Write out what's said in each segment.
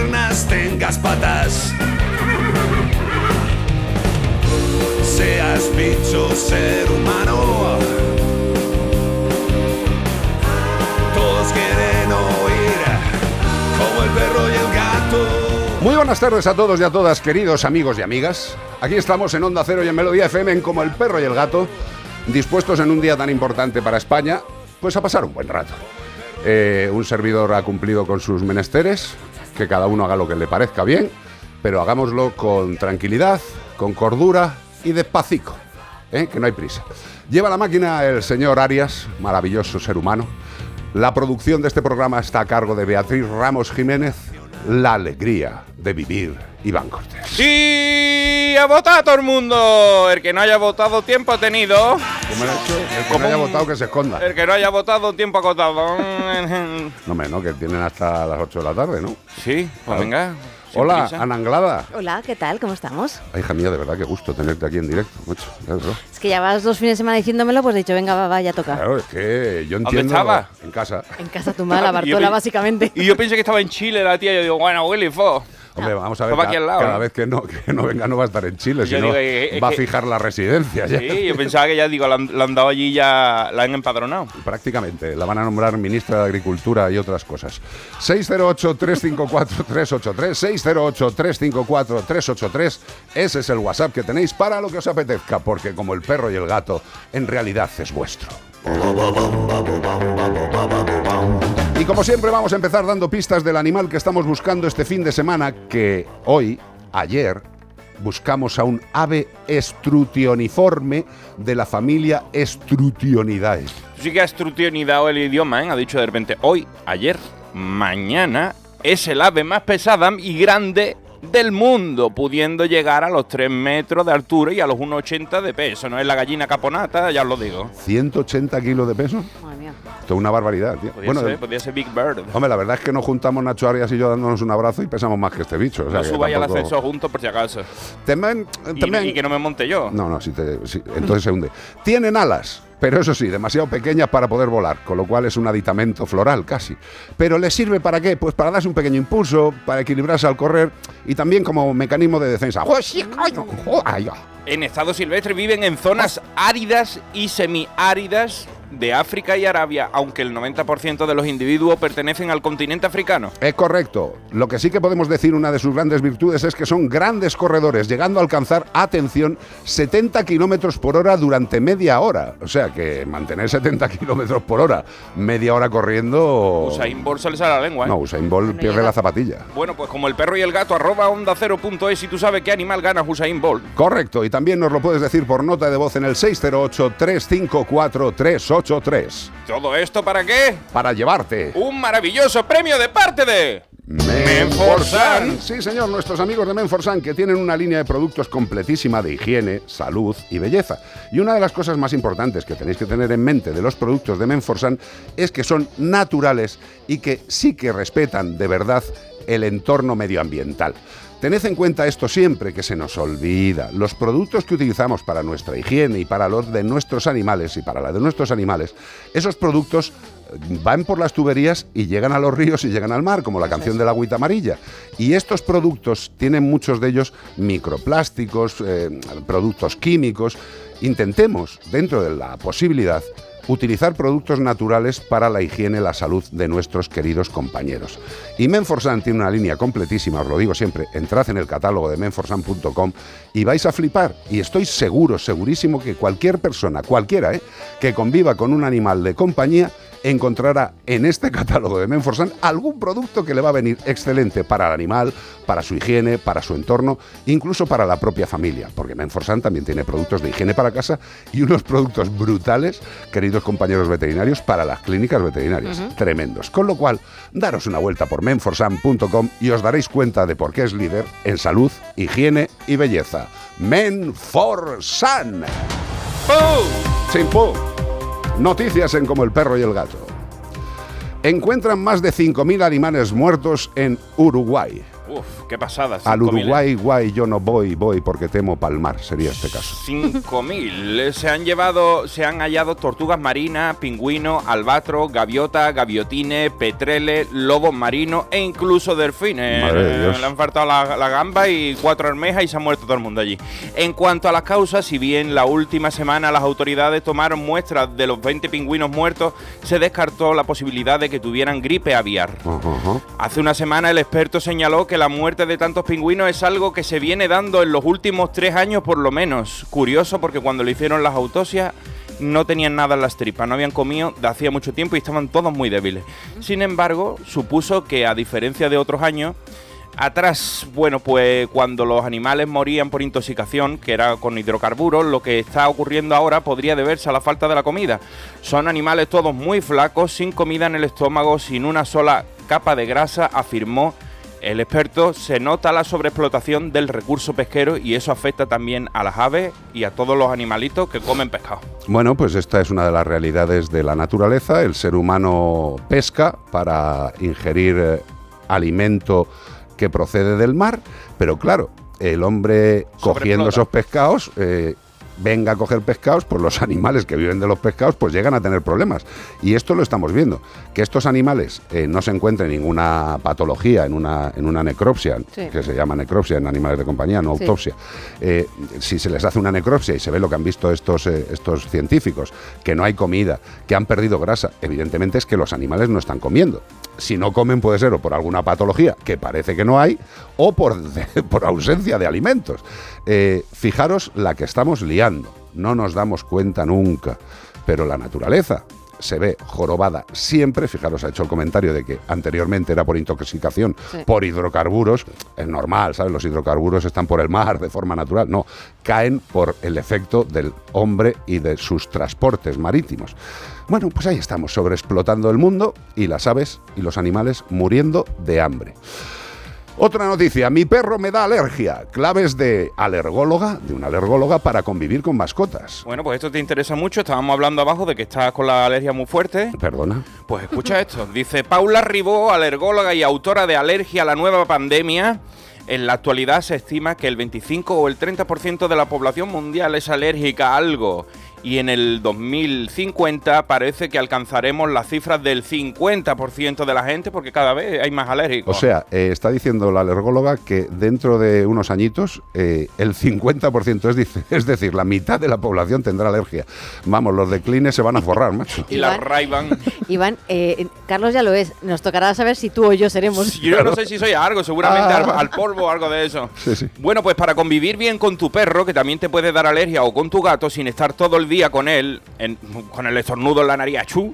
piernas, patas. Seas bicho, ser humano. Todos quieren oír como el perro y el gato. Muy buenas tardes a todos y a todas, queridos amigos y amigas. Aquí estamos en Onda Cero y en Melodía FM Como el Perro y el Gato, dispuestos en un día tan importante para España, pues a pasar un buen rato. Eh, un servidor ha cumplido con sus menesteres, que cada uno haga lo que le parezca bien, pero hagámoslo con tranquilidad, con cordura y despacito, ¿eh? que no hay prisa. Lleva la máquina el señor Arias, maravilloso ser humano. La producción de este programa está a cargo de Beatriz Ramos Jiménez. La alegría de vivir, Iván Cortés. Y a votar todo el mundo. El que no haya votado tiempo ha tenido. ¿Cómo lo he hecho? El que no haya votado que se esconda. El que no haya votado tiempo acotado. No, me, no, que tienen hasta las 8 de la tarde, ¿no? Sí, pues venga. Sin Hola, prisa. Ana Anglada. Hola, ¿qué tal? ¿Cómo estamos? Ay, hija mía, de verdad, qué gusto tenerte aquí en directo, mucho. Es que ya vas dos fines de semana diciéndomelo, pues he dicho, venga, va, va, ya toca. Claro, es que yo ¿Dónde entiendo. estaba? En casa. En casa tu mala, Bartola, básicamente. Y yo pensé que estaba en Chile la tía. Yo digo, bueno, Willy, fo. Hombre, vamos a ver, Estaba aquí ca- al lado, cada ¿no? vez que no, que no venga no va a estar en Chile, Yo sino digo, eh, eh, va a fijar la residencia ya. Sí, yo pensaba que ya, digo, la han, la han dado allí ya, la han empadronado. Prácticamente, la van a nombrar ministra de Agricultura y otras cosas. 608-354-383, 608-354-383, ese es el WhatsApp que tenéis para lo que os apetezca, porque como el perro y el gato, en realidad es vuestro. Y como siempre vamos a empezar dando pistas del animal que estamos buscando este fin de semana, que hoy, ayer, buscamos a un ave estrutioniforme de la familia Strutionidae. Tú sí que has trutionidado el idioma, ¿eh? Ha dicho de repente, hoy, ayer, mañana, es el ave más pesada y grande del mundo, pudiendo llegar a los 3 metros de altura y a los 1,80 de peso. No es la gallina caponata, ya os lo digo. 180 kilos de peso. Madre mía. Esto es una barbaridad, tío. Podría, Bueno, ser, podría ser Big Bird. hombre, la verdad es que nos juntamos Nacho Arias y yo dándonos un abrazo y pesamos más que este bicho. o sea no subáis al tampoco- ascenso juntos por si acaso. También- Y, que no me monte yo. No, no, sí te- entonces se hunde. Tienen alas, pero eso sí, demasiado pequeñas para poder volar, con lo cual es un aditamento floral casi. Pero les sirve para qué? Pues para darse un pequeño impulso, para equilibrarse al correr y también como mecanismo de defensa. En estado silvestre viven en zonas áridas y semiáridas de África y Arabia, aunque el 90% de los individuos pertenecen al continente africano. Es correcto. Lo que sí que podemos decir, una de sus grandes virtudes es que son grandes corredores, llegando a alcanzar, atención, 70 kilómetros por hora durante media hora. O sea que mantener 70 kilómetros por hora, media hora corriendo. Usain Bolt se le sale la lengua. ¿eh? No, Usain Bolt pierde llega. la zapatilla. Bueno, pues como el perro y el gato, arroba onda cero punto es, y tú sabes qué animal gana Usain Bolt. Correcto, y también nos lo puedes decir por nota de voz en el 608-354-383 ¿Todo esto para qué? para llevarte. Un maravilloso premio de parte de... Menforsan. Sí, señor, nuestros amigos de Menforsan que tienen una línea de productos completísima de higiene, salud y belleza. Y una de las cosas más importantes que tenéis que tener en mente de los productos de Menforsan es que son naturales y que sí que respetan de verdad el entorno medioambiental. Tened en cuenta esto siempre que se nos olvida. Los productos que utilizamos para nuestra higiene y para los de nuestros animales y para la de nuestros animales, esos productos eh, van por las tuberías y llegan a los ríos y llegan al mar, como la canción de la agüita amarilla. Y estos productos tienen muchos de ellos microplásticos, eh, productos químicos. Intentemos, dentro de la posibilidad, utilizar productos naturales para la higiene y la salud de nuestros queridos compañeros. Y Menforsan tiene una línea completísima, os lo digo siempre, entrad en el catálogo de menforsan.com y vais a flipar. Y estoy seguro, segurísimo que cualquier persona, cualquiera, ¿eh? que conviva con un animal de compañía, encontrará en este catálogo de Menforsan algún producto que le va a venir excelente para el animal, para su higiene, para su entorno, incluso para la propia familia, porque Menforsan también tiene productos de higiene para casa y unos productos brutales, queridos compañeros veterinarios, para las clínicas veterinarias, tremendos. Con lo cual, daros una vuelta por menforsan.com y os daréis cuenta de por qué es líder en salud, higiene y belleza. Menforsan. Chimpú. Noticias en Como el perro y el gato. Encuentran más de 5.000 animales muertos en Uruguay. Uf, qué pasada. Al 5.000, ¿eh? Uruguay, guay, yo no voy, voy porque temo palmar, sería este caso. 5.000. Se han llevado, se han hallado tortugas marinas, pingüinos, albatros, gaviotas, gaviotines, petreles, lobos marinos e incluso delfines. Dios. Le han faltado la, la gamba y cuatro almejas y se ha muerto todo el mundo allí. En cuanto a las causas, si bien la última semana las autoridades tomaron muestras de los 20 pingüinos muertos, se descartó la posibilidad de que tuvieran gripe aviar. Hace una semana el experto señaló que la muerte de tantos pingüinos es algo que se viene dando en los últimos tres años por lo menos. Curioso porque cuando le hicieron las autopsias no tenían nada en las tripas, no habían comido de hacía mucho tiempo y estaban todos muy débiles. Sin embargo, supuso que a diferencia de otros años, Atrás, bueno, pues cuando los animales morían por intoxicación, que era con hidrocarburos, lo que está ocurriendo ahora podría deberse a la falta de la comida. Son animales todos muy flacos, sin comida en el estómago, sin una sola capa de grasa, afirmó el experto. Se nota la sobreexplotación del recurso pesquero y eso afecta también a las aves y a todos los animalitos que comen pescado. Bueno, pues esta es una de las realidades de la naturaleza. El ser humano pesca para ingerir eh, alimento que procede del mar, pero claro, el hombre cogiendo esos pescados, eh, venga a coger pescados, pues los animales que viven de los pescados, pues llegan a tener problemas. Y esto lo estamos viendo, que estos animales eh, no se encuentren ninguna patología en una, en una necropsia, Sí. que se llama necropsia en animales de compañía, no Sí. autopsia. Eh, si se les hace una necropsia y se ve lo que han visto estos, eh, estos científicos, que no hay comida, que han perdido grasa, evidentemente es que los animales no están comiendo. Si no comen puede ser o por alguna patología, que parece que no hay, o por, por ausencia de alimentos. Eh, fijaros la que estamos liando, no nos damos cuenta nunca, pero la naturaleza se ve jorobada siempre, fijaros, ha hecho el comentario de que anteriormente era por intoxicación, Sí. por hidrocarburos, es normal, ¿sabes? Los hidrocarburos están por el mar de forma natural, no, caen por el efecto del hombre y de sus transportes marítimos. Bueno, pues ahí estamos, sobreexplotando el mundo y las aves y los animales muriendo de hambre. Otra noticia, mi perro me da alergia. Claves de alergóloga, de una alergóloga para convivir con mascotas. Bueno, pues esto te interesa mucho. Estábamos hablando abajo de que estás con la alergia muy fuerte. Perdona. Pues escucha esto. Dice Paula Ribó, alergóloga y autora de Alergia a la nueva pandemia. En la actualidad se estima que el 25 o el 30% de la población mundial es alérgica a algo. Y en el 2050 parece que alcanzaremos las cifras del 50% de la gente porque cada vez hay más O alérgicos. sea, eh, está diciendo la alergóloga que dentro de unos añitos eh, el 50%, es, dice- es decir, la mitad de la población tendrá alergia. Vamos, los declines se van a forrar, macho. y la Iván. Iván, eh, Carlos ya lo es. Nos tocará saber si tú o yo seremos. Yo no sé si soy algo, seguramente al, Ah. al polvo o algo de eso. Sí, sí. Bueno, pues para convivir bien con tu perro, que también te puede dar alergia, o con tu gato, sin estar todo el día con él, con el estornudo en la nariz, achú,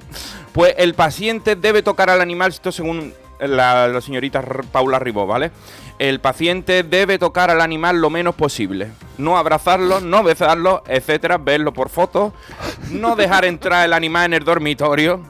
pues el paciente debe tocar al animal, esto según la, la señorita Paula Ribó, ¿vale? El paciente debe tocar al animal lo menos posible. No abrazarlo, no besarlo, etcétera, verlo por fotos, no dejar entrar el animal en el dormitorio,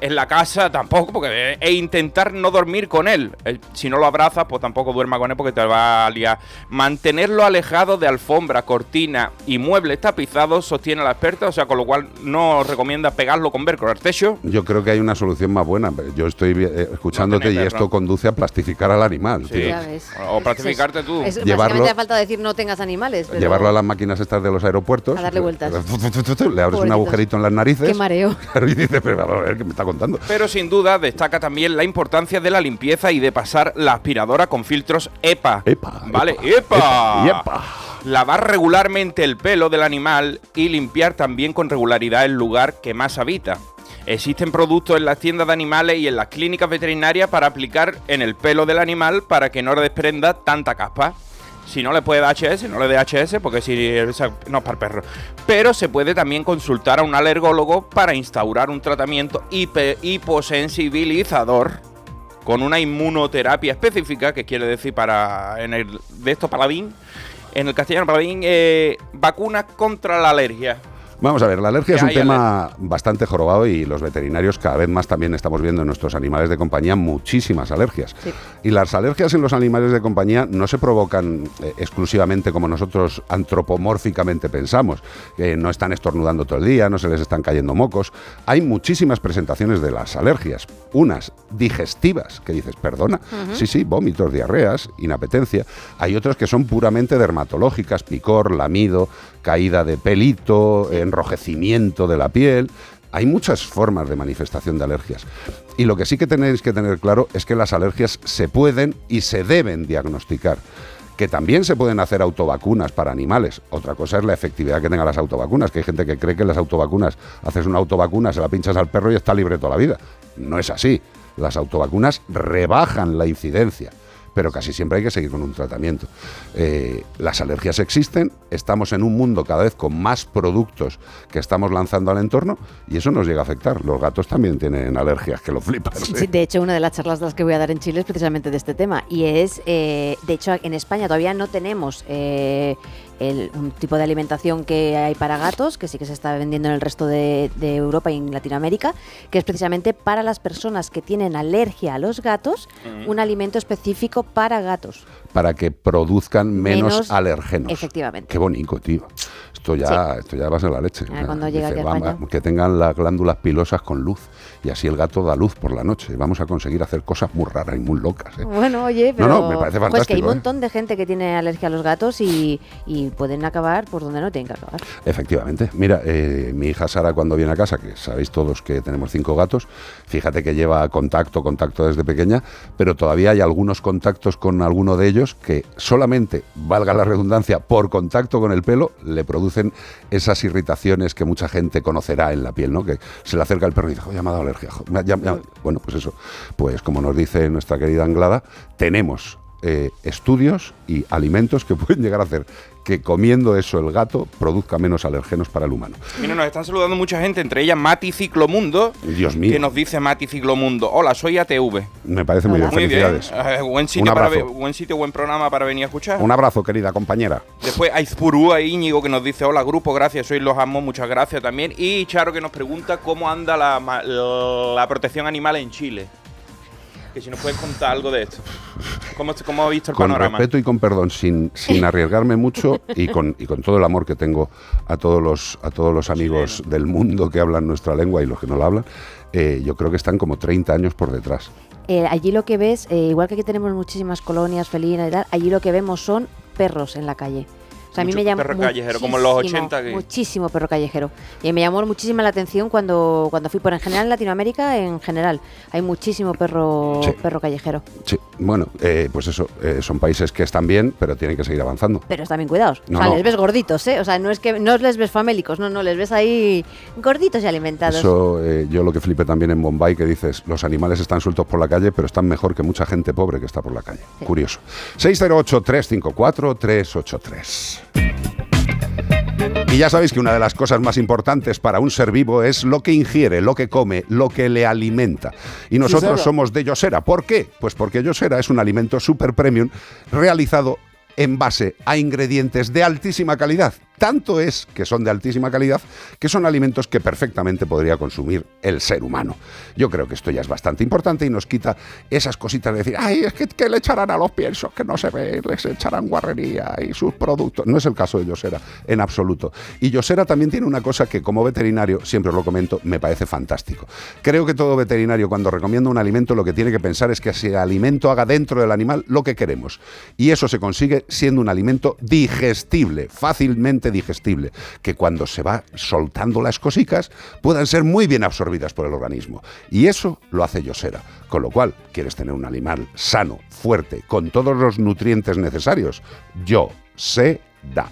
en la casa tampoco, porque e intentar no dormir con él. Eh, Si no lo abrazas, pues tampoco duerma con él porque te va a liar. Mantenerlo alejado de alfombra, cortina y muebles tapizados, sostiene la experta, o sea, con lo cual no recomienda pegarlo con velcro al techo. Yo creo que hay una solución más buena. Yo estoy eh, escuchándote No y esto conduce a plastificar al animal. Sí. tío. Ya ves. O plastificarte es- tú. Es, Llevarlo- básicamente ha falta decir no tengas animales. pero- Llevarlo a las máquinas estas de los aeropuertos. A darle vueltas. Le abres un agujerito en las narices. Qué mareo. Y dices, pero a ver, ¿qué me está contando? Pero sin duda destaca también la importancia de la limpieza y de pasar la aspiradora con filtros EPA. Epa, ¿Vale? epa, ¡EPA! epa. Lavar regularmente el pelo del animal y limpiar también con regularidad el lugar que más habita. Existen productos en las tiendas de animales y en las clínicas veterinarias para aplicar en el pelo del animal para que no desprenda tanta caspa. Si no le puede dar HS, no le dé HS porque si no es para el perro. Pero se puede también consultar a un alergólogo para instaurar un tratamiento hiposensibilizador con una inmunoterapia específica, que quiere decir para en el de esto paladín, en el castellano paladín, eh, vacunas contra la alergia. Vamos a ver, la alergia es un tema bastante jorobado y los veterinarios cada vez más también estamos viendo en nuestros animales de compañía muchísimas alergias. Sí. Y las alergias en los animales de compañía no se provocan eh, exclusivamente como nosotros antropomórficamente pensamos, no están estornudando todo el día, no se les están cayendo mocos. Hay muchísimas presentaciones de las alergias, unas digestivas, que dices, perdona, sí, sí, vómitos, diarreas, inapetencia. Hay otras que son puramente dermatológicas, picor, lamido, caída de pelito, enrojecimiento de la piel. Hay muchas formas de manifestación de alergias. Y lo que sí que tenéis que tener claro es que las alergias se pueden y se deben diagnosticar. Que también se pueden hacer autovacunas para animales. Otra cosa es la efectividad que tengan las autovacunas, que hay gente que cree que las autovacunas, haces una autovacuna, se la pinchas al perro y está libre toda la vida. No es así. Las autovacunas rebajan la incidencia pero casi siempre hay que seguir con un tratamiento. Eh, las alergias existen, estamos en un mundo cada vez con más productos que estamos lanzando al entorno y eso nos llega a afectar. Los gatos también tienen alergias que lo flipan. Sí, ¿eh? sí, de hecho, una de las charlas de las que voy a dar en Chile es precisamente de este tema. Y es, eh, de hecho, en España todavía no tenemos eh, el- un tipo de alimentación que hay para gatos, que sí que se está vendiendo en el resto de, de Europa y en Latinoamérica, que es precisamente para las personas que tienen alergia a los gatos, un alimento específico para gatos. Para que produzcan menos, Menos, alérgenos. efectivamente. Qué bonito, tío. Esto ya, esto ya va a ser la leche. Ah, cuando aquí a "Vamos, España". que tengan las glándulas pilosas con luz y así el gato da luz por la noche. Vamos a conseguir hacer cosas muy raras y muy locas. ¿eh? Bueno, oye, pero. No, no, me parece Pues que hay fantástico, un ¿eh? montón de gente que tiene alergia a los gatos y, y pueden acabar por donde no tienen que acabar. Efectivamente. Mira, eh, mi hija Sara cuando viene a casa, que sabéis todos que tenemos cinco gatos, fíjate que lleva contacto, contacto desde pequeña, pero todavía hay algunos contactos con alguno de ellos que solamente, valga la redundancia, por contacto con el pelo, le producen esas irritaciones que mucha gente conocerá en la piel, ¿no? Que se le acerca el perro y dice, "Jo, me ha dado alergia. jo, me ha- ya- ya-". Bueno, pues eso. Pues como nos dice nuestra querida Anglada, tenemos eh, estudios y alimentos que pueden llegar a hacer que comiendo eso el gato produzca menos alergenos para el humano. Mira, nos están saludando mucha gente, entre ellas Mati Ciclomundo, Dios mío. que nos dice Mati Ciclomundo, hola, soy ATV. Me parece muy Hola. bien, Muy bien, felicidades. eh, buen, Un sitio para buen sitio, buen programa para venir a escuchar. Un abrazo, querida compañera. Después Aizpurú a Íñigo que nos dice, hola grupo, gracias, sois los amos, muchas gracias también. Y Charo que nos pregunta cómo anda la protección animal en Chile. Que si nos puedes contar algo de esto. ¿Cómo, cómo ha visto el Con panorama? respeto y con perdón, sin, sin arriesgarme mucho y con, y con todo el amor que tengo a todos los, a todos los amigos del mundo que hablan nuestra lengua y los que no la hablan, eh, yo creo que están como 30 años por detrás. Eh, allí lo que ves, eh, igual que aquí tenemos muchísimas colonias felinas y tal, allí lo que vemos son perros en la calle. O sea, a mí me llama perro callejero, como en los muchísimo, 80 que- Muchísimo perro callejero. Y me llamó muchísima la atención cuando, cuando fui por en general en Latinoamérica, en general. Hay muchísimo perro, Sí. perro callejero. Sí, bueno, eh, pues eso, eh, son países que están bien, pero tienen que seguir avanzando. Pero están bien cuidados. No, o sea, no. les ves gorditos, ¿eh? O sea, no es que no les ves famélicos, no, no, les ves ahí gorditos y alimentados. Eso, eh, yo lo que flipé también en Bombay, que dices, los animales están sueltos por la calle, pero están mejor que mucha gente pobre que está por la calle. Sí. Curioso. 608-354-383. Y ya sabéis que una de las cosas más importantes para un ser vivo es lo que ingiere, lo que come, lo que le alimenta. Y nosotros Yosera. somos de Yosera. ¿Por qué? Pues porque Yosera es un alimento super premium realizado en base a ingredientes de altísima calidad. Tanto es que son de altísima calidad que son alimentos que perfectamente podría consumir el ser humano. Yo creo que esto ya es bastante importante y nos quita esas cositas de decir, ay, es que, le echarán a los piensos que no se ve, les echarán guarrería y sus productos. No es el caso de Yosera, en absoluto. Y Yosera también tiene una cosa que como veterinario, siempre os lo comento, me parece fantástico. Creo que todo veterinario cuando recomienda un alimento lo que tiene que pensar es que ese alimento haga dentro del animal lo que queremos. Y eso se consigue siendo un alimento digestible, fácilmente digestible, que cuando se va soltando las cosicas puedan ser muy bien absorbidas por el organismo. Y eso lo hace Yosera. Con lo cual, quieres tener un animal sano, fuerte, con todos los nutrientes necesarios. Yo sé da.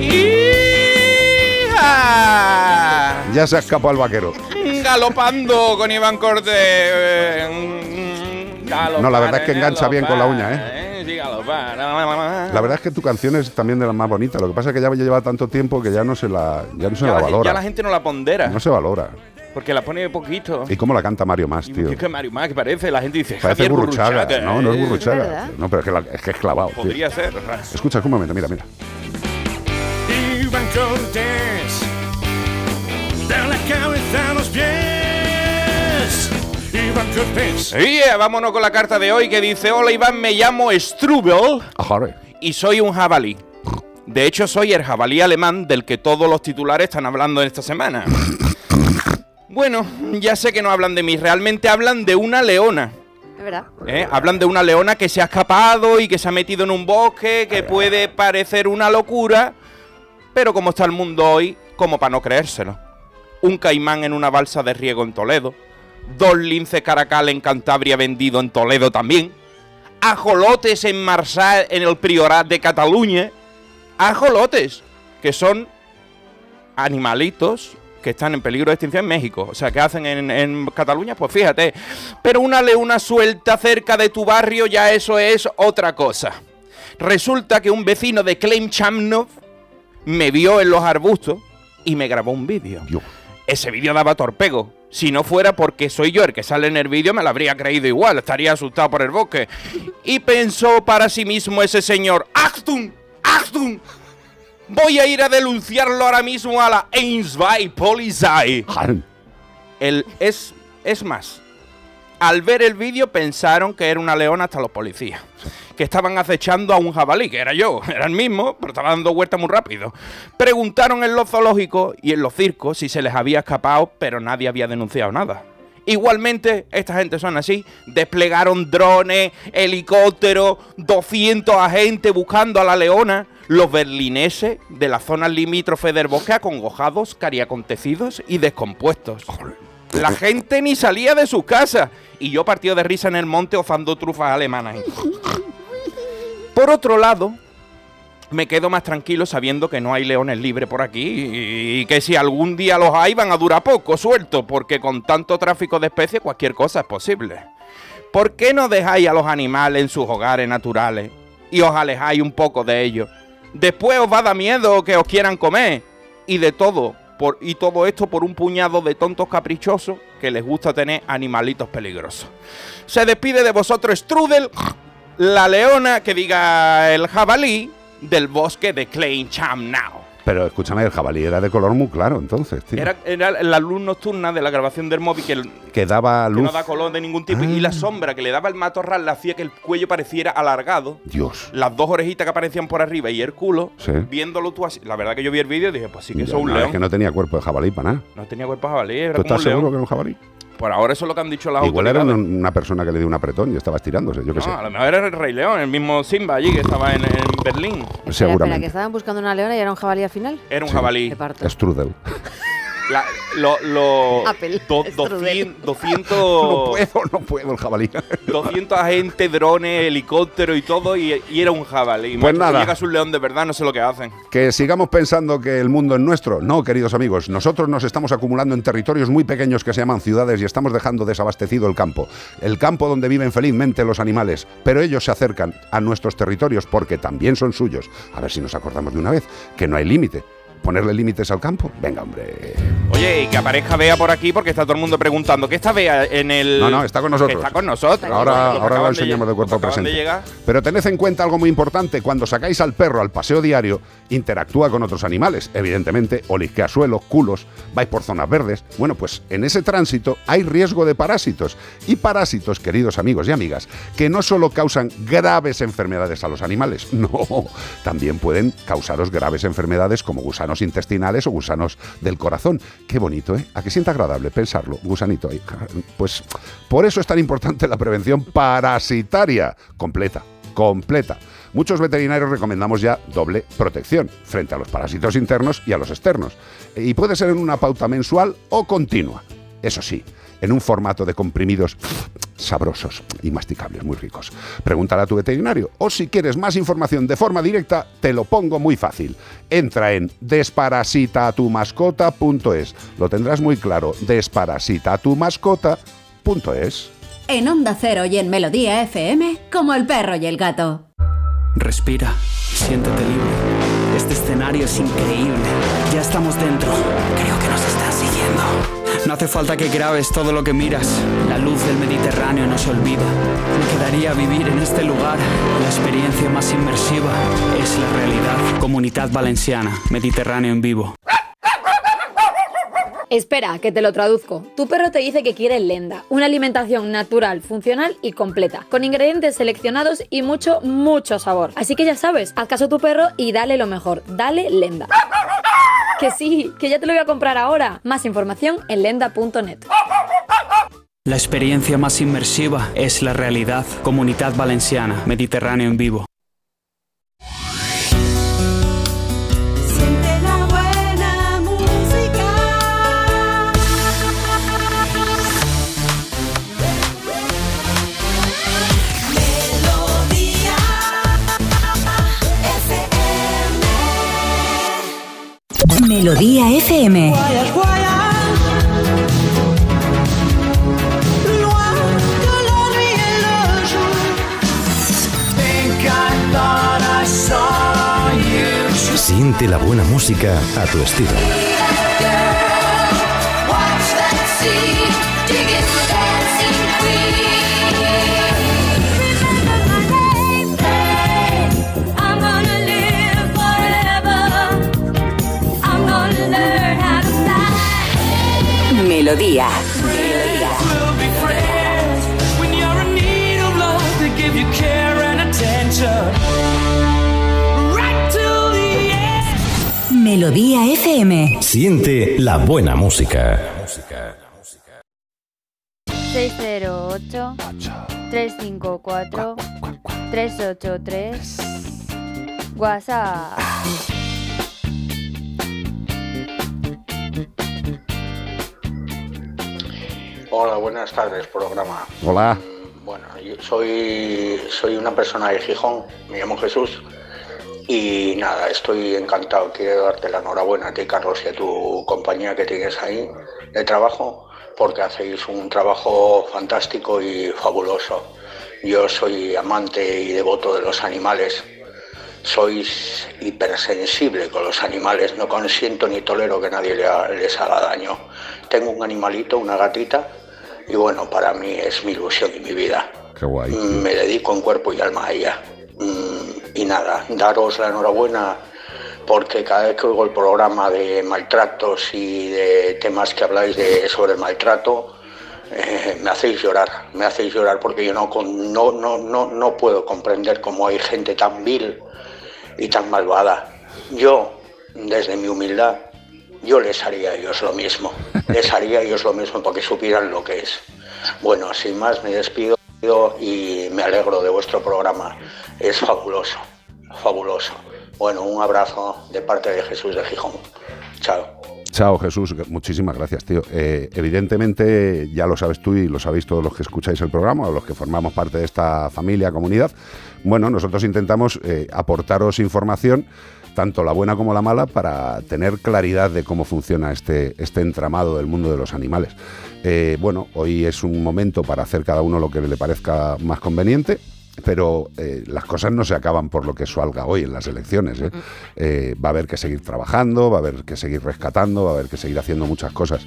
¡Hija! Ya se ha escapado el vaquero. Galopando con Iván eh, galopar, No, la verdad es que engancha bien con la uña, ¿eh? La verdad es que tu canción es también de las más bonitas. Lo que pasa es que ya lleva tanto tiempo que ya no se la, ya no se ya, la la, valora. ya la gente no la pondera. No se valora. Porque la pone poquito. ¿Y cómo la canta Mario Más, Y tío? es que Mario Más, que parece, la gente dice Parece Javier burruchaga. Burruchaga, No, no es burruchaga. No, pero es que, la- es que es clavado. tío. Podría ser. Escucha, un momento, mira, mira. Iván Cortés cabeza a los pies. Iván Cortés. Y eh, vámonos con la carta de hoy que dice: Hola Iván, me llamo Strubel y soy un jabalí. De hecho, soy el jabalí alemán del que todos los titulares están hablando en esta semana. Bueno, ya sé que no hablan de mí, realmente hablan de una leona. Es verdad. ¿eh? Hablan de una leona que se ha escapado y que se ha metido en un bosque, que puede parecer una locura, pero como está el mundo hoy, como para no creérselo. Un caimán en una balsa de riego en Toledo, dos linces caracal en Cantabria vendido en Toledo también, ajolotes en Marsal en el Priorat de Cataluña, ajolotes, que son animalitos que están en peligro de extinción en México. O sea, ¿qué hacen en, Cataluña? Pues fíjate. Pero una leona suelta cerca de tu barrio, ya eso es otra cosa. Resulta que un vecino de Klein Chamnov me vio en los arbustos y me grabó un vídeo. Ese vídeo daba torpego. Si no fuera porque soy yo el que sale en el vídeo, me lo habría creído igual, estaría asustado por el bosque. Y pensó para sí mismo ese señor, ¡Achtung! ¡Achtung! Voy a ir a denunciarlo ahora mismo a la Polizei. Jan. El, es, es más, al ver el vídeo pensaron que era una leona hasta los policías. Que estaban acechando a un jabalí, que era yo, era el mismo, pero estaba dando vueltas muy rápido. Preguntaron en los zoológicos y en los circos si se les había escapado, pero nadie había denunciado nada. Igualmente, esta gente son así, desplegaron drones, helicópteros, 200 agentes buscando a la leona. Los berlineses de las zonas limítrofes del bosque acongojados, cariacontecidos y descompuestos. La gente ni salía de sus casas. Y yo partido de risa en el monte ozando trufas alemanas. Por otro lado, me quedo más tranquilo sabiendo que no hay leones libres por aquí y, y que si algún día los hay van a durar poco, suelto, porque con tanto tráfico de especies cualquier cosa es posible. ¿Por qué no dejáis a los animales en sus hogares naturales y os alejáis un poco de ellos? Después os va a dar miedo que os quieran comer y de todo. Y todo esto por un puñado de tontos caprichosos que les gusta tener animalitos peligrosos. Se despide de vosotros Strudel, la leona que diga el jabalí del bosque de Klein Chamnau. Pero escúchame, el jabalí era de color muy claro entonces, tío. Era, era la luz nocturna de la grabación del móvil que, el- que daba que luz. no da color de ningún tipo. Y Ah. la sombra que le daba el matorral le hacía que el cuello pareciera alargado. Dios. Las dos orejitas que aparecían por arriba y el culo, Sí. viéndolo tú así. La verdad que yo vi el vídeo y dije, pues sí que eso es un no, león. Es que no tenía cuerpo de jabalí para nada. No tenía cuerpo de jabalí, era ¿Tú como estás un seguro león. que era un jabalí? Por ahora eso es lo que han dicho las Igual era autoridades. una, una persona que le dio un apretón y estaba estirándose, yo qué No, sé. a lo mejor era el Rey León, el mismo Simba allí que estaba en, en Berlín. Espera, espera, Seguramente. que estaban buscando una leona y era un jabalí al final. Era un Sí. jabalí. Strudel. La- lo, lo- Apple, do- Strudel. 200, 200, No puedo, no puedo el jabalí. 200 agentes, drones, helicópteros y todo, y, y era un jabalí. Pues macho. nada. Llega un león de verdad, no sé lo que hacen. Que sigamos pensando que el mundo es nuestro. No, queridos amigos, nosotros nos estamos acumulando en territorios muy pequeños que se llaman ciudades y estamos dejando desabastecido el campo. El campo donde viven felizmente los animales, pero ellos se acercan a nuestros territorios porque también son suyos. A ver si nos acordamos de una vez que no hay límite. ¿Ponerle límites al campo? Venga, hombre. Oye, y que aparezca Bea por aquí porque está todo el mundo preguntando. ¿Qué está Bea en el.? No, no, está con nosotros. Que está con nosotros. Ahora, ahora lo acaban de enseñamos lle- de cuerpo presente. de. Pero tened en cuenta algo muy importante, cuando sacáis al perro al paseo diario, interactúa con otros animales, evidentemente, olisquea suelos, culos, vais por zonas verdes. Bueno, pues en ese tránsito hay riesgo de parásitos. Y parásitos, queridos amigos y amigas, que no solo causan graves enfermedades a los animales, no, también pueden causaros graves enfermedades como gusanos intestinales o gusanos del corazón. Qué bonito, ¿eh? ¿A que sienta agradable pensarlo? Gusanito ahí. Pues por eso es tan importante la prevención parasitaria completa, completa. Muchos veterinarios recomendamos ya doble protección frente a los parásitos internos y a los externos. Y puede ser en una pauta mensual o continua. Eso sí, en un formato de comprimidos sabrosos y masticables, muy ricos. Pregúntale a tu veterinario. O si quieres más información de forma directa, te lo pongo muy fácil. Entra en desparasitatumascota.es. Lo tendrás muy claro. Desparasitatumascota.es. En Onda Cero y en Melodía FM, como el perro y el gato. Respira, siéntete libre. Este escenario es increíble. Ya estamos dentro. Creo que nos están siguiendo. No hace falta que grabes todo lo que miras. La luz del Mediterráneo no se olvida. Me quedaría vivir en este lugar. La experiencia más inmersiva es la realidad. Comunidad Valenciana, Mediterráneo en vivo. Espera, que te lo traduzco. Tu perro te dice que quiere Lenda, una alimentación natural, funcional y completa, con ingredientes seleccionados y mucho, mucho sabor. Así que ya sabes, haz caso a tu perro y dale lo mejor, dale Lenda. Que sí, que ya te lo voy a comprar ahora. Más información en lenda.net. La experiencia más inmersiva es la realidad. Comunidad Valenciana, Mediterráneo en vivo. Le jour. Siente la buena música a tu estilo. End. Melodía FM. Siente la buena música. 608 354 383 WhatsApp. Hola, buenas tardes, programa. Hola. Bueno, yo soy, soy una persona de Gijón, me llamo Jesús y nada, estoy encantado. Quiero darte la enhorabuena a ti, Carlos, y a tu compañía que tienes ahí de trabajo, porque hacéis un trabajo fantástico y fabuloso. Yo soy amante y devoto de los animales. Sois hipersensible con los animales, no consiento ni tolero que nadie les haga daño. Tengo un animalito, una gatita, y bueno, para mí es mi ilusión y mi vida. Qué guay. Mm, Me dedico en cuerpo y alma a ella. Mm, Y nada, daros la enhorabuena porque cada vez que oigo el programa de maltratos y de temas que habláis de, sobre el maltrato, eh, me hacéis llorar, me hacéis llorar porque yo no, con- no, no, no, no puedo comprender cómo hay gente tan vil y tan malvada. Yo, desde mi humildad, yo les haría a ellos lo mismo, les haría a ellos lo mismo porque supieran lo que es. Bueno, sin más me despido y me alegro de vuestro programa. Es fabuloso, fabuloso. Bueno, un abrazo de parte de Jesús de Gijón. Chao. Chao Jesús, muchísimas gracias, tío. Eh, evidentemente, ya lo sabes tú y lo sabéis todos los que escucháis el programa o los que formamos parte de esta familia, comunidad. Bueno, nosotros intentamos eh, aportaros información, tanto la buena como la mala, para tener claridad de cómo funciona este, este entramado del mundo de los animales. Eh, bueno, hoy es un momento para hacer cada uno lo que le parezca más conveniente. Pero eh, las cosas no se acaban por lo que salga hoy en las elecciones. ¿eh? Eh, va a haber que seguir trabajando, va a haber que seguir rescatando, va a haber que seguir haciendo muchas cosas.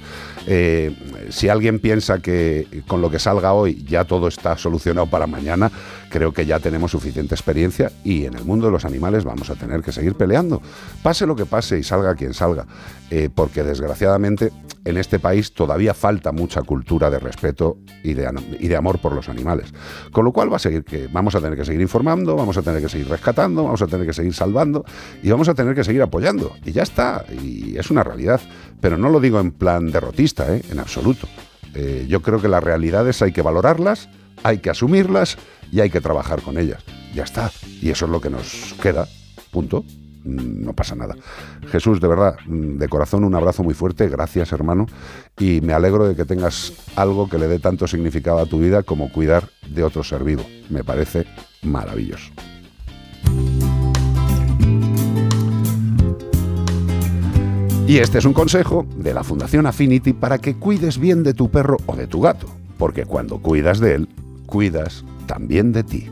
Si alguien piensa que con lo que salga hoy ya todo está solucionado para mañana, creo que ya tenemos suficiente experiencia y en el mundo de los animales vamos a tener que seguir peleando. Pase lo que pase y salga quien salga. Eh, porque desgraciadamente en este país todavía falta mucha cultura de respeto y de, amor por los animales. Con lo cual va a seguir que vamos a tener que seguir informando, vamos a tener que seguir rescatando, vamos a tener que seguir salvando y vamos a tener que seguir apoyando. Y ya está, y es una realidad. Pero no lo digo en plan derrotista, ¿eh? en absoluto. Eh, yo creo que las realidades hay que valorarlas, hay que asumirlas y hay que trabajar con ellas. Ya está. Y eso es lo que nos queda. Punto. No pasa nada. Jesús, de verdad, de corazón un abrazo muy fuerte, gracias hermano, y me alegro de que tengas algo que le dé tanto significado a tu vida como cuidar de otro ser vivo. Me parece maravilloso. Y este es un consejo de la Fundación Affinity para que cuides bien de tu perro o de tu gato, porque cuando cuidas de él, cuidas también de ti.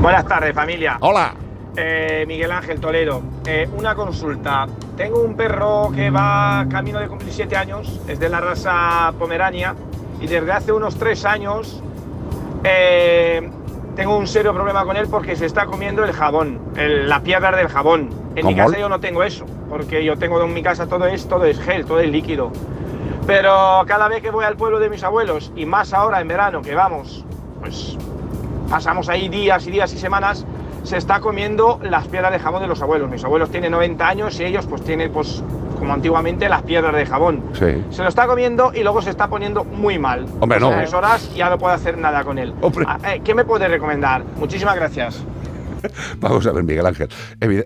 Buenas tardes, familia. Hola. Eh, Miguel Ángel Toledo. Eh, una consulta. Tengo un perro que va camino de cumplir 7 años, es de la raza Pomerania, y desde hace unos 3 años eh, tengo un serio problema con él porque se está comiendo el jabón, el- la piedra del jabón. En mi casa yo no tengo eso, porque yo tengo en mi casa todo es, todo es gel, todo es líquido. Pero cada vez que voy al pueblo de mis abuelos, y más ahora en verano que vamos, pues pasamos ahí días y días y semanas, se está comiendo las piedras de jabón de los abuelos. Mis abuelos tienen 90 años y ellos pues tienen pues como antiguamente las piedras de jabón. Sí. Se lo está comiendo y luego se está poniendo muy mal. Hombre, no. Tres horas ya no puedo hacer nada con él. Ah, eh, ¿Qué me puede recomendar? Muchísimas gracias. Vamos a ver, Miguel Ángel.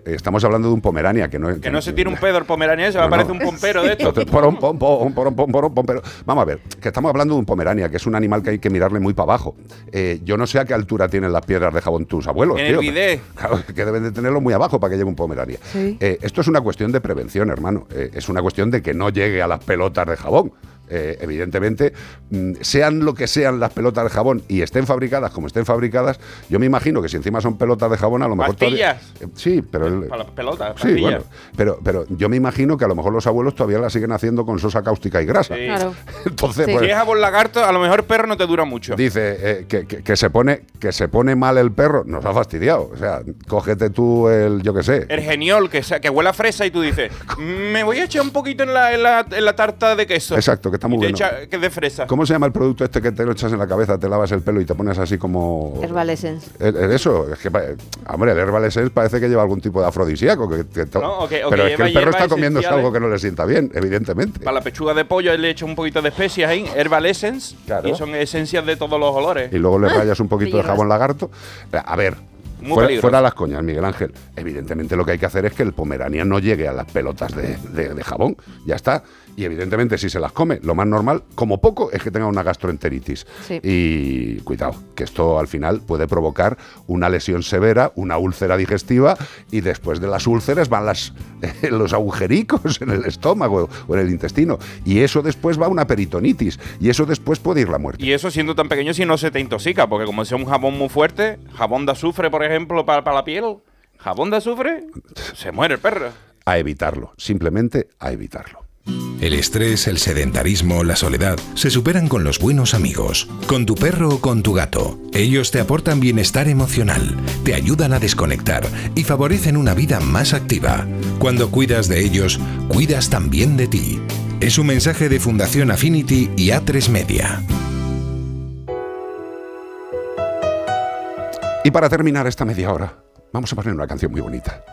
Estamos hablando de un Pomerania que no Que no se tire un pedo el pomerania, se va a no. parecer un pompero de esto. Porom, pom, pom, porom, pom, porom, pom, pero vamos a ver, que estamos hablando de un pomerania, que es un animal que hay que mirarle muy para abajo. Eh, yo no sé a qué altura tienen las piedras de jabón tus abuelos, En tío. el bidet. Claro, que deben de tenerlo muy abajo para que llegue un pomerania. Sí. Eh, esto es una cuestión de prevención, hermano. Eh, es una cuestión de que no llegue a las pelotas de jabón. Eh, evidentemente, mm, sean lo que sean las pelotas de jabón y estén fabricadas como estén fabricadas, yo me imagino que si encima son pelotas de jabón, a lo mejor todavía-. Eh, sí, pero el- Para las pelotas, Sí, pastillas. bueno, pero, pero yo me imagino que a lo mejor los abuelos todavía la siguen haciendo con sosa cáustica y grasa. Sí. Claro. Entonces, si pues, es jabón lagarto, a lo mejor el perro no te dura mucho. dice eh, que, que- que se pone que se pone mal el perro, nos ha fastidiado. O sea, cógete tú el, yo qué sé. El geniol, que, sea- que huele a fresa y tú dices, me voy a echar un poquito en la, en la, en la tarta de queso. Exacto, que está muy Y te bueno. echa- que de fresa. ¿Cómo se llama el producto este que te lo echas en la cabeza, te lavas el pelo y te pones así como... Herbal Essence. Eh, eh, Eso, es que, hombre, el Herbal Essence parece que lleva algún tipo de afrodisíaco. Que, que to- No, o que- o pero es que el perro está esenciales. algo que no le sienta bien, evidentemente. Para la pechuga de pollo le echo un poquito de especias ahí, herbal essence, Claro. y son esencias de todos los olores. y luego le rayas un poquito de jabón lagarto. A ver, Muy fuera, fuera las coñas, Miguel Ángel. Evidentemente lo que hay que hacer es que el pomerania no llegue a las pelotas de, de- de jabón. Ya está. Y evidentemente si se las come, lo más normal, como poco, es que tenga una gastroenteritis. Sí. Y cuidado, que esto al final puede provocar una lesión severa, una úlcera digestiva y después de las úlceras van las, los agujericos en el estómago o en el intestino. Y eso después va a una peritonitis. Y eso después puede ir la muerte. Y eso siendo tan pequeño si no se te intoxica, porque como sea un jabón muy fuerte, jabón de azufre, por ejemplo, para, para la piel, jabón de azufre, se muere el perro. A evitarlo, simplemente a evitarlo. El estrés, el sedentarismo, la soledad se superan con los buenos amigos, con tu perro o con tu gato. Ellos te aportan bienestar emocional, te ayudan a desconectar y favorecen una vida más activa. Cuando cuidas de ellos, cuidas también de ti. Es un mensaje de Fundación Affinity y A3 Media. Y para terminar esta media hora, vamos a poner una canción muy bonita.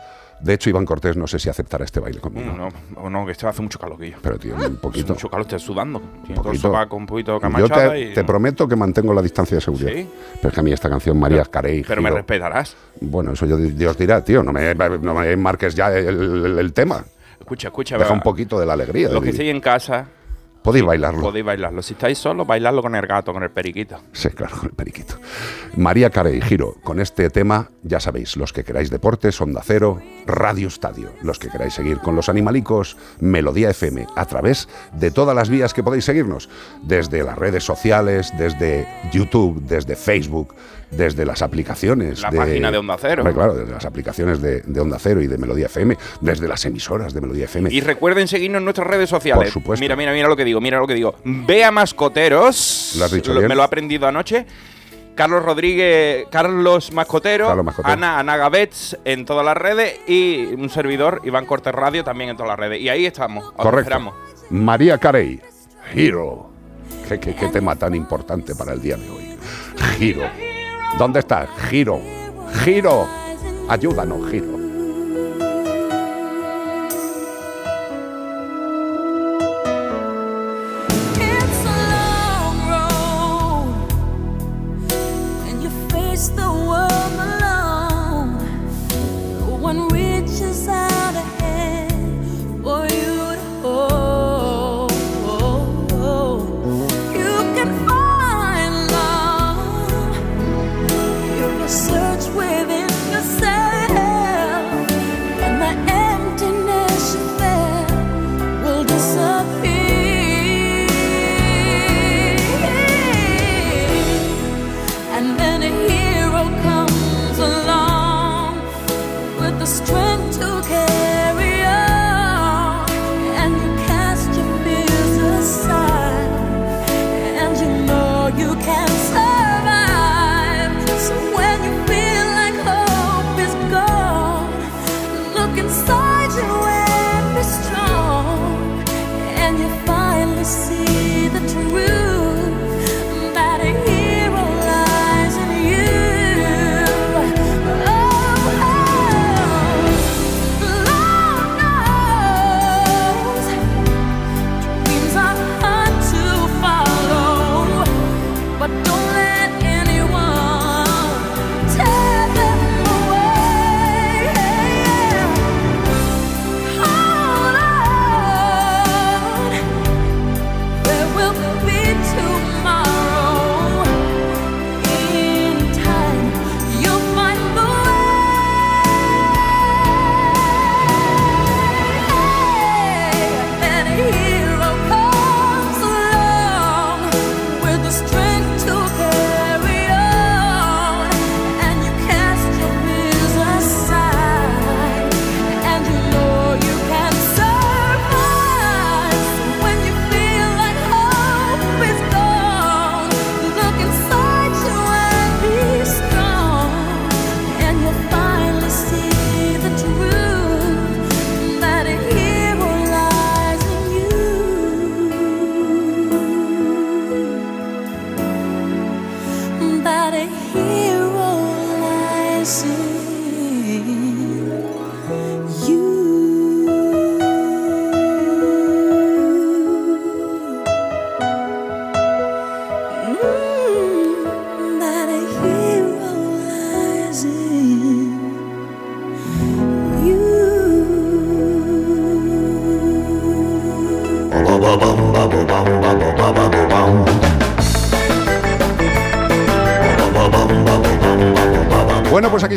De hecho, Iván Cortés no sé si aceptará este baile conmigo. No, no, no, que esto hace mucho calor, Guillo. Pero, tío, un poquito. Hace mucho calor, estoy sudando. El poquito. sobaco un poquito Yo te, y... te prometo que mantengo la distancia de seguridad. ¿Sí? Pero es que a mí esta canción, María Carey. Pero me respetarás. Bueno, eso yo, Dios dirá, tío. No me, no me marques ya el, el- el tema. Escucha, escucha. Deja va. un poquito de la alegría. Los que estéis en casa, Podéis bailarlo. podéis bailarlo. Si estáis solos, bailarlo con el gato, con el periquito. Sí, claro, con el periquito. María Carey, Giro, con este tema, ya sabéis, los que queráis deportes, Onda Cero, Radio Estadio. Los que queráis seguir con los animalicos, Melodía FM, a través de todas las vías que podéis seguirnos. Desde las redes sociales, desde YouTube, desde Facebook, desde las aplicaciones. La página de Onda Cero. Hombre, claro, desde las aplicaciones de, de Onda Cero y de Melodía FM, desde las emisoras de Melodía FM. Y recuerden seguirnos en nuestras redes sociales. Por supuesto. Mira, mira, mira lo que digo, mira lo que digo. Vea mascoteros. Lo has dicho Lo- bien. Me lo he aprendido anoche. Carlos Rodríguez, Carlos Mascotero, Carlos Mascotero. Ana, Ana Gavets en todas las redes y un servidor, Iván Cortés Radio, también en todas las redes. Y ahí estamos. Os Correcto. esperamos. María Carey, Giro. ¿Qué, qué, qué tema tan importante para el día de hoy. Giro. ¿Dónde estás? Giro. Giro. Ayúdanos, Giro.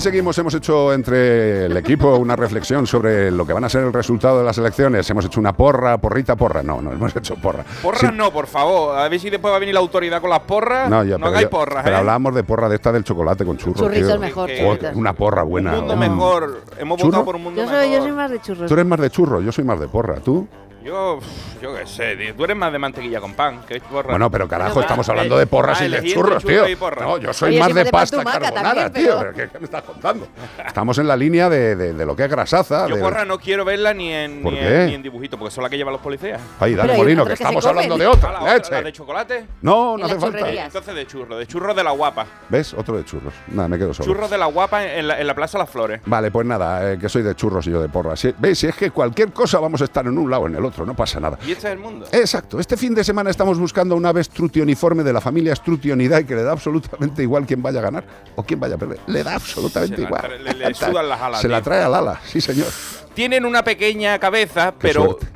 Seguimos. Hemos hecho entre el equipo una reflexión sobre lo que van a ser el resultado de las elecciones. Hemos hecho una porra, porrita, porra. No, no hemos hecho porra. Porras Sí. no, por favor. A ver si después va a venir la autoridad con las porras. No, ya, pero hagáis yo- porras, Pero ¿eh? hablábamos de porra de esta del chocolate con churros. Churritos tío. mejor, Oh, churritos. una porra buena. Un mundo mejor. Hemos ¿Churro? votado por un mundo Yo soy, mejor. yo soy más de churros. Tú eres más de churro, yo soy más de porra. ¿Tú? Yo, pff, yo qué sé, tío. Tú eres más de mantequilla con pan. Que porra. Bueno, pero carajo, estamos hablando de porras ah, y de churros, churro tío. No, yo soy Oye, más de pasta carbonara, también, tío. pero- ¿Qué, qué me estás contando? Estamos en la línea de, de- de lo que es grasaza. Yo de- porra no quiero verla ni en, ¿Por ni, en, ni en dibujito, porque son las que llevan los policías. Ay, dale, Molino, que estamos hablando de otra. la otra, leche. ¿La de chocolate? No, no hace falta. Entonces de churro, de churros de la guapa. ¿Ves? Otro de churros. Nada, me quedo solo. Churros de la guapa en la, en la Plaza Las Flores. Vale, pues nada, eh, que soy de churros y yo de porra. Si, ¿Veis? Si es que cualquier cosa vamos a estar en un lado o en el otro, no pasa nada. Y este es el mundo. Exacto. Este fin de semana estamos buscando una ave strutioniforme de la familia Strutionidae que le da absolutamente igual quién vaya a ganar o quién vaya a perder. Le da absolutamente Se igual. le- le sudan las alas, Se la trae al ala, sí señor. Tienen una pequeña cabeza, Qué pero, suerte.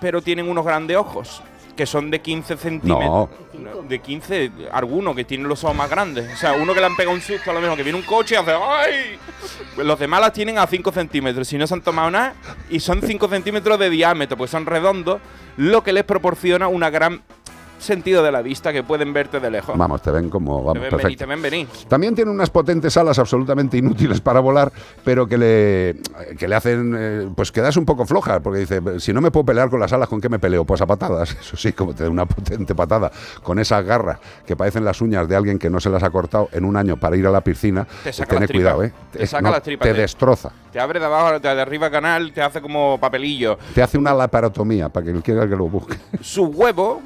pero tienen unos grandes ojos. Que son de 15 centímetros. De 15, algunos que tienen los ojos más grandes. O sea, uno que le han pegado un susto a lo mejor, que viene un coche y hace ¡ay! Los demás las tienen a 5 centímetros. Si no se han tomado nada, y son 5 centímetros de diámetro, pues son redondos, lo que les proporciona una gran sentido de la vista que pueden verte de lejos. Vamos, te ven como te ven venir, perfecto. te ven venir. También tiene unas potentes alas absolutamente inútiles para volar, pero que le, que le hacen eh, pues quedarse un poco flojas, porque dice, si no me puedo pelear con las alas, ¿con qué me peleo? Pues a patadas, eso sí, como te da una potente patada, con esas garras que parecen las uñas de alguien que no se las ha cortado en un año para ir a la piscina, Te saca las tripas. cuidado, ¿eh? Te saca no, las tripas, Te te- destroza, Te abre de abajo, de arriba canal, te hace como papelillo. te hace una laparotomía, para que quiera que lo busque. Sus huevos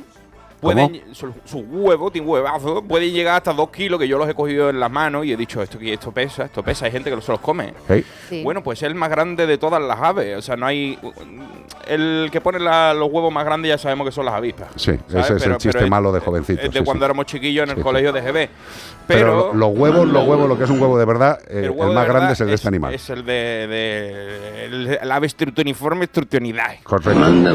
pueden, su, su huevo, tiene huevazo, pueden llegar hasta 2 kilos, que yo los he cogido en las manos y he dicho, esto, esto pesa, esto pesa, hay gente que se los come. ¿Eh? Sí. Bueno, pues es el más grande de todas las aves. O sea, no hay. El que pone la- los huevos más grandes ya sabemos que son las avispas. Sí, ¿sabes? ese es el chiste malo de jovencitos. Es de sí, cuando sí. éramos chiquillos en el Sí, sí. colegio de GB. Pero, Pero. lo- los huevos, los huevos, lo que es un huevo de verdad, eh, el de más grande es el de este animal. Es el de. de el, el ave strutoniforme strutonidae. Correcto. Manda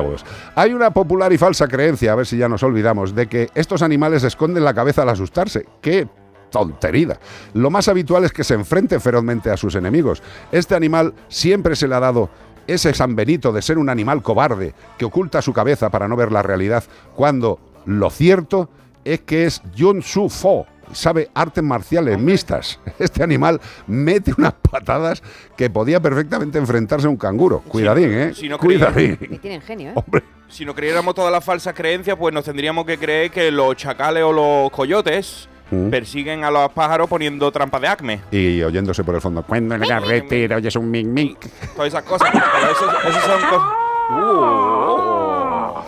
huevos. Hay una popular y falsa creencia, a ver si ya nos olvidamos, de que estos animales esconden la cabeza al asustarse. ¡Qué tontería! Lo más habitual es que se enfrente ferozmente a sus enemigos. Este animal siempre se le ha dado ese San Benito de ser un animal cobarde que oculta su cabeza para no ver la realidad, cuando lo cierto es que es Yun Su Fo. Sabe artes marciales mixtas. Este animal mete unas patadas que podía perfectamente enfrentarse a un canguro. Cuidadín, ¿eh? si no Cuidadín. Que tienen genio, ¿eh? Hombre, Si no creyéramos todas las falsas creencias, pues nos tendríamos que creer que los chacales o los coyotes Mm. persiguen a los pájaros poniendo trampas de acme. y oyéndose por el fondo. Cuando en la carretera oyes un mic mic. Todas esas cosas. Pero eso, eso son cosas.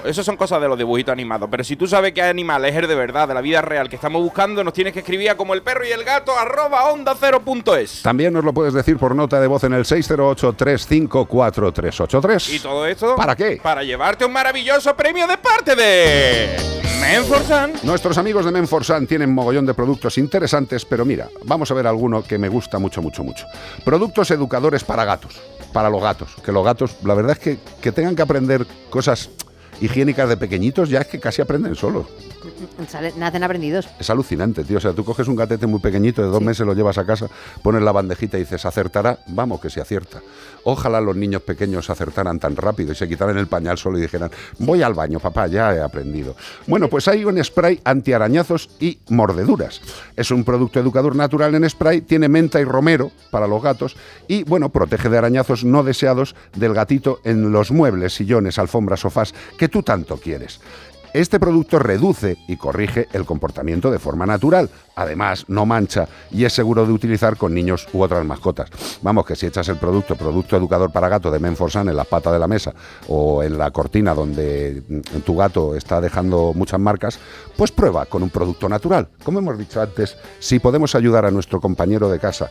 Eso son cosas de los dibujitos animados. Pero si tú sabes que hay animales es el de verdad, de la vida real, que estamos buscando, nos tienes que escribir a como el perro y el gato arroba onda cero punto es. También nos lo puedes decir por nota de voz en el 608-354-383. Y todo esto. ¿Para qué? Para llevarte un maravilloso premio de parte de. Menforsan. Nuestros amigos de Menforsan tienen mogollón de productos interesantes, pero mira, vamos a ver alguno que me gusta mucho, mucho, mucho. Productos educadores para gatos, para los gatos. Que los gatos, la verdad es que, que tengan que aprender cosas higiénicas de pequeñitos, ya es que casi aprenden solos. Sale- nacen aprendidos. Es alucinante, tío. O sea, tú coges un gatete muy pequeñito de dos meses, lo llevas a casa, pones la bandejita y dices, ¿acertará? Vamos, que se acierta. Ojalá los niños pequeños acertaran tan rápido y se quitaran el pañal solo y dijeran, voy al baño, papá, ya he aprendido. Bueno, pues hay un spray antiarañazos y mordeduras. Es un producto educador natural en spray, tiene menta y romero para los gatos y, bueno, protege de arañazos no deseados del gatito en los muebles, sillones, alfombras, sofás que tú tanto quieres. Este producto reduce y corrige el comportamiento de forma natural. Además, no mancha y es seguro de utilizar con niños u otras mascotas. Vamos, que si echas el producto, producto educador para gato de Menforsan en la pata de la mesa o en la cortina donde mm, tu gato está dejando muchas marcas, pues prueba con un producto natural. Como hemos dicho antes, si podemos ayudar a nuestro compañero de casa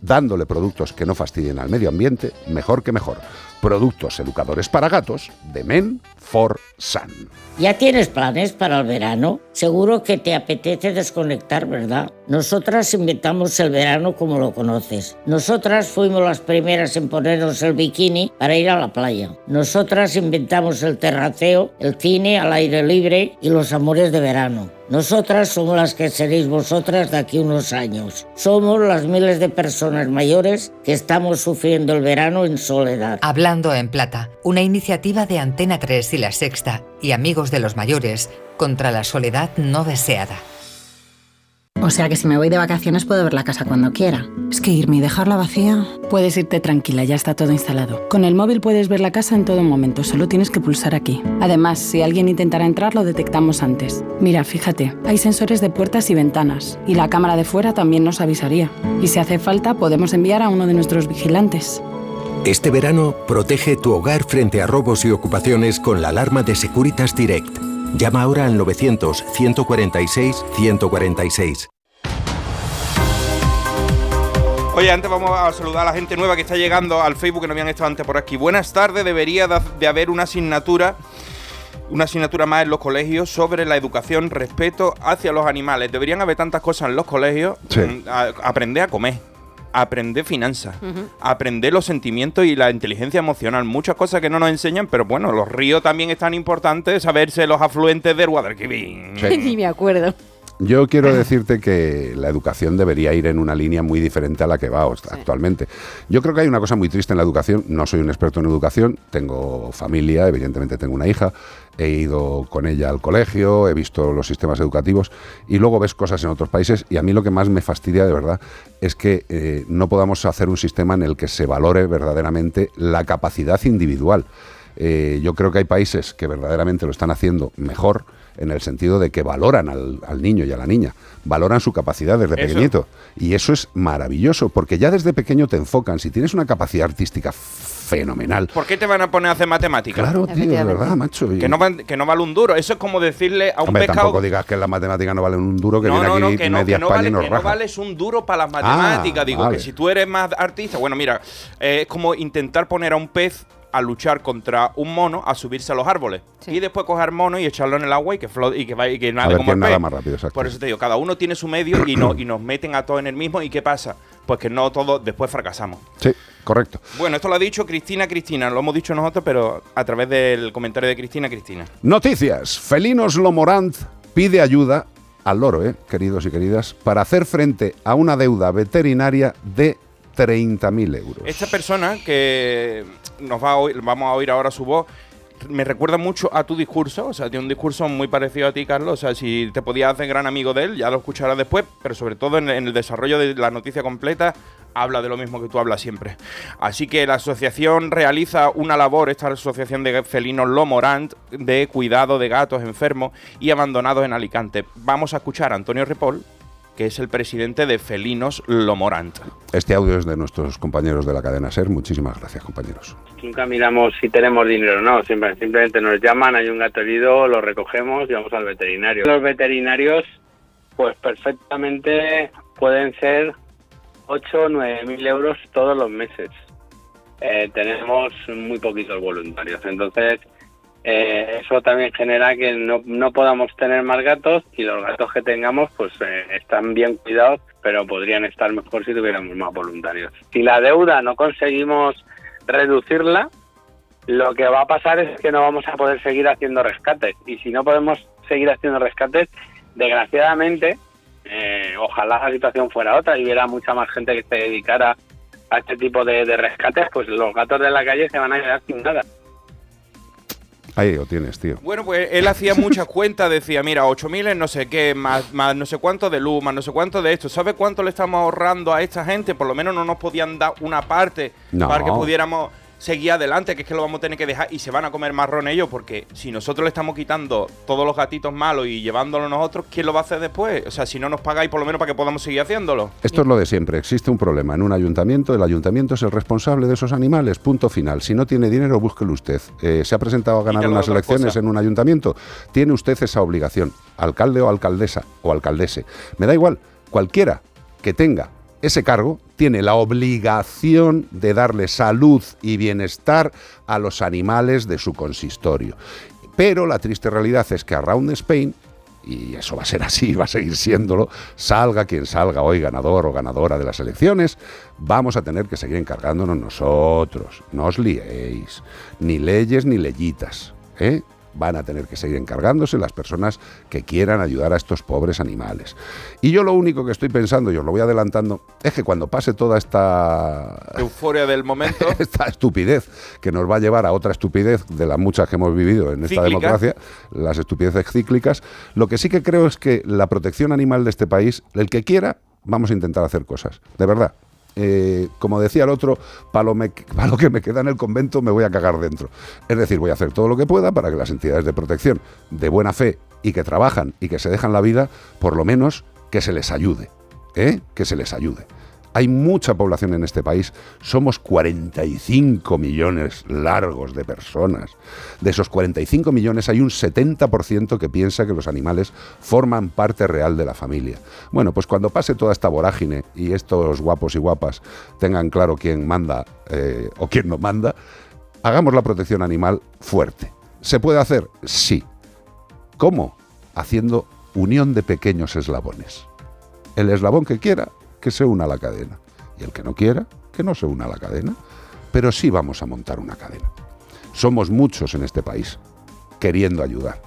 dándole productos que no fastidien al medio ambiente, mejor que mejor. Productos educadores para gatos de Men for Sun. ¿Ya tienes planes para el verano? Seguro que te apetece desconectar, ¿verdad? Nosotras inventamos el verano como lo conoces. Nosotras fuimos las primeras en ponernos el bikini para ir a la playa. Nosotras inventamos el terraceo, el cine al aire libre y los amores de verano. Nosotras somos las que seréis vosotras de aquí unos años. Somos las miles de personas mayores que estamos sufriendo el verano en soledad. Hablando en Plata, una iniciativa de Antena 3 y La Sexta y Amigos de los Mayores contra la soledad no deseada. O sea que si me voy de vacaciones puedo ver la casa cuando quiera. Es que irme y dejarla vacía. Puedes irte tranquila, ya está todo instalado. Con el móvil puedes ver la casa en todo momento, solo tienes que pulsar aquí. Además, si alguien intentara entrar, lo detectamos antes. Mira, fíjate, hay sensores de puertas y ventanas, y la cámara de fuera también nos avisaría. Y si hace falta, podemos enviar a uno de nuestros vigilantes. Este verano, protege tu hogar frente a robos y ocupaciones con la alarma de Securitas Direct. Llama ahora al 900-146-146. Oye, antes vamos a saludar a la gente nueva que está llegando al Facebook que no habían estado antes por aquí. Buenas tardes, debería de- haber una asignatura, una asignatura más en los colegios sobre la educación, respeto hacia los animales. Deberían haber tantas cosas en los colegios. Sí. Mm, a- aprender a comer, aprender finanzas, aprender los sentimientos y la inteligencia emocional. Muchas cosas que no nos enseñan, pero bueno, los ríos también es tan importante saberse los afluentes del Guadalquivir. Ni me acuerdo. Yo quiero decirte que la educación debería ir en una línea muy diferente a la que va actualmente. Yo creo que hay una cosa muy triste en la educación. No soy un experto en educación, tengo familia, evidentemente tengo una hija, he ido con ella al colegio, he visto los sistemas educativos y luego ves cosas en otros países y a mí lo que más me fastidia de verdad es que eh, no podamos hacer un sistema en el que se valore verdaderamente la capacidad individual. Eh, yo creo que hay países que verdaderamente lo están haciendo mejor en el sentido de que valoran al, al niño y a la niña, valoran su capacidad desde Eso. pequeñito. Y eso es maravilloso, porque ya desde pequeño te enfocan. Si tienes una capacidad artística fenomenal, ¿Por qué te van a poner a hacer matemáticas? claro, tío, de verdad, macho. y- Que no, van- que no vale un duro. Eso es como decirle a un Hombre, pescado. tampoco digas que las matemáticas no valen un duro, que no, viene no, aquí no, que no, media que no España vale, y nos que no raja. vales un duro para las matemáticas. Digo, vale. que si tú eres más artista, bueno, mira, eh, es como intentar poner a un pez a luchar contra un mono a subirse a los árboles. Y después coger mono y echarlo en el agua y que flote y que, vaya- y que nade como el nada más rápido, exacto. Por eso te digo, cada uno tiene su medio y, no, y nos meten a todos en el mismo. ¿Y qué pasa? Pues que no todos después fracasamos. Sí, correcto. Bueno, esto lo ha dicho Cristina Cristina, lo hemos dicho nosotros, pero a través del comentario de Cristina Cristina. Noticias. Felinos Lomorant pide ayuda al loro, eh, queridos y queridas, para hacer frente a una deuda veterinaria de 30.000 euros. Esta persona que nos va a oír, vamos a oír ahora su voz, me recuerda mucho a tu discurso, o sea, tiene un discurso muy parecido a ti, Carlos, o sea, si te podías hacer gran amigo de él, ya lo escucharás después, pero sobre todo en, el desarrollo de la noticia completa, habla de lo mismo que tú hablas siempre. Así que la asociación realiza una labor, esta asociación de felinos Lomorant, de cuidado de gatos enfermos y abandonados en Alicante. Vamos a escuchar a Antonio Ripoll, que es el presidente de Felinos Lomorant. Este audio es de nuestros compañeros de la cadena SER. Muchísimas gracias, compañeros. Nunca miramos si tenemos dinero o no, siempre, simplemente nos llaman, hay un gato herido, lo recogemos y vamos al veterinario. Los veterinarios, pues perfectamente pueden ser 8 o 9 mil euros todos los meses. Eh, tenemos muy poquitos voluntarios, entonces eh, eso también genera que no, no podamos tener más gatos y los gatos que tengamos pues eh, están bien cuidados, pero podrían estar mejor si tuviéramos más voluntarios. Si la deuda no conseguimos reducirla, lo que va a pasar es que no vamos a poder seguir haciendo rescates. Y si no podemos seguir haciendo rescates, desgraciadamente, eh, ojalá la situación fuera otra y hubiera mucha más gente que se dedicara a este tipo de, de rescates, pues los gatos de la calle se van a quedar sin nada. Ahí lo tienes, tío. Bueno, pues él hacía muchas cuentas, decía, mira, 8.000 en no sé qué, más, más no sé cuánto de luz, más no sé cuánto de esto. ¿Sabe cuánto le estamos ahorrando a esta gente? Por lo menos no nos podían dar una parte No. para que pudiéramos seguir adelante, que es que lo vamos a tener que dejar y se van a comer marrón ellos, porque si nosotros le estamos quitando todos los gatitos malos y llevándolos nosotros, ¿quién lo va a hacer después? O sea, si no nos pagáis por lo menos para que podamos seguir haciéndolo. Esto es lo de siempre. Existe un problema en un ayuntamiento. El ayuntamiento es el responsable de esos animales. Punto final. Si no tiene dinero, búsquelo usted. Eh, se ha presentado a ganar unas elecciones cosa. en un ayuntamiento. Tiene usted esa obligación. Alcalde o alcaldesa o alcaldese. Me da igual. Cualquiera que tenga ese cargo tiene la obligación de darle salud y bienestar a los animales de su consistorio. Pero la triste realidad es que Around Spain, y eso va a ser así, va a seguir siéndolo, salga quien salga hoy ganador o ganadora de las elecciones, vamos a tener que seguir encargándonos nosotros. No os liéis, ni leyes ni leyitas. ¿eh? Van a tener que seguir encargándose las personas que quieran ayudar a estos pobres animales. Y yo lo único que estoy pensando, y os lo voy adelantando, es que cuando pase toda esta Euforia del momento. esta estupidez que nos va a llevar a otra estupidez de las muchas que hemos vivido en esta Cíclica. democracia, las estupideces cíclicas, lo que sí que creo es que la protección animal de este país, el que quiera, vamos a intentar hacer cosas, de verdad. Eh, como decía el otro, para lo, lo que me queda en el convento me voy a cagar dentro. Es decir, voy a hacer todo lo que pueda para que las entidades de protección de buena fe y que trabajan y que se dejan la vida, por lo menos que se les ayude. ¿eh? Que se les ayude. Hay mucha población en este país, somos 45 millones largos de personas. De esos 45 millones hay un 70% que piensa que los animales forman parte real de la familia. Bueno, pues cuando pase toda esta vorágine y estos guapos y guapas tengan claro quién manda eh, o quién no manda, hagamos la protección animal fuerte. ¿Se puede hacer? Sí. ¿Cómo? Haciendo unión de pequeños eslabones. El eslabón que quiera, que se una a la cadena. Y el que no quiera, que no se una a la cadena. Pero sí vamos a montar una cadena. Somos muchos en este país queriendo ayudar,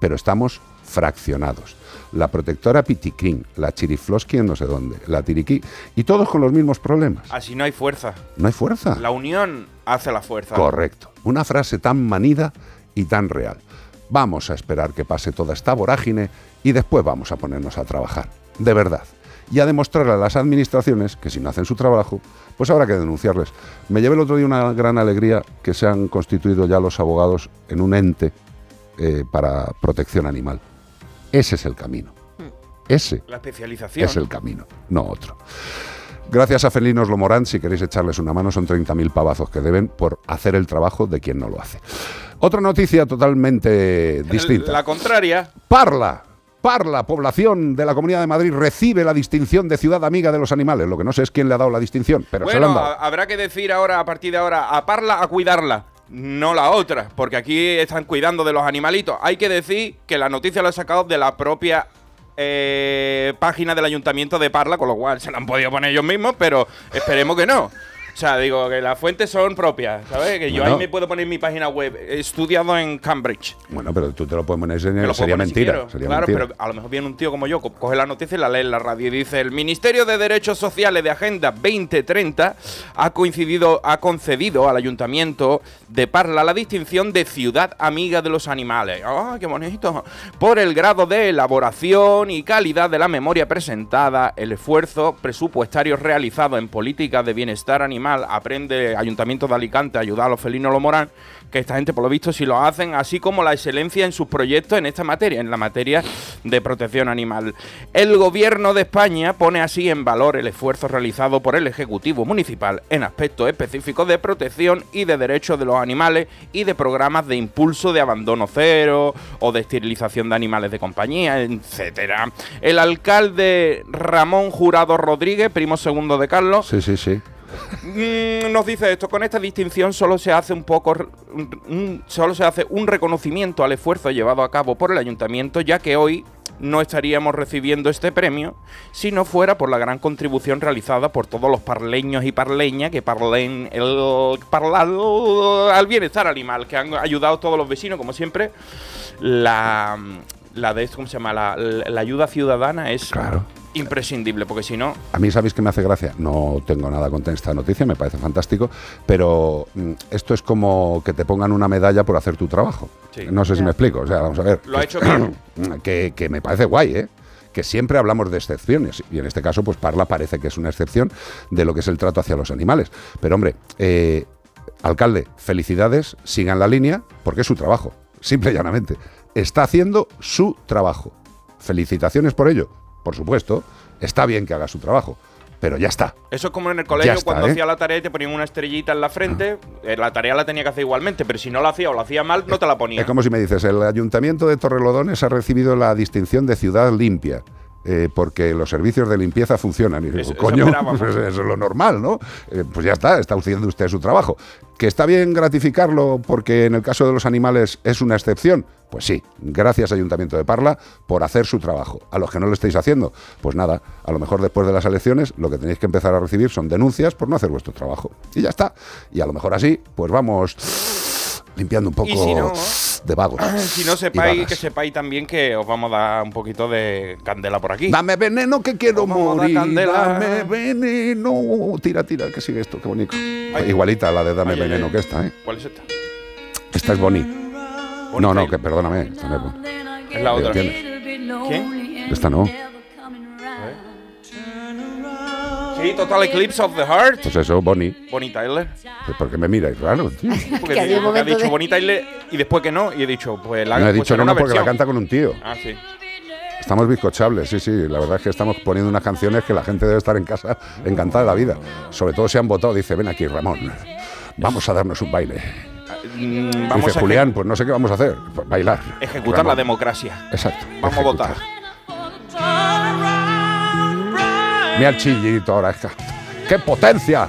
pero estamos fraccionados. La protectora Pitiquín, la Chirifloski en no sé dónde, la Tiriquí, y todos con los mismos problemas. Así no hay fuerza. No hay fuerza. La unión hace la fuerza. Correcto. Una frase tan manida y tan real. Vamos a esperar que pase toda esta vorágine y después vamos a ponernos a trabajar. De verdad. Y a demostrarle a las administraciones que si no hacen su trabajo, pues habrá que denunciarles. Me llevé el otro día una gran alegría que se han constituido ya los abogados en un ente eh, para protección animal. Ese es el camino. Ese La especialización. es el camino, no otro. Gracias a Felinos Lomorán, si queréis echarles una mano, son 30.000 pavazos que deben por hacer el trabajo de quien no lo hace. Otra noticia totalmente distinta. La contraria. Parla. Parla, población de la Comunidad de Madrid, recibe la distinción de ciudad amiga de los animales. Lo que no sé es quién le ha dado la distinción, pero se la han Bueno, dado. habrá que decir ahora, a partir de ahora, a parla, a cuidarla. No la otra, porque aquí están cuidando de los animalitos. Hay que decir que la noticia la he sacado de la propia eh, página del ayuntamiento de Parla, con lo cual se la han podido poner ellos mismos, pero esperemos que no. O sea, digo que las fuentes son propias, ¿sabes? Que yo Bueno. ahí me puedo poner mi página web. He estudiado en Cambridge. Bueno, pero tú te lo puedes poner, sería poner si mentira. quiero. sería claro, mentira. pero a lo mejor viene un tío como yo, co- coge la noticia y la lee en la radio y dice: el Ministerio de Derechos Sociales de Agenda 2030 ha coincidido, ha concedido al Ayuntamiento de Parla la distinción de Ciudad Amiga de los Animales. ¡Ah, qué bonito! Por el grado de elaboración y calidad de la memoria presentada, el esfuerzo presupuestario realizado en políticas de bienestar animal, aprende Ayuntamiento de Alicante a ayudar a los felinos Lomorán, que esta gente por lo visto si lo hacen, así como la excelencia en sus proyectos en esta materia, en la materia de protección animal. El gobierno de España pone así en valor el esfuerzo realizado por el Ejecutivo Municipal en aspectos específicos de protección y de derechos de los animales y de programas de impulso de abandono cero o de esterilización de animales de compañía, etcétera. El alcalde Ramón Jurado Rodríguez, primo segundo de Carlos, Sí, sí, sí. Mm, nos dice esto, con esta distinción solo se hace un poco solo se hace un reconocimiento al esfuerzo llevado a cabo por el ayuntamiento, ya que hoy no estaríamos recibiendo este premio si no fuera por la gran contribución realizada por todos los parleños y parleñas que parlen el parlar al bienestar animal, que han ayudado todos los vecinos, como siempre. La, la de esto, ¿cómo se llama? La, la ayuda ciudadana es imprescindible, porque si no, A mí, ¿sabéis que me hace gracia? No tengo nada contra esta noticia, me parece fantástico, pero mm, esto es como que te pongan una medalla por hacer tu trabajo. Sí. No sé si me explico. O sea, vamos a ver. Lo ha que- hecho bien. que, que me parece guay, ¿eh? Que siempre hablamos de excepciones. Y en este caso, pues Parla parece que es una excepción de lo que es el trato hacia los animales. Pero, hombre, eh, alcalde, felicidades, sigan la línea, porque es su trabajo. Simple y llanamente. Está haciendo su trabajo. Felicitaciones por ello. Por supuesto, está bien que haga su trabajo. Pero ya está. Eso es como en el colegio está, cuando ¿eh? hacía la tarea y te ponían una estrellita en la frente. eh, La tarea la tenía que hacer igualmente, pero si no la hacía o la hacía mal, no te la ponía. Es como si me dices, el Ayuntamiento de Torrelodones ha recibido la distinción de ciudad limpia. Eh, porque los servicios de limpieza funcionan. Y digo, Eso- coño, pues eso es lo normal, ¿no? Eh, pues ya está, está haciendo usted su trabajo. ¿Que está bien gratificarlo porque en el caso de los animales es una excepción? Pues sí, gracias Ayuntamiento de Parla por hacer su trabajo. A los que no lo estáis haciendo, pues nada, a lo mejor después de las elecciones lo que tenéis que empezar a recibir son denuncias por no hacer vuestro trabajo. Y ya está. Y a lo mejor así, pues vamos limpiando un poco Y si no- de vagos. Si no sepáis, que sepáis también que os vamos a dar un poquito de candela por aquí. Dame veneno que quiero morir. candela. Dame veneno. Tira, tira, que sigue esto, qué bonito. Igualita a la de Dame Ay, veneno ay. que esta, ¿eh? ¿Cuál es esta? Esta es Bonnie. No, no, que perdóname. Esta no es la otra. ¿Quién? Esta no. Sí, Total Eclipse of the Heart. Pues eso, Bonnie. Bonnie Tyler. Pues ¿Por qué me miráis raro? tío? Porque, ha dicho de- Bonnie Tyler y después que no. Y he dicho, pues la No he pues dicho no una porque la canta con un tío. Ah, sí. Estamos bizcochables, sí, sí. La verdad es que estamos poniendo unas canciones que la gente debe estar en casa encantada de la vida. Sobre todo si han votado. Dice, ven aquí, Ramón. Vamos a darnos un baile. Mm, Dice a Julián, pues no sé qué vamos a hacer. Pues Bailar. ejecutar la democracia. Exacto. Vamos a votar. Mira el chillito ahora. ¡Qué potencia!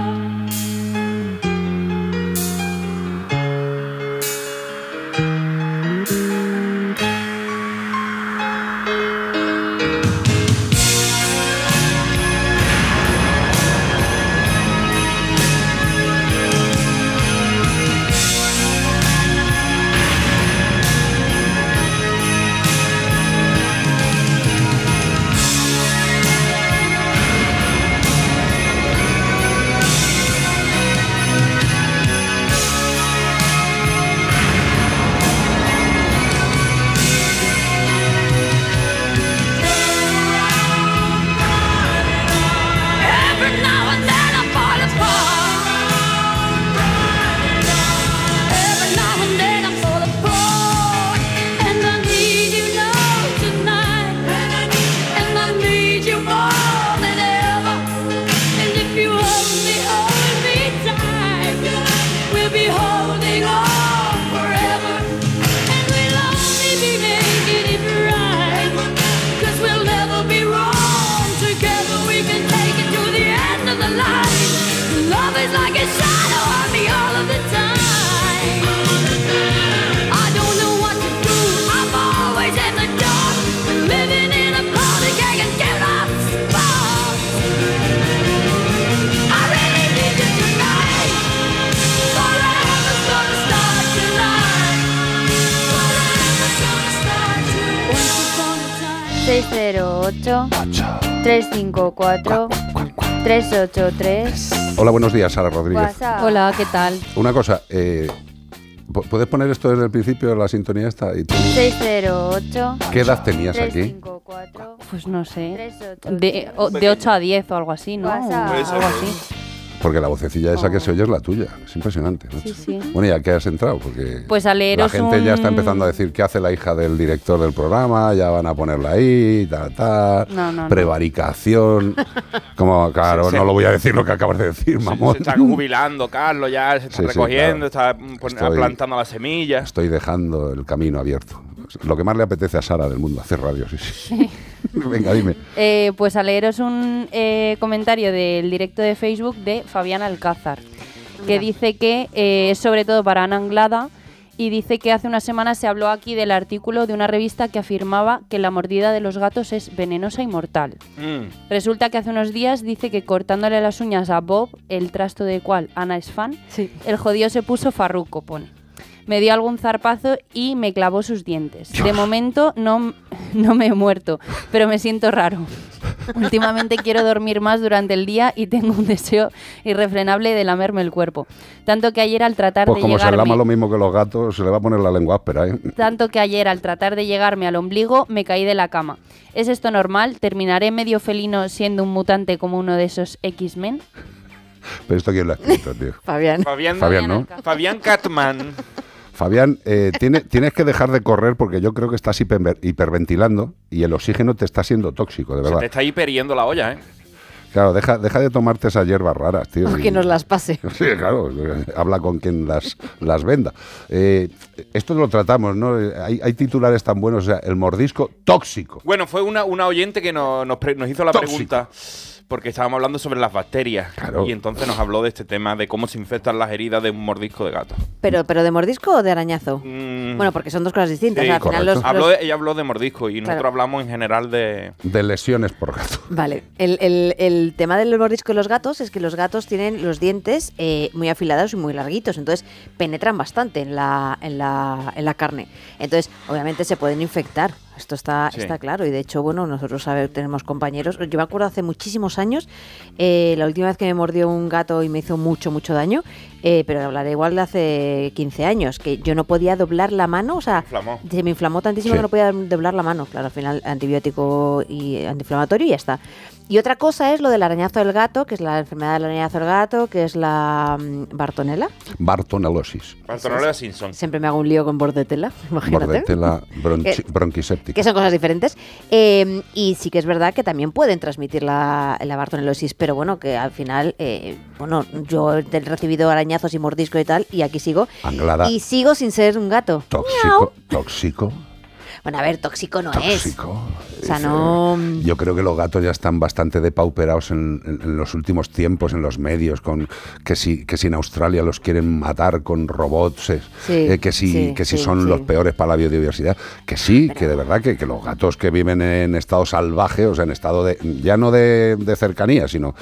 8 354 383. Hola, buenos días, Sara Rodríguez. WhatsApp. Hola, ¿qué tal? Una cosa, eh, ¿puedes poner esto desde el principio, la sintonía está? Y tú- 608 ¿Qué edad tenías aquí? 354 Pues no sé. 383. De, de 8 a 10 o algo así, ¿no? WhatsApp. Algo así. Porque la vocecilla esa que se oye es la tuya. Es impresionante. macho. Sí, sí. Bueno, ¿y a qué has entrado? Porque Pues a la gente ya está empezando a decir qué hace la hija del director del programa, ya van a ponerla ahí, ta, ta, No, no, no. prevaricación. Como, claro, no lo voy a decir lo que acabas de decir, mamón. Se está jubilando, Carlos, ya se está Sí, sí, recogiendo, claro. está mm, Estoy- plantando las semillas. Estoy dejando el camino abierto. Lo que más le apetece a Sara del mundo, hacer radio, sí, sí. Venga, dime. Eh, pues a leeros un eh, comentario del directo de Facebook de Fabián Alcázar, que dice que eh, es sobre todo para Ana Anglada y dice que hace unas semanas se habló aquí del artículo de una revista que afirmaba que la mordida de los gatos es venenosa y mortal. Mm. Resulta que hace unos días dice que cortándole las uñas a Bob, el trasto de cual Ana es fan, el jodido se puso farruco, pone. Me dio algún zarpazo y me clavó sus dientes. De momento no, no me he muerto, pero me siento raro. Últimamente quiero dormir más durante el día y tengo un deseo irrefrenable de lamerme el cuerpo. Tanto que ayer al tratar Pues de como se llegarme... lama lo mismo que los gatos, se le va a poner la lengua áspera, ¿eh? Tanto que ayer al tratar de llegarme al ombligo me caí de la cama. ¿Es esto normal? ¿Terminaré medio felino siendo un mutante como uno de esos X-Men? Pero esto quién lo ha escrito, tío. Fabián. Fabián, Fabián, ¿no? Fabián Catman. Fabián, eh, tiene- tienes que dejar de correr porque yo creo que estás hiper- hiperventilando y el oxígeno te está siendo tóxico, de Se te verdad. está hiperiendo la olla, ¿eh? Claro, deja, deja de tomarte esas hierbas raras, tío. O y- que nos las pase. Sí, claro, habla con quien las, las venda. Eh, esto lo tratamos, ¿no? Eh, Hay, hay titulares tan buenos, o sea, el mordisco tóxico. Bueno, fue una, una oyente que nos, nos pre- nos hizo la Tóxico. pregunta porque estábamos hablando sobre las bacterias. Claro. Y entonces nos habló de este tema de cómo se infectan las heridas de un mordisco de gato. Pero, pero de mordisco o de arañazo? Mm. Bueno, porque son dos cosas distintas. Sí, al final los- Habló los- de- ella habló de mordisco y nosotros Claro. hablamos en general de... De lesiones por gato. Vale, el, el- el tema del mordisco de los gatos es que los gatos tienen los dientes eh, muy afilados y muy larguitos, entonces penetran bastante en la, en la, en la carne. Entonces, obviamente se pueden infectar. Esto está, Sí. está claro. Y de hecho, bueno, nosotros sabe- tenemos compañeros. Yo me acuerdo hace muchísimos años, eh, la última vez que me mordió un gato y me hizo mucho, mucho daño, eh, pero hablaré igual de hace 15 años, que yo no podía doblar la mano, o sea, Inflamó. se me inflamó tantísimo Sí. que no podía doblar la mano. Claro, al final antibiótico y antiinflamatorio y ya está. Y otra cosa es lo del arañazo del gato, que es la enfermedad del arañazo del gato, que es la mm, Bartonella. Bartonelosis. Bartonella Simpson. Siempre me hago un lío con bordetela, imagínate. Bordetela bronquiséptica. que son cosas diferentes. Eh, y sí que es verdad que también pueden transmitir la, la bartonelosis, pero bueno, que al final, eh, bueno, yo he recibido arañazos y mordisco y tal, y aquí sigo. Anglada. Y sigo sin ser un gato. Tóxico, tóxico, Bueno, a ver, tóxico no es. tóxico. O sea, no... Yo creo que los gatos ya están bastante depauperados en, en- en los últimos tiempos, en los medios, con que si, que si en Australia los quieren matar con robots, eh, Sí, eh, que si, sí, que si sí, son sí. los peores para la biodiversidad, que sí, que de verdad que, que los gatos que viven en estado salvaje, o sea, en estado de, ya no de, de cercanía, sino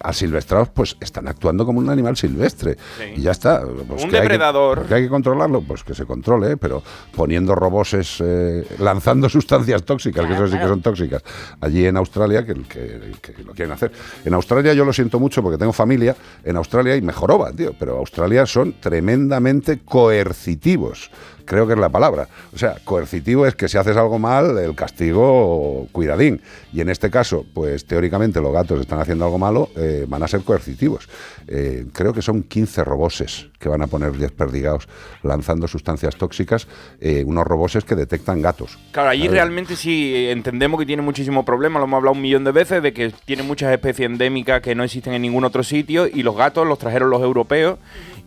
asilvestrados, pues están actuando como un animal silvestre. Y ya está. Pues Un que hay que- depredador. que hay que controlarlo, pues que se controle, pero poniendo roboses, eh, lanzando sustancias tóxicas, que eso sí que son tóxicas, allí en Australia, que, que- que lo quieren hacer. En Australia yo lo siento mucho porque tengo familia en Australia y me joroba, tío, pero Australia son tremendamente coercitivos. Creo que es la palabra. O sea, coercitivo es que si haces algo mal, el castigo, cuidadín. Y en este caso, pues teóricamente los gatos están haciendo algo malo, eh, van a ser coercitivos. Eh, creo que son 15 roboses que van a poner desperdigados lanzando sustancias tóxicas, eh, unos roboses que detectan gatos. Claro, allí realmente sí entendemos que tiene muchísimos problemas, lo hemos hablado un millón de veces, de que tiene muchas especies endémicas que no existen en ningún otro sitio y los gatos los trajeron los europeos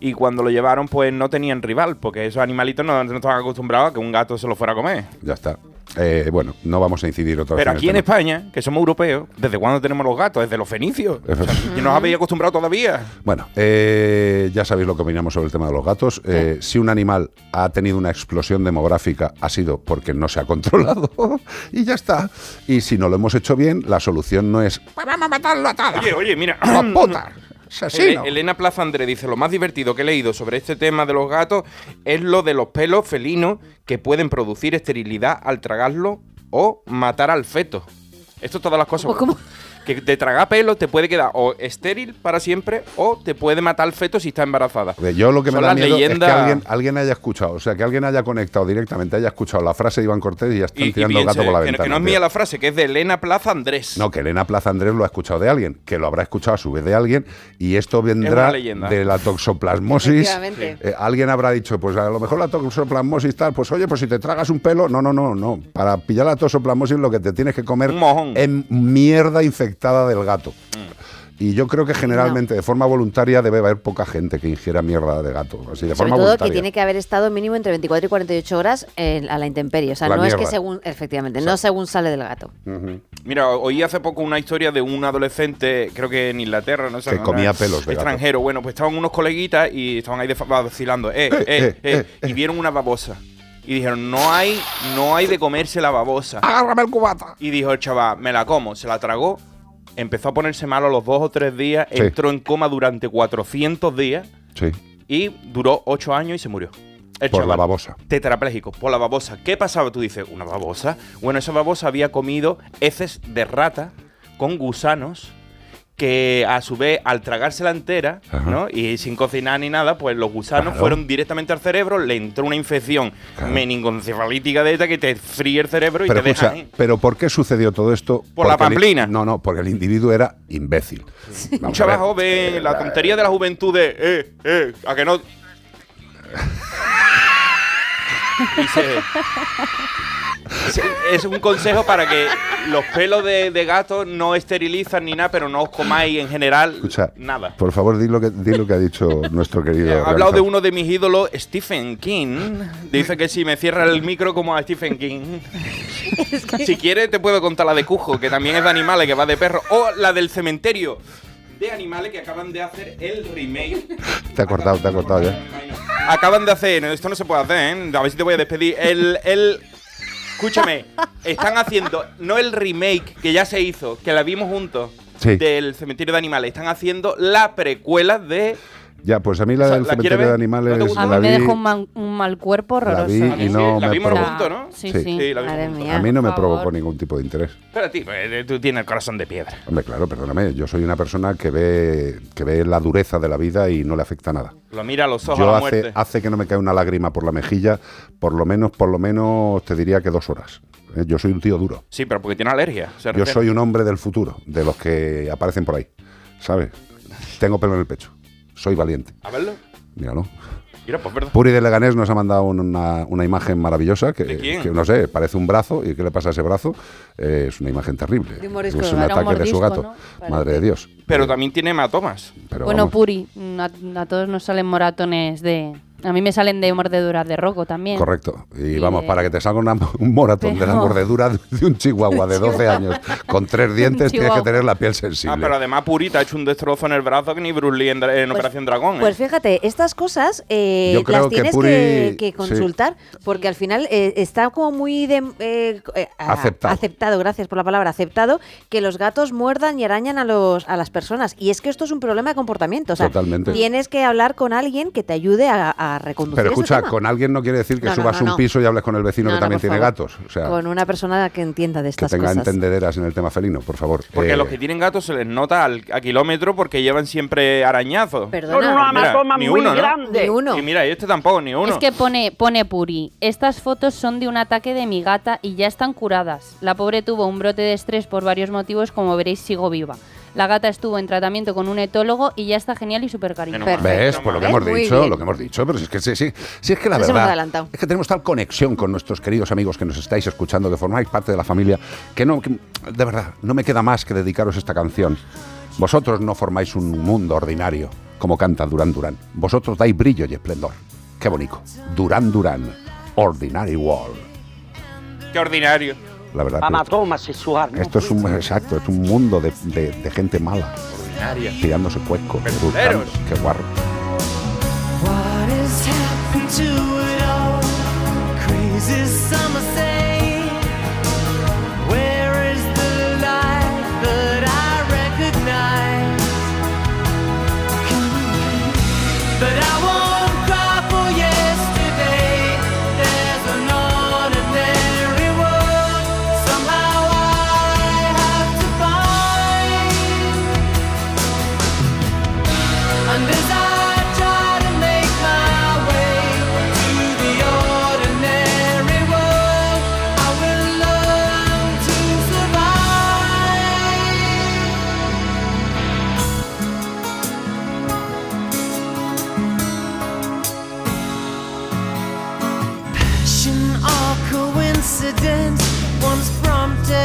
y cuando lo llevaron pues no tenían rival, porque esos animalitos no, no estaban acostumbrados a que un gato se lo fuera a comer. Ya está. Eh, bueno, no vamos a incidir otra vez Pero aquí en. España, que somos europeos, ¿desde cuándo tenemos los gatos? Desde los fenicios. Y nos habéis acostumbrado todavía. Bueno, eh, ya sabéis lo que opinamos sobre el tema de los gatos. Eh, si un animal ha tenido una explosión demográfica, ha sido porque no se ha controlado y ya está. Y si no lo hemos hecho bien, la solución no es Vamos a matarlo a. Oye, oye, mira. ¡Asesino! Ele- Elena Plaza André dice, lo más divertido que he leído sobre este tema de los gatos es lo de los pelos felinos que pueden producir esterilidad al tragarlo o matar al feto. Esto todas las cosas. ¿O cómo? Que de tragar pelo te puede quedar o estéril para siempre o te puede matar el feto si está embarazada. Yo lo que me Son da miedo es leyendas- que alguien, alguien haya escuchado, o sea, que alguien haya conectado directamente, haya escuchado la frase de Iván Cortés y ya están Y, y tirando el gato por la que, ventana. que no es mía la frase, que es de Elena Plaza Andrés. No, que Elena Plaza Andrés lo ha escuchado de alguien, que lo habrá escuchado a su vez de alguien, y esto Es vendrá leyenda. de la toxoplasmosis. Eh, alguien habrá dicho, pues a lo mejor la toxoplasmosis tal, pues oye, pues si te tragas un pelo, no, no, no, no. Para pillar la toxoplasmosis lo que te tienes que comer es mierda infectada del gato. Mm. Y yo creo que generalmente, de forma voluntaria, debe haber poca gente que ingiera mierda de gato. Así, de Sobre forma todo que voluntaria. tiene que haber estado mínimo entre 24 y 48 horas en- a la intemperie. O sea, La no es que mierda. según, efectivamente, no según sale del gato. Ujú. Mira, oí hace poco una historia de un adolescente, creo que en Inglaterra, no sé. Que no, comía no, pelos de gato. Extranjero. Bueno, pues estaban unos coleguitas y estaban ahí vacilando. Eh, eh, eh, eh, eh, y vieron una babosa. Y dijeron, no hay, no hay de comerse la babosa. Agárrame el cubata. Y dijo el chaval, me la como. Se la tragó. Empezó a ponerse malo a los dos o tres días. Sí. Entró en coma durante 400 días. Sí, Y duró ocho años y se murió. El por la babosa. Tetrapléjico, por la babosa. ¿Qué pasaba? Tú dices, ¿una babosa? Bueno, esa babosa había comido heces de rata con gusanos que a su vez al tragársela entera, Ajá. ¿no? Y sin cocinar ni nada, pues los gusanos Claro. fueron directamente al cerebro, le entró una infección meningoencefalítica de esta que te fríe el cerebro Pero y te escucha, deja ahí. ¿pero por qué sucedió todo esto? Por la el- pamplina. no, no, porque el individuo era imbécil. Un Vamos a chaval ver. joven, la tontería de la juventud de, eh, eh, a que no... es un consejo para que los pelos de, de gato no esterilizan ni nada, pero no os comáis en general Escucha, nada. por favor, di lo que, di lo que ha dicho nuestro querido. He hablado de uno de mis ídolos, Stephen King. Dice que si me cierra el micro como a Stephen King. Si quieres te puedo contar la de Cujo, que también es de animales, que va de perro. O la del cementerio de animales que acaban de hacer el remake. Te ha cortado, te ha cortado ya. Acaban de hacer, esto no se puede hacer, ¿eh? A ver si te voy a despedir. El, el, escúchame, están haciendo, no el remake que ya se hizo, que la vimos juntos, Sí. del cementerio de animales, están haciendo la precuela de... Ya, pues a mí la O sea, del ¿la cementerio de animales ¿No? A la mí me dejó un, man- un mal cuerpo La horroroso. vi y no la me provocó. ¿no? Sí, Sí. sí. Sí, la vimos Madre mía. A mí no me provocó ningún tipo de interés. Pero a ti, pues, tú tienes el corazón de piedra. Hombre, claro, perdóname, yo soy una persona que ve, que ve la dureza de la vida y no le afecta nada. Lo mira a los ojos Yo a la hace, muerte. hace que no me cae una lágrima por la mejilla, por lo menos, por lo menos te diría que dos horas. Eh, Yo soy un tío duro. Sí, pero porque tiene alergia. Yo soy un hombre del futuro, de los que aparecen por ahí. ¿Sabes? Tengo pelo en el pecho. Soy valiente. A verlo. Míralo. Mira, pues verdad. Puri de Leganés nos ha mandado una, una imagen maravillosa que, ¿De quién? que no sé, parece un brazo. ¿Y qué le pasa a ese brazo? Eh, es una imagen terrible. De un morisco, es un ataque de su gato. ¿no? Madre de Dios. Pero también tiene hematomas. Pero bueno, vamos, Puri, a, a todos nos salen moratones de... A mí me salen de mordeduras de roco también. Correcto. Y, Y vamos, de- para que te salga una- un moratón de la Pero- mordedura de un chihuahua de 12 años con tres dientes, tienes que tener la piel Ah, sensible. pero además Purita ha hecho un destrozo en el brazo que ni Bruce Lee en, en Operación Dragón. ¿eh? Pues fíjate, estas cosas eh, Yo creo las que tienes Puri- que, que sí. consultar porque al final eh, está como muy de, eh, eh, Aceptado. aceptado, gracias por la palabra, aceptado que los gatos muerdan y arañan a, los, a las personas. Y es que esto es un problema de comportamiento. O sea, Totalmente. tienes que hablar con alguien que te ayude a, a reconducir Pero escucha, tema. con alguien no quiere decir que No, subas no, un no. piso y hables con el vecino No, que no, también tiene favor. gatos. O sea, Con una persona que entienda de que estas tenga cosas. entendederas en el tema felino, por favor. Porque Eh, los que tienen gatos se les nota al, a kilómetro porque llevan siempre arañazos. Perdona. Con una Mira, ni muy uno, ¿no? grande. Ni uno. Y mira, y este tampoco, ni uno. Es que pone, pone Puri, estas fotos son de un ataque de mi gata y ya están curadas. La pobre tuvo un brote de estrés por varios motivos, como veréis sigo viva. La gata estuvo en tratamiento con un etólogo y ya está genial y súper cariñosa. ¿Ves? Por lo que hemos dicho, bien. lo que hemos dicho, pero si es que, sí, sí, si es que la Nos verdad es que tenemos tal conexión con nuestros queridos amigos que nos estáis escuchando, que formáis parte de la familia, que no, que, de verdad, no me queda más que dedicaros esta canción. Vosotros no formáis un mundo ordinario, como canta Durán Durán. Vosotros dais brillo y esplendor. Qué bonito. Durán Durán, Ordinary World. Qué ordinario. La verdad. Amatoma sexual. ¿no? esto es un, exacto, es un mundo de, de- de gente mala, Ordinaria. tirándose cuescos. Qué guarro. What has happened to it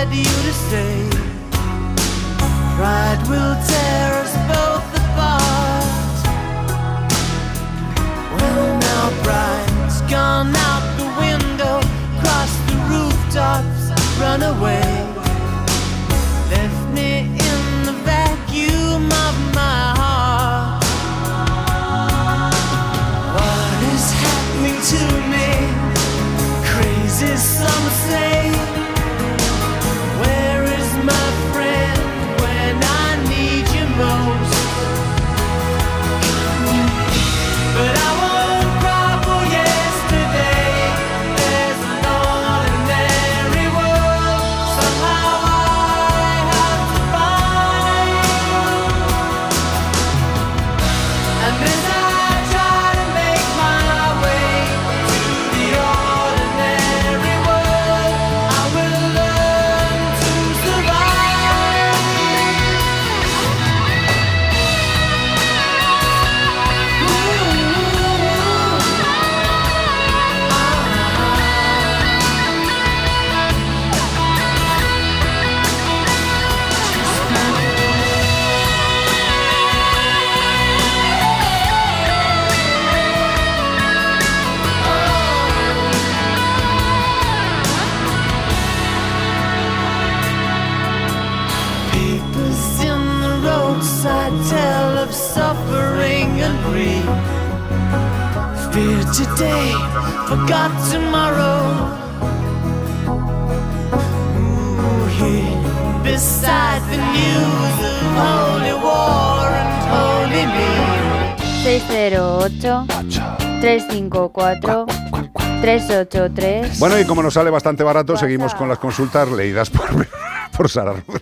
had you to stay. Pride will tear. Forgot tomorrow. Ooh, beside the news of holy war and holy me. 608 354 383 Bueno, y como nos sale bastante barato, seguimos con las consultas leídas por, por Sara Rodríguez.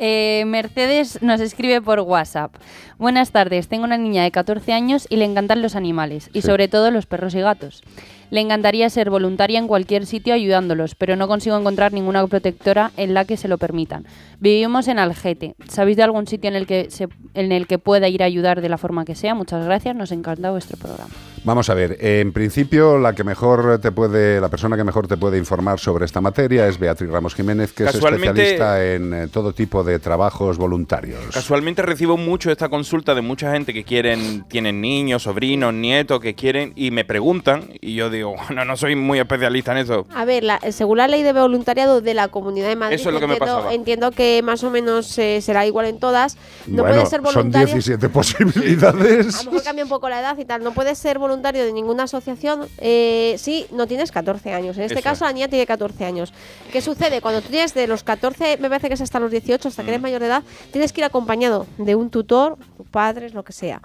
Eh, Mercedes nos escribe por WhatsApp. Buenas tardes, tengo una niña de 14 años y le encantan los animales, y Sí. sobre todo los perros y gatos. Le encantaría ser voluntaria en cualquier sitio ayudándolos, pero no consigo encontrar ninguna protectora en la que se lo permitan. Vivimos en Algete. ¿Sabéis de algún sitio en el que se, en el que pueda ir a ayudar de la forma que sea? Muchas gracias, nos encanta vuestro programa. Vamos a ver, en principio la que mejor te puede, la persona que mejor te puede informar sobre esta materia es Beatriz Ramos Jiménez, que es especialista en eh, todo tipo de trabajos voluntarios. Casualmente recibo mucho esta consulta de mucha gente que quieren, tienen niños, sobrinos, nietos, que quieren y me preguntan y yo digo, bueno, no soy muy especialista en eso. A ver, la- según la ley de voluntariado de la Comunidad de Madrid, Eso es lo que me entiendo, pasaba. entiendo que más o menos eh, será igual en todas. No bueno, puede ser son voluntario. 17 A posibilidades. lo mejor cambia un poco la edad y tal. No puedes ser voluntario de ninguna asociación eh, si no tienes 14 años. En este Eso caso, la niña tiene 14 años. ¿Qué sucede? Cuando tú tienes de los 14, me parece que es hasta los 18, hasta que Mm. eres mayor de edad, tienes que ir acompañado de un tutor, tus padres, lo que sea.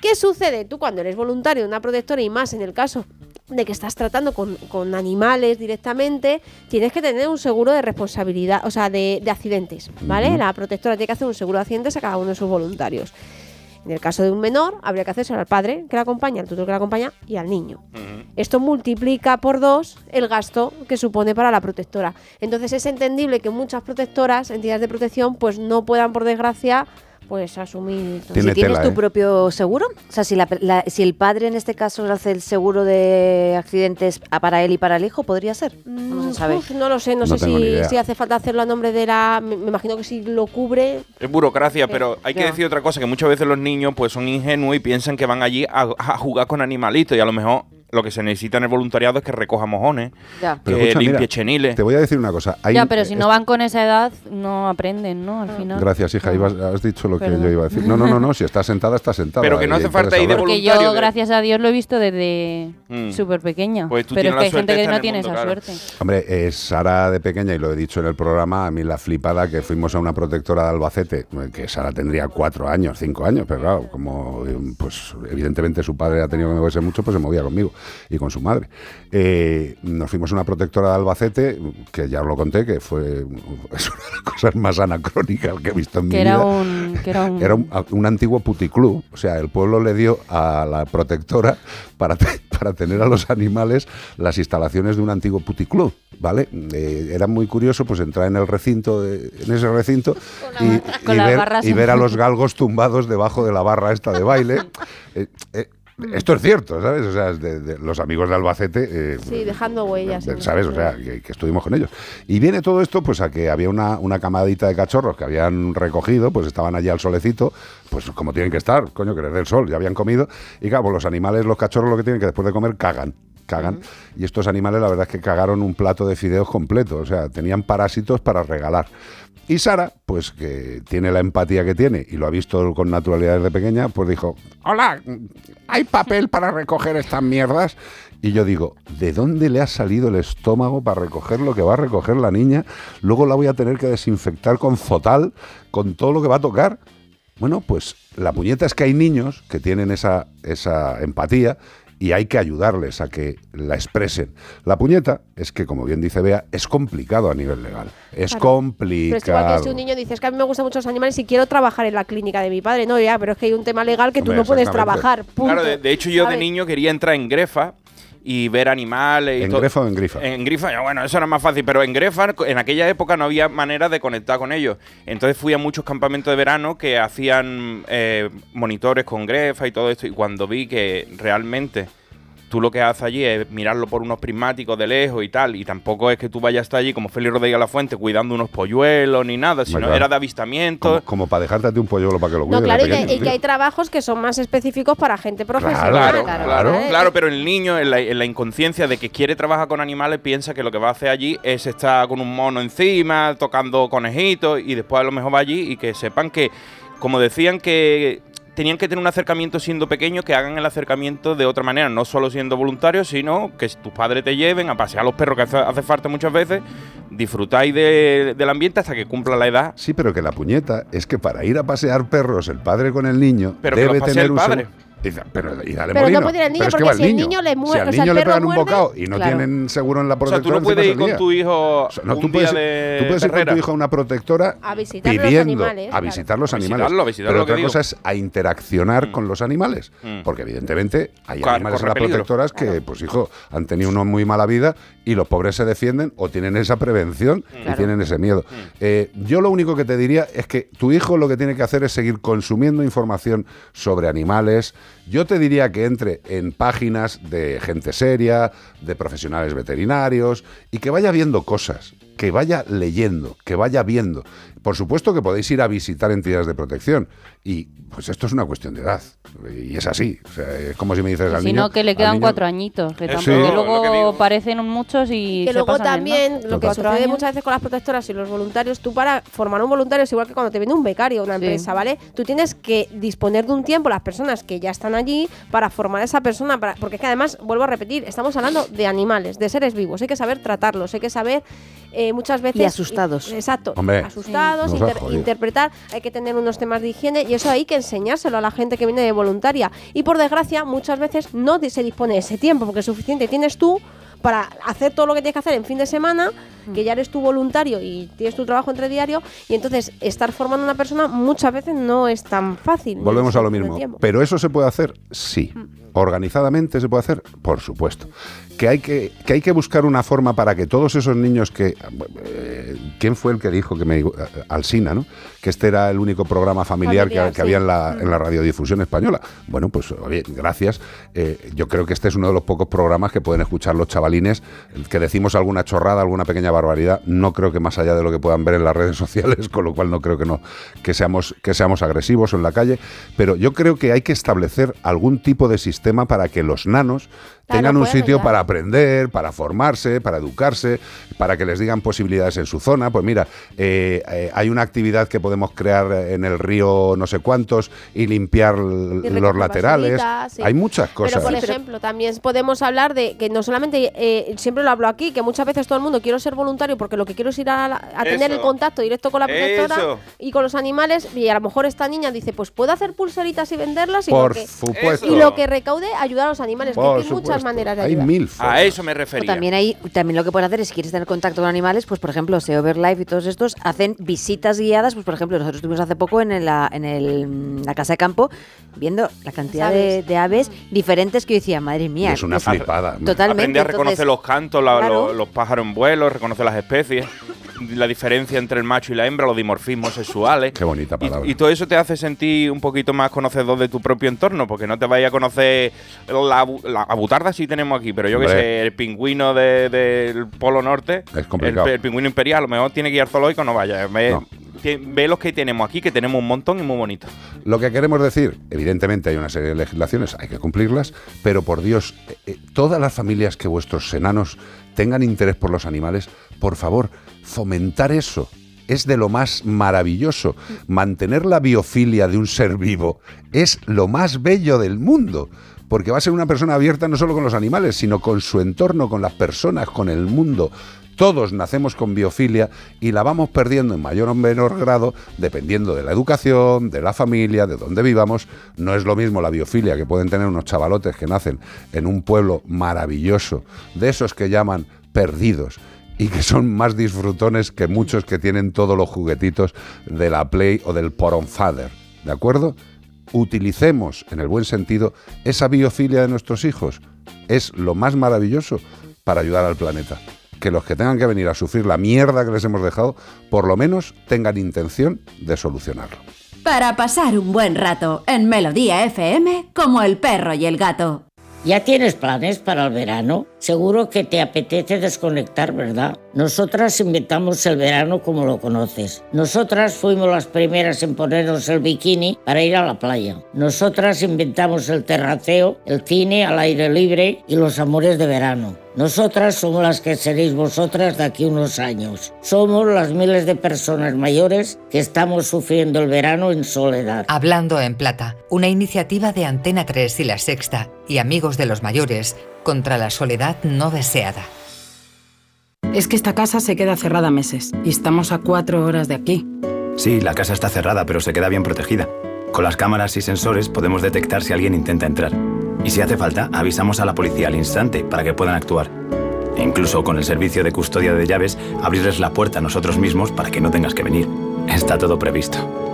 ¿Qué sucede? Tú cuando eres voluntario de una protectora y más en el caso de que estás tratando con, con animales directamente, tienes que tener un seguro de responsabilidad, o sea, de, de accidentes, ¿vale? La protectora tiene que hacer un seguro de accidentes a cada uno de sus voluntarios. En el caso de un menor, habría que hacerse al padre que la acompaña, al tutor que la acompaña y al niño. Esto multiplica por dos el gasto que supone para la protectora. Entonces es entendible que muchas protectoras, entidades de protección, pues no puedan, por desgracia, pues asumir. Tiene si tienes tela, tu ¿eh? propio seguro, o sea, si, la- la- si el padre en este caso hace el seguro de accidentes para él y para el hijo, podría ser. No se sabe. Uf, no lo sé, no, No sé si, hace falta hacerlo a nombre de la. Me, me imagino que si lo cubre. Es burocracia, pero hay que decir otra cosa, que muchas veces los niños pues son ingenuos y piensan que van allí a, a jugar con animalitos y a lo mejor lo que se necesita en el voluntariado es que recoja mojones, Ya. Pero que escucha, mira, limpie cheniles. Te voy a decir una cosa. hay- ya, pero si eh, no van con esa edad, no aprenden, ¿no? Al final. Gracias, hija. ibas- has dicho lo que yo iba a decir. No, no, no, no. Si está sentada, está sentada. Pero que no hace falta ir de. Porque yo, gracias a Dios, lo he visto desde Mm. súper pequeña. Pues tú pero es que hay gente que no tiene mundo, esa claro. suerte. Hombre, es Sara de pequeña, y lo he dicho en el programa, a mí la flipada que fuimos a una protectora de Albacete, eh, que Sara tendría cuatro años, cinco años, pero claro, como eh, pues evidentemente su padre ha tenido que moverse mucho, pues se movía conmigo y con su madre. Eh, nos fuimos a una protectora de Albacete, que ya os lo conté, que fue es una de las cosas más anacrónicas que he visto en Que mi era vida. un, que era un, Era un, un antiguo puticlub, o sea, el pueblo le dio a la protectora para, te- para tener a los animales las instalaciones de un antiguo puticlub, ¿vale? Eh, era muy curioso pues entrar en el recinto, de- en ese recinto y, ver, barras y ver a los galgos tumbados debajo de la barra esta de baile. Eh, eh, Esto es cierto, ¿sabes? O sea, de- de los amigos de Albacete, eh, Sí, dejando huellas. ¿sabes? O sea, que, que estuvimos con ellos. Y viene todo esto pues a que había una, una camadita de cachorros que habían recogido, pues estaban allí al solecito, pues como tienen que estar, coño, que les dé el sol, ya habían comido. Y claro, pues los animales, los cachorros lo que tienen que después de comer cagan. Cagan. Y estos animales, la verdad es que cagaron un plato de fideos completo. O sea, tenían parásitos para regalar. Y Sara, pues que tiene la empatía que tiene y lo ha visto con naturalidad desde pequeña, pues dijo, hola, ¿hay papel para recoger estas mierdas? Y yo digo, ¿de dónde le ha salido el estómago para recoger lo que va a recoger la niña? Luego la voy a tener que desinfectar con fotal, con todo lo que va a tocar. Bueno, pues la puñeta es que hay niños que tienen esa, esa empatía y hay que ayudarles a que la expresen. La puñeta es que, como bien dice Bea, es complicado a nivel legal. Es Claro. complicado. Pero es igual que si un niño dice, es que a mí me gustan mucho los animales y quiero trabajar en la clínica de mi padre. No, ya, pero es que hay un tema legal que tú Hombre, no puedes trabajar. Punto. Claro, de, de hecho yo de niño quería entrar en Grefa y ver animales y ¿En. Grefa o en Grifa? En Grifa, bueno, eso era más fácil, pero en Grefa en aquella época no había manera de conectar con ellos. Entonces fui a muchos campamentos de verano que hacían eh, monitores con Grefa y todo esto y cuando vi que realmente tú lo que haces allí es mirarlo por unos prismáticos de lejos y tal, y tampoco es que tú vayas hasta allí como Félix Rodríguez La Fuente cuidando unos polluelos ni nada, sino claro. era de avistamiento. Como, como para dejarte a ti un polluelo para que lo cuide. No, de claro, y que, y hay trabajos que son más específicos para gente profesional. Claro, claro, ¿eh? claro, pero el niño en la, en la inconsciencia de que quiere trabajar con animales piensa que lo que va a hacer allí es estar con un mono encima, tocando conejitos y después a lo mejor va allí y que sepan que, como decían que tenían que tener un acercamiento siendo pequeños, que hagan el acercamiento de otra manera, no solo siendo voluntarios, sino que tus padres te lleven a pasear a los perros que hace, hace falta muchas veces, disfrutáis de- del ambiente hasta que cumpla la edad. Sí, pero que la puñeta es que para ir a pasear perros el padre con el niño Pero que debe los tener el padre. Pero, y dale Pero no puede ir el niño, Pero es que porque si el niño. niño le muerde- Si al o sea, niño el le pegan un bocado y no Claro. tienen seguro en la O sea, protectora, tú no puedes ir con tu hijo No, un tú puedes, de tú puedes ir con tu hijo a una protectora A visitar los pidiendo animales, a visitar los animales. visitarlo, pero lo que otra digo. cosa es a interaccionar con los animales. Mm. Porque evidentemente hay Claro, animales en las protectoras que, pues hijo, han tenido una muy mala vida y los pobres se defienden o tienen esa prevención y Claro. tienen ese miedo. Eh, yo lo único que te diría es que tu hijo lo que tiene que hacer es seguir consumiendo información sobre animales. Yo te diría que entre en páginas de gente seria, de profesionales veterinarios y que vaya viendo cosas, que vaya leyendo, que vaya viendo. Por supuesto que podéis ir a visitar entidades de protección y pues esto es una cuestión de edad y es así. O sea, es como si me dices al si niño, no, que le quedan niño- cuatro añitos. Que, tampoco- sí. que que luego digo. parecen muchos y Que se luego pasan el también, lo que sucede años. muchas veces con las protectoras y los voluntarios, tú para formar un voluntario es igual que cuando te viene un becario a una empresa, ¿vale? Tú tienes que disponer de un tiempo, las personas que ya están allí, para formar a esa persona, para, porque es que además, vuelvo a repetir, estamos hablando de animales, de seres vivos, hay que saber tratarlos, hay que saber eh, muchas veces... Y asustados. Exacto, Hombre, asustados, inter- interpretar, hay que tener unos temas de higiene y eso hay que enseñárselo a la gente que viene de voluntaria. Y por desgracia, muchas veces no se dispone de ese tiempo, porque suficiente tienes tú para hacer todo lo que tienes que hacer en fin de semana, que ya eres tú voluntario y tienes tu trabajo entre diario, y entonces estar formando a una persona muchas veces no es tan fácil. Volvemos es a lo mismo. ¿Pero eso se puede hacer? Sí. ¿Organizadamente se puede hacer? Por supuesto. ¿Que hay que, que hay que buscar una forma para que todos esos niños que... eh, ¿Quién fue el que dijo que me... eh, Alsina, ¿no? Que este era el único programa familiar, Familiar, que, que sí. había en la, Mm. en la radiodifusión española. Bueno, pues oye, gracias. Eh, yo creo que este es uno de los pocos programas que pueden escuchar los chavalines, que decimos alguna chorrada, alguna pequeña barbaridad. No creo que más allá de lo que puedan ver en las redes sociales, con lo cual no creo que no que seamos que seamos agresivos en la calle, pero yo creo que hay que establecer algún tipo de sistema para que los nanos Claro, tengan un sitio ayudar. para aprender, para formarse, para educarse, para que les digan posibilidades en su zona. Pues mira, eh, eh, hay una actividad que podemos crear en el río no sé cuántos y limpiar Y los laterales. sí. Hay muchas cosas. Pero, por ejemplo, también podemos hablar de que no solamente, eh, siempre lo hablo aquí, que muchas veces todo el mundo quiero ser voluntario porque lo que quiero es ir a, la- a tener el contacto directo con la protectora Eso. y con los animales. Y a lo mejor esta niña dice, pues puedo hacer pulseritas y venderlas. Y Por lo que, supuesto. Y lo que recaude, ayudar a los animales. Por que hay muchas supuesto. maneras de Hay ayudar. mil A formas. eso me O refería. también hay, también lo que puedes hacer es si quieres tener contacto con animales, pues por ejemplo, SEO Life y todos estos hacen visitas guiadas, pues por ejemplo, nosotros estuvimos hace poco en la, en el, mm, la casa de campo viendo la cantidad de, aves. de aves diferentes que yo decía, madre mía. es una flipada. Totalmente. Aprende a reconocer entonces- los cantos, la- Claro. los, los pájaros en vuelo, reconoce las especies. La diferencia entre el macho y la hembra, los dimorfismos sexuales. Qué bonita palabra. y todo eso te hace sentir un poquito más conocedor de tu propio entorno, porque no te vayas a conocer la, la a butarda sí tenemos aquí, pero yo que sé, el pingüino de- del Polo Norte, Es complicado. El, el pingüino imperial, a lo mejor tiene que ir al zoológico, no vaya. No. ve los que tenemos aquí, que tenemos un montón y muy bonitos. Lo que queremos decir, evidentemente hay una serie de legislaciones, hay que cumplirlas, pero por Dios, eh, eh, todas las familias que vuestros enanos tengan interés por los animales, por favor, fomentar eso. Es de lo más maravilloso. Mantener la biofilia de un ser vivo es lo más bello del mundo. Porque va a ser una persona abierta no solo con los animales, sino con su entorno, con las personas, con el mundo. Todos nacemos con biofilia y la vamos perdiendo en mayor o menor grado dependiendo de la educación, de la familia, de dónde vivamos. No es lo mismo la biofilia que pueden tener unos chavalotes que nacen en un pueblo maravilloso, de esos que llaman perdidos y que son más disfrutones que muchos que tienen todos los juguetitos de la Play o del Poron Father. ¿De acuerdo? Utilicemos, en el buen sentido, esa biofilia de nuestros hijos. Es lo más maravilloso para ayudar al planeta. Que los que tengan que venir a sufrir la mierda que les hemos dejado, por lo menos tengan intención de solucionarlo. Para pasar un buen rato en Melodía FM como el perro y el gato. ¿Ya tienes planes para el verano? Seguro que te apetece desconectar, ¿verdad? Nosotras inventamos el verano como lo conoces. Nosotras fuimos las primeras en ponernos el bikini para ir a la playa. Nosotras inventamos el terraceo, el cine al aire libre y los amores de verano. Nosotras somos las que seréis vosotras de aquí unos años. Somos las miles de personas mayores que estamos sufriendo el verano en soledad. Hablando en Plata, una iniciativa de Antena 3 y La Sexta y Amigos de los Mayores contra la soledad no deseada. Es que esta casa se queda cerrada meses y estamos a cuatro horas de aquí. Sí, la casa está cerrada, pero se queda bien protegida. Con las cámaras y sensores podemos detectar si alguien intenta entrar. Y si hace falta, avisamos a la policía al instante para que puedan actuar. E incluso con el servicio de custodia de llaves, abrirles la puerta a nosotros mismos para que no tengas que venir. Está todo previsto.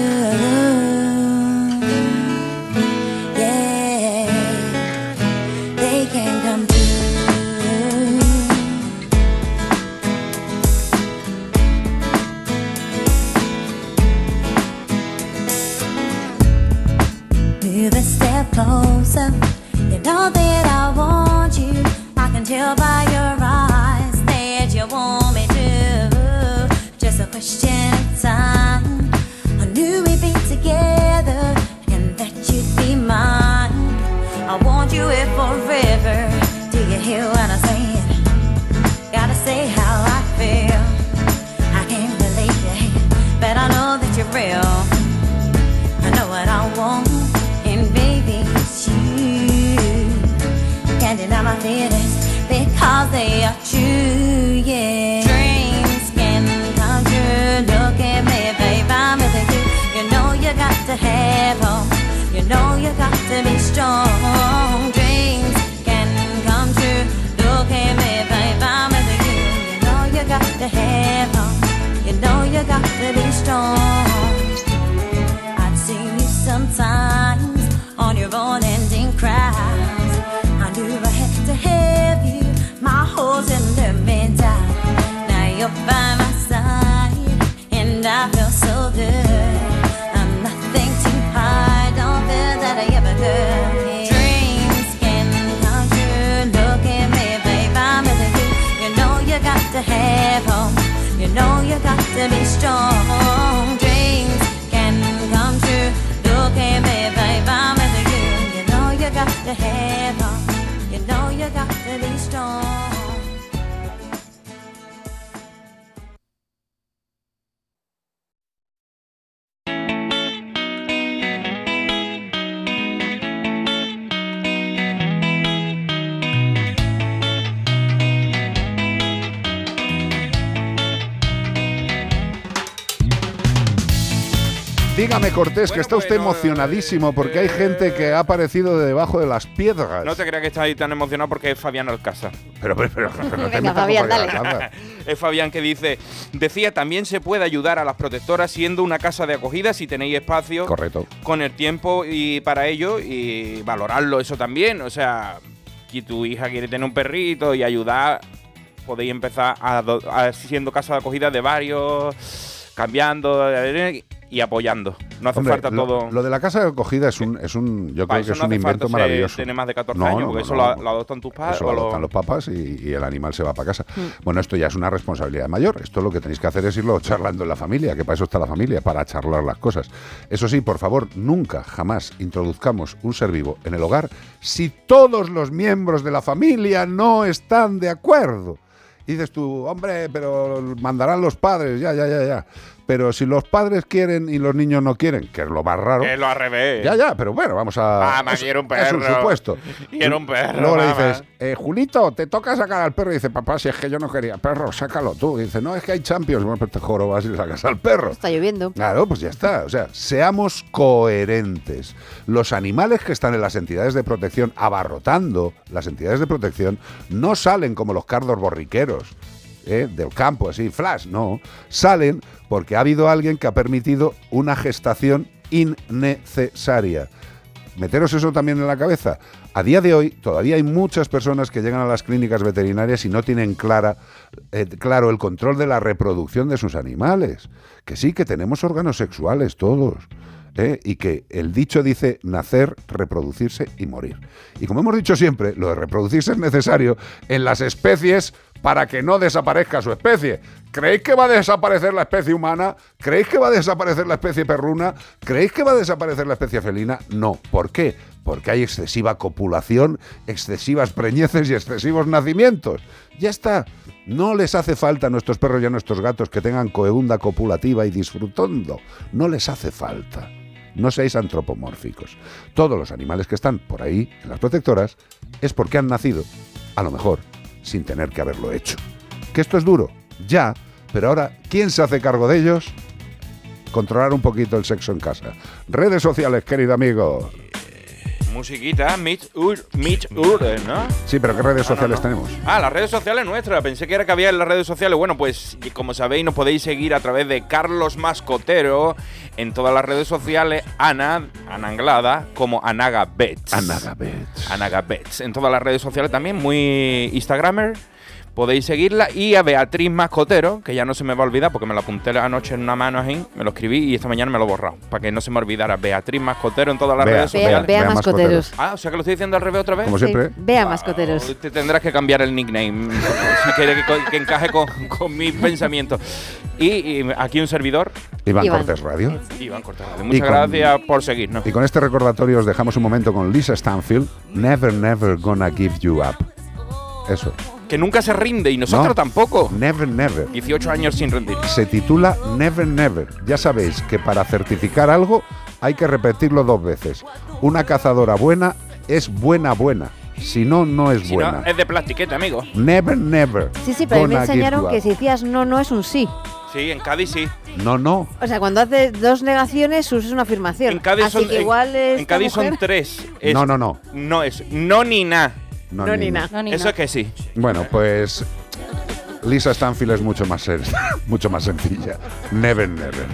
Closer. You know that I want you. I can tell by your eyes that you want me to. Just a question of time. I knew we'd be together and that you'd be mine. I want you here forever. Do you hear what I'm saying? Gotta say how I feel. I can't believe it, but I know that you're real. Can't deny my feelings because they are true, yeah. Dreams can come true. Look at me, babe, I'm with you. You know you got to have hope. You know you got to be strong. Dreams can come true. Look at me, babe, I'm with you. You know you got to have hope. You know you got to be strong. I'd see you sometimes on your own ending cries. To be strong. Dígame, Cortés, que está usted emocionadísimo porque hay gente que ha aparecido de debajo de las piedras. No te creas que está ahí tan emocionado porque es Fabián Alcázar. Pero, pero, pero, pero no te Venga, Fabián, dale. Es Fabián que dice, decía, también se puede ayudar a las protectoras siendo una casa de acogida si tenéis espacio Correcto. con el tiempo y para ello y valorarlo eso también. O sea, si tu hija quiere tener un perrito y ayudar, podéis empezar a, do- a- siendo casa de acogida de varios, cambiando y apoyando. No hace Hombre, falta lo, todo. lo de la casa de acogida es un, es un yo creo que es no un invento maravilloso. tener más de 14 No, años, no, porque eso lo, lo adoptan tus padres. Eso lo lo- adoptan los papás y, y el animal se va para casa. Mm. Bueno, esto ya es una responsabilidad mayor. Esto lo que tenéis que hacer es irlo charlando en la familia, que para eso está la familia, para charlar las cosas. Eso sí, por favor, nunca, jamás introduzcamos un ser vivo en el hogar si todos los miembros de la familia no están de acuerdo. Dices tú, hombre, pero mandarán los padres, ya, ya, ya, ya. Pero si los padres quieren y los niños no quieren, que es lo más raro. Es lo al revés. Ya, ya, pero bueno, vamos a. Mamá, es- quiero un Es un perro. supuesto. Quiero un perro, Luego le dices, eh, Julito, te toca sacar al perro. Y dice, papá, si es que yo no quería perro, sácalo tú. Y dice, no, es que hay champions. Bueno, pues te jorobas y le sacas al perro. Está lloviendo. Claro, pues ya está. O sea, seamos coherentes. Los animales que están en las entidades de protección abarrotando las entidades de protección no salen como los cardos borriqueros. ¿Eh? del campo, así, flash, no. Salen porque ha habido alguien que ha permitido una gestación innecesaria. Meteros eso también en la cabeza. A día de hoy todavía hay muchas personas que llegan a las clínicas veterinarias y no tienen clara, eh, claro el control de la reproducción de sus animales. Que sí, que tenemos órganos sexuales todos. ¿eh? Y que el dicho dice nacer, reproducirse y morir. Y como hemos dicho siempre, lo de reproducirse es necesario en las especies para que no desaparezca su especie. ¿Creéis que va a desaparecer la especie humana? ¿Creéis que va a desaparecer la especie perruna? ¿Creéis que va a desaparecer la especie felina? No. ¿Por qué? Porque hay excesiva copulación, excesivas preñeces y excesivos nacimientos. Ya está. No les hace falta a nuestros perros y a nuestros gatos que tengan coeunda copulativa y disfrutando. No les hace falta. No seáis antropomórficos. Todos los animales que están por ahí, en las protectoras, es porque han nacido, a lo mejor, sin tener que haberlo hecho. ¿Que esto es duro? Ya, pero ahora, ¿quién se hace cargo de ellos? Controlar un poquito el sexo en casa. Redes sociales, querido amigo. Musiquita, Mitch, Ur, ¿no? Sí, pero ¿qué redes sociales tenemos? Ah, las redes sociales nuestras. Pensé que era que había en las redes sociales. Bueno, pues como sabéis, nos podéis seguir a través de Carlos Mascotero en todas las redes sociales. Ana, Ana Anglada, como Anaga Bets. Anaga Bets. Anaga Bets. En todas las redes sociales también, muy Instagramer. Podéis seguirla y a Beatriz Mascotero, que ya no se me va a olvidar porque me lo apunté anoche en una mano así, me lo escribí y esta mañana me lo he borrado, para que no se me olvidara. Beatriz Mascotero en todas las Bea, redes Bea, sociales. Bea Bea Mascoteros. Ah, o sea que lo estoy diciendo al revés otra vez. Como siempre. Sí, Vea mascoteros. Oh, Te tendrás que cambiar el nickname si quieres que, que encaje con, con mis pensamientos. Y, y aquí un servidor, Iván, Iván. Cortés Radio. Iván Cortázar. Y Muchas con- gracias por seguirnos. Y con este recordatorio os dejamos un momento con Lisa Stanfield. Never, never gonna give you up. Eso. Que nunca se rinde y nosotros No. tampoco. Never, never. 18 años sin rendir. Se titula Never Never. Ya sabéis que para certificar algo hay que repetirlo dos veces. Una cazadora buena es buena buena. Si no, no es Si buena. no, es de plastiquete, amigo. Never, never. Sí, sí, pero me enseñaron que si decías no, no es un sí. Sí, en Cádiz sí. No, no. O sea, cuando haces dos negaciones, es una afirmación. En Cádiz Así son, que en- igual en esta Cádiz son tres. Es- No, no, no. No es no ni nada. No, No, ni ni na. na. No, ni Eso es que sí. Bueno, pues Lisa Stanfield es mucho más ser- mucho más sencilla. Never, never.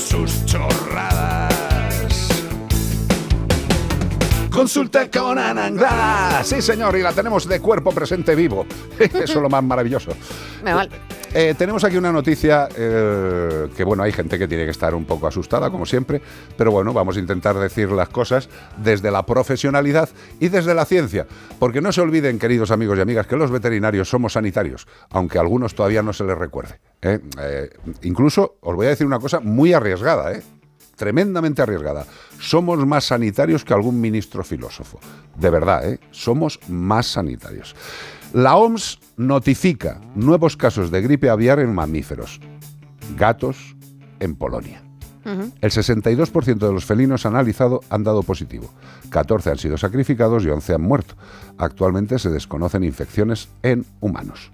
Sus chorradas. Consulta con Ana Anglada. Sí, señor, y la tenemos de cuerpo presente vivo. Eso es lo más maravilloso. Me vale. Eh, tenemos aquí una noticia eh, que, bueno, hay gente que tiene que estar un poco asustada, como siempre, pero bueno, vamos a intentar decir las cosas desde la profesionalidad y desde la ciencia. Porque no se olviden, queridos amigos y amigas, que los veterinarios somos sanitarios, aunque a algunos todavía no se les recuerde. Eh, incluso, os voy a decir una cosa muy arriesgada, ¿eh? Tremendamente arriesgada. Somos más sanitarios que algún ministro filósofo. De verdad, ¿eh? somos más sanitarios. La OMS notifica nuevos casos de gripe aviar en mamíferos, gatos en Polonia. El 62% de los felinos analizados han dado positivo, 14 han sido sacrificados y 11 han muerto. Actualmente se desconocen infecciones en humanos.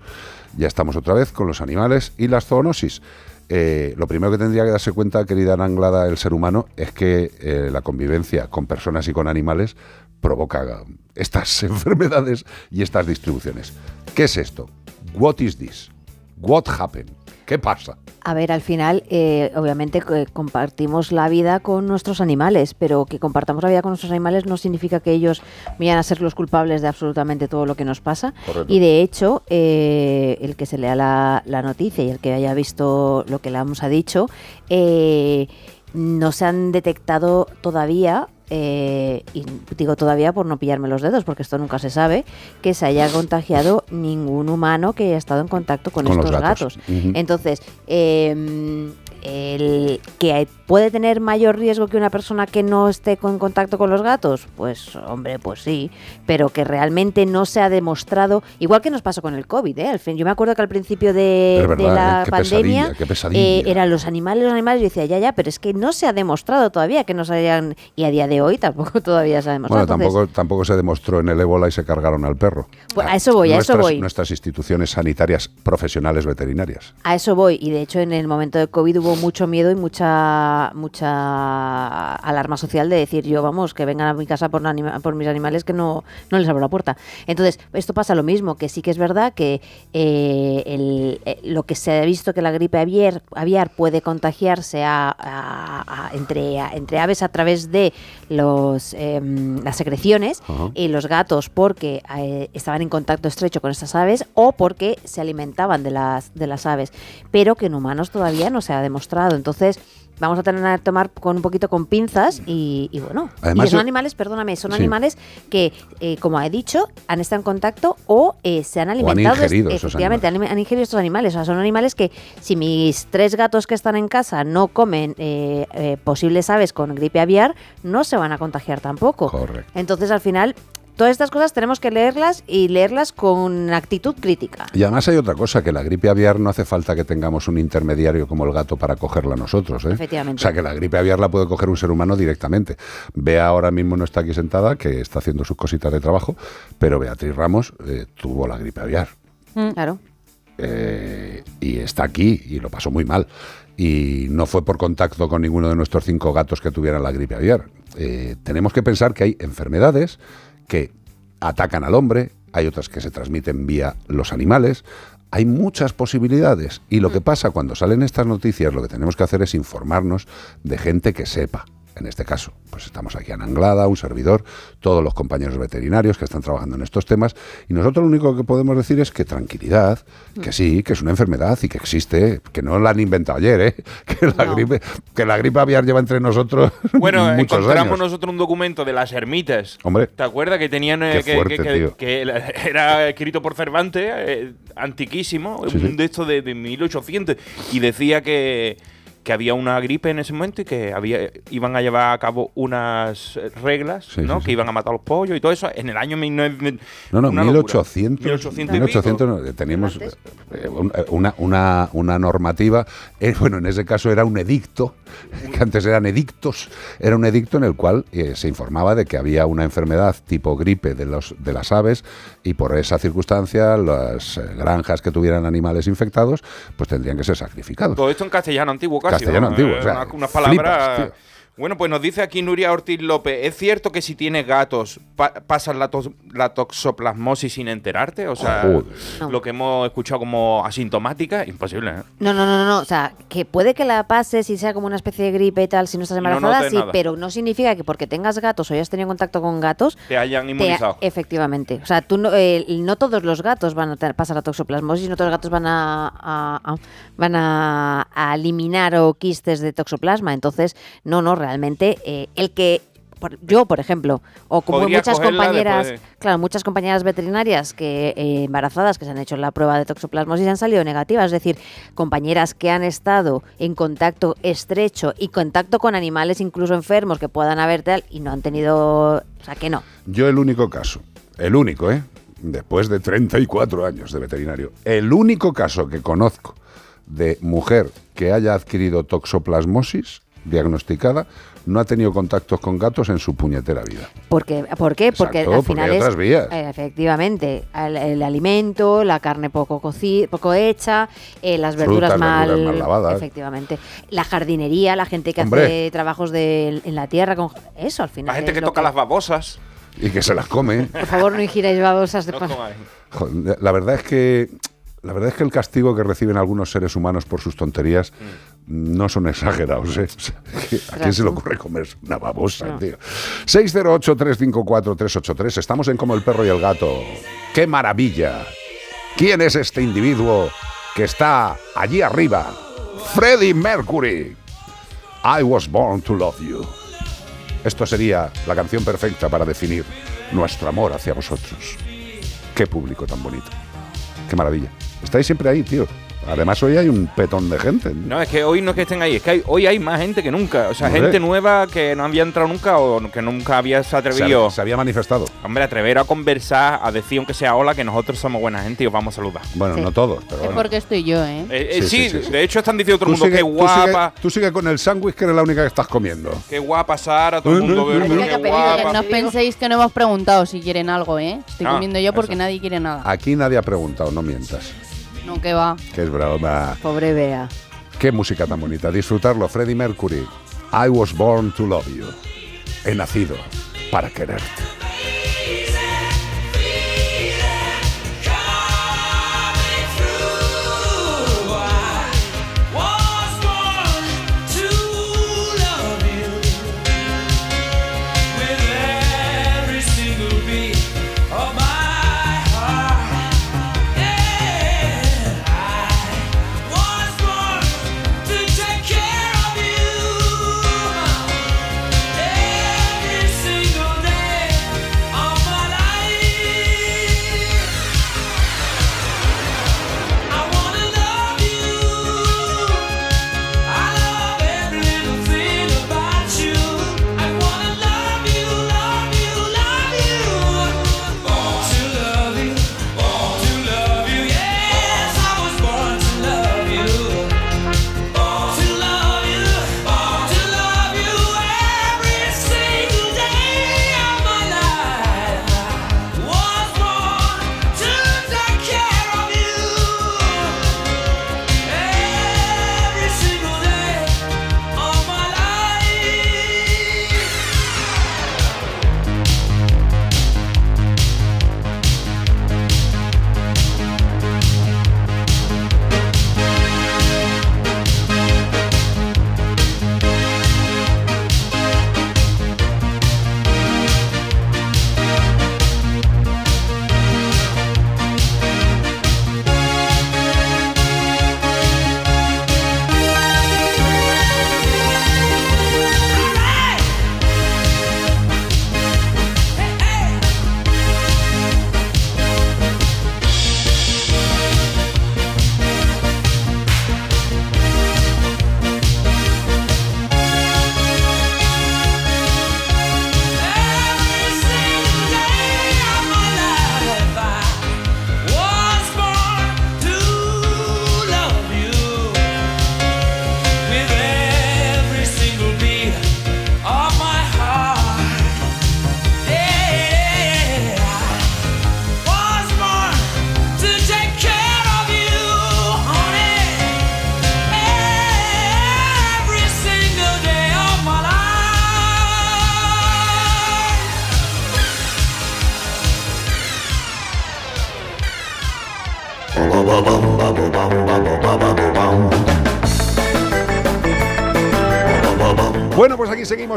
Ya estamos otra vez con los animales y las zoonosis. Eh, lo primero que tendría que darse cuenta, querida Anglada, el ser humano, es que eh, la convivencia con personas y con animales provoca estas enfermedades y estas distribuciones. ¿Qué es esto? What is this? What happened? ¿Qué pasa? A ver, al final, eh, obviamente que compartimos la vida con nuestros animales, pero que compartamos la vida con nuestros animales no significa que ellos vayan a ser los culpables de absolutamente todo lo que nos pasa. Correcto. Y de hecho, eh, el que se lea la, la noticia y el que haya visto lo que la ha dicho, eh, no se han detectado todavía. Eh, y digo todavía por no pillarme los dedos, porque esto nunca se sabe, que se haya contagiado ningún humano que haya estado en contacto con, estos gatos. Entonces, eh, el que puede tener mayor riesgo que una persona que no esté con contacto con los gatos, pues hombre, pues sí, pero que realmente no se ha demostrado, igual que nos pasó con el COVID, ¿eh? Al fin, yo me acuerdo que al principio de, Es verdad, de la ¿eh? Qué pandemia pesadilla, qué pesadilla. eh, eran los animales, los animales, yo decía, ya, ya, pero es que no se ha demostrado todavía que nos hayan, y a día de hoy tampoco todavía se ha demostrado. Bueno, Entonces, tampoco, tampoco se demostró en el ébola y se cargaron al perro. Pues a eso voy, a eso voy. Nuestras instituciones sanitarias profesionales veterinarias. A eso voy, y de hecho en el momento de COVID hubo mucho miedo y mucha mucha alarma social de decir yo, vamos, que vengan a mi casa por, anima- por mis animales que no, no les abro la puerta. Entonces, esto pasa lo mismo, que sí que es verdad que eh, el- eh, lo que se ha visto que la gripe aviar, aviar puede contagiarse a- a- a- entre, aves a través de los, em, las secreciones y los gatos porque eh, estaban en contacto estrecho con estas aves o porque se alimentaban de las, de las aves, pero que en humanos todavía no se ha demostrado. Entonces, vamos a tener que tomar con un poquito con pinzas y, y bueno. Además, y son animales, perdóname, son Sí. animales que, eh, como he dicho, han estado en contacto o eh, se han han alimentado. de- ingerido esos efectivamente, han, han ingerido estos animales. O sea, son animales que si mis tres gatos que están en casa no comen eh, posibles aves con gripe aviar, no se van a contagiar tampoco. Correcto. Entonces, al final, todas estas cosas tenemos que leerlas y leerlas con actitud crítica. Y además hay otra cosa, que la gripe aviar no hace falta que tengamos un intermediario como el gato para cogerla nosotros. ¿eh? Efectivamente. O sea, que la gripe aviar la puede coger un ser humano directamente. Bea ahora mismo no está aquí sentada, que está haciendo sus cositas de trabajo, pero Beatriz Ramos eh, tuvo la gripe aviar. Claro. Eh, y está aquí y lo pasó muy mal. Y no fue por contacto con ninguno de nuestros cinco gatos que tuvieran la gripe aviar. Eh, tenemos que pensar que hay enfermedades que atacan al hombre, hay otras que se transmiten vía los animales. Hay muchas posibilidades y lo que pasa cuando salen estas noticias, lo que tenemos que hacer es informarnos de gente que sepa. En este caso, pues estamos aquí en Anglada, un servidor, todos los compañeros veterinarios que están trabajando en estos temas, y nosotros lo único que podemos decir es que tranquilidad, que sí, que es una enfermedad y que existe, que no la han inventado ayer, ¿eh? que, la gripe, que la gripe aviar lleva entre nosotros Bueno, muchos encontramos años. nosotros un documento de las ermitas. Hombre. ¿Te acuerdas que tenían eh, Qué que, fuerte, que- que- tío. que era escrito por Cervantes, eh, antiquísimo, Sí, un sí. de estos de, de 1800, y decía que, que había una gripe en ese momento y que había iban a llevar a cabo unas eh, reglas, Sí, ¿no? sí, sí. Que iban a matar a los pollos y todo eso en el año 1900. No, no, una locura. 1800. 1800 y 1800 no, teníamos eh, eh, una, una, una normativa. eh, bueno, en ese caso era un edicto, que antes eran edictos. Era un edicto en el cual eh, se informaba de que había una enfermedad tipo gripe de, los, de las aves y por esa circunstancia las granjas que tuvieran animales infectados pues tendrían que ser sacrificados. Todo esto en castellano antiguo casi. Castellano ¿no? antiguo, Eh, o sea, una- unas flipas, palabras. tío. Bueno, pues nos dice aquí Nuria Ortiz López, ¿es cierto que si tienes gatos pa- pasas la, toxoplasmosis sin enterarte? O sea. No. lo que hemos escuchado como asintomática, imposible, ¿eh? No, no, no, no, no, o sea, que puede que la pases y sea como una especie de gripe y tal si no estás no embarazada, sí, nada. pero no significa que porque tengas gatos o hayas tenido contacto con gatos, Te hayan te- inmunizado. efectivamente. O sea, tú no, eh, no todos los gatos van a pasar la toxoplasmosis, no todos los gatos van a, a- a- van a, a eliminar o quistes de toxoplasma. Entonces, no, no, realmente eh, el que por- yo, por ejemplo, o como Podría muchas compañeras, de- claro, muchas compañeras veterinarias que eh, embarazadas que se han hecho la prueba de toxoplasmosis han salido negativas, es decir, compañeras que han estado en contacto estrecho y contacto con animales incluso enfermos que puedan haber tal y no han tenido, o sea, que no. Yo el único caso, el único, ¿eh? Después de 34 años de veterinario, el único caso que conozco de mujer que haya adquirido toxoplasmosis diagnosticada no ha tenido contactos con gatos en su puñetera vida. Porque, ¿Por qué? Porque al porque final hay es otras vías. eh, efectivamente el, el alimento, la carne poco coci- poco hecha, eh, las verduras, Frutas, mal, verduras mal lavadas. efectivamente, la jardinería, la gente que Hombre. hace trabajos de, en la tierra con eso al final. La gente es que toca las babosas. Y que se las come. Por favor, no ingiráis babosas de No La verdad es que la verdad es que el castigo que reciben algunos seres humanos por sus tonterías no son exagerados. ¿eh? ¿A quién se le ocurre comer una babosa, No. tío? 608-354-383. Estamos en Como el perro y el gato. ¡Qué maravilla! ¿Quién es este individuo que está allí arriba? Freddie Mercury. I was born to love you. Esto sería la canción perfecta para definir nuestro amor hacia vosotros. Qué público tan bonito. Qué maravilla. Estáis siempre ahí, tío. Además, hoy hay un petón de gente. No, es que hoy no es que estén ahí, es que hay- hoy hay más gente que nunca. O sea, Hombre. gente nueva que no había entrado nunca o que nunca había se atrevido. se había manifestado. Hombre, atrever a conversar, a decir aunque sea hola, que nosotros somos buena gente y os vamos a saludar. Bueno, no todos, pero Es bueno. porque estoy yo, ¿eh? Eh, eh, Sí, sí, sí, sí, sí. de hecho están diciendo todo el mundo, sigue- qué tú sigue- guapa, Tú sigue con el sándwich que eres la única que estás comiendo. qué guapa Sara, todo el mundo ve, Mira qué pedido, guapa. No os penséis que no hemos preguntado si quieren algo, ¿eh? Estoy Ah, comiendo yo porque eso. nadie quiere nada. Aquí nadie ha preguntado, no mientas. No, que va. Que es broma. Pobre Bea. Qué música tan bonita. Disfrutarlo. Freddie Mercury. I was born to love you. He nacido para quererte.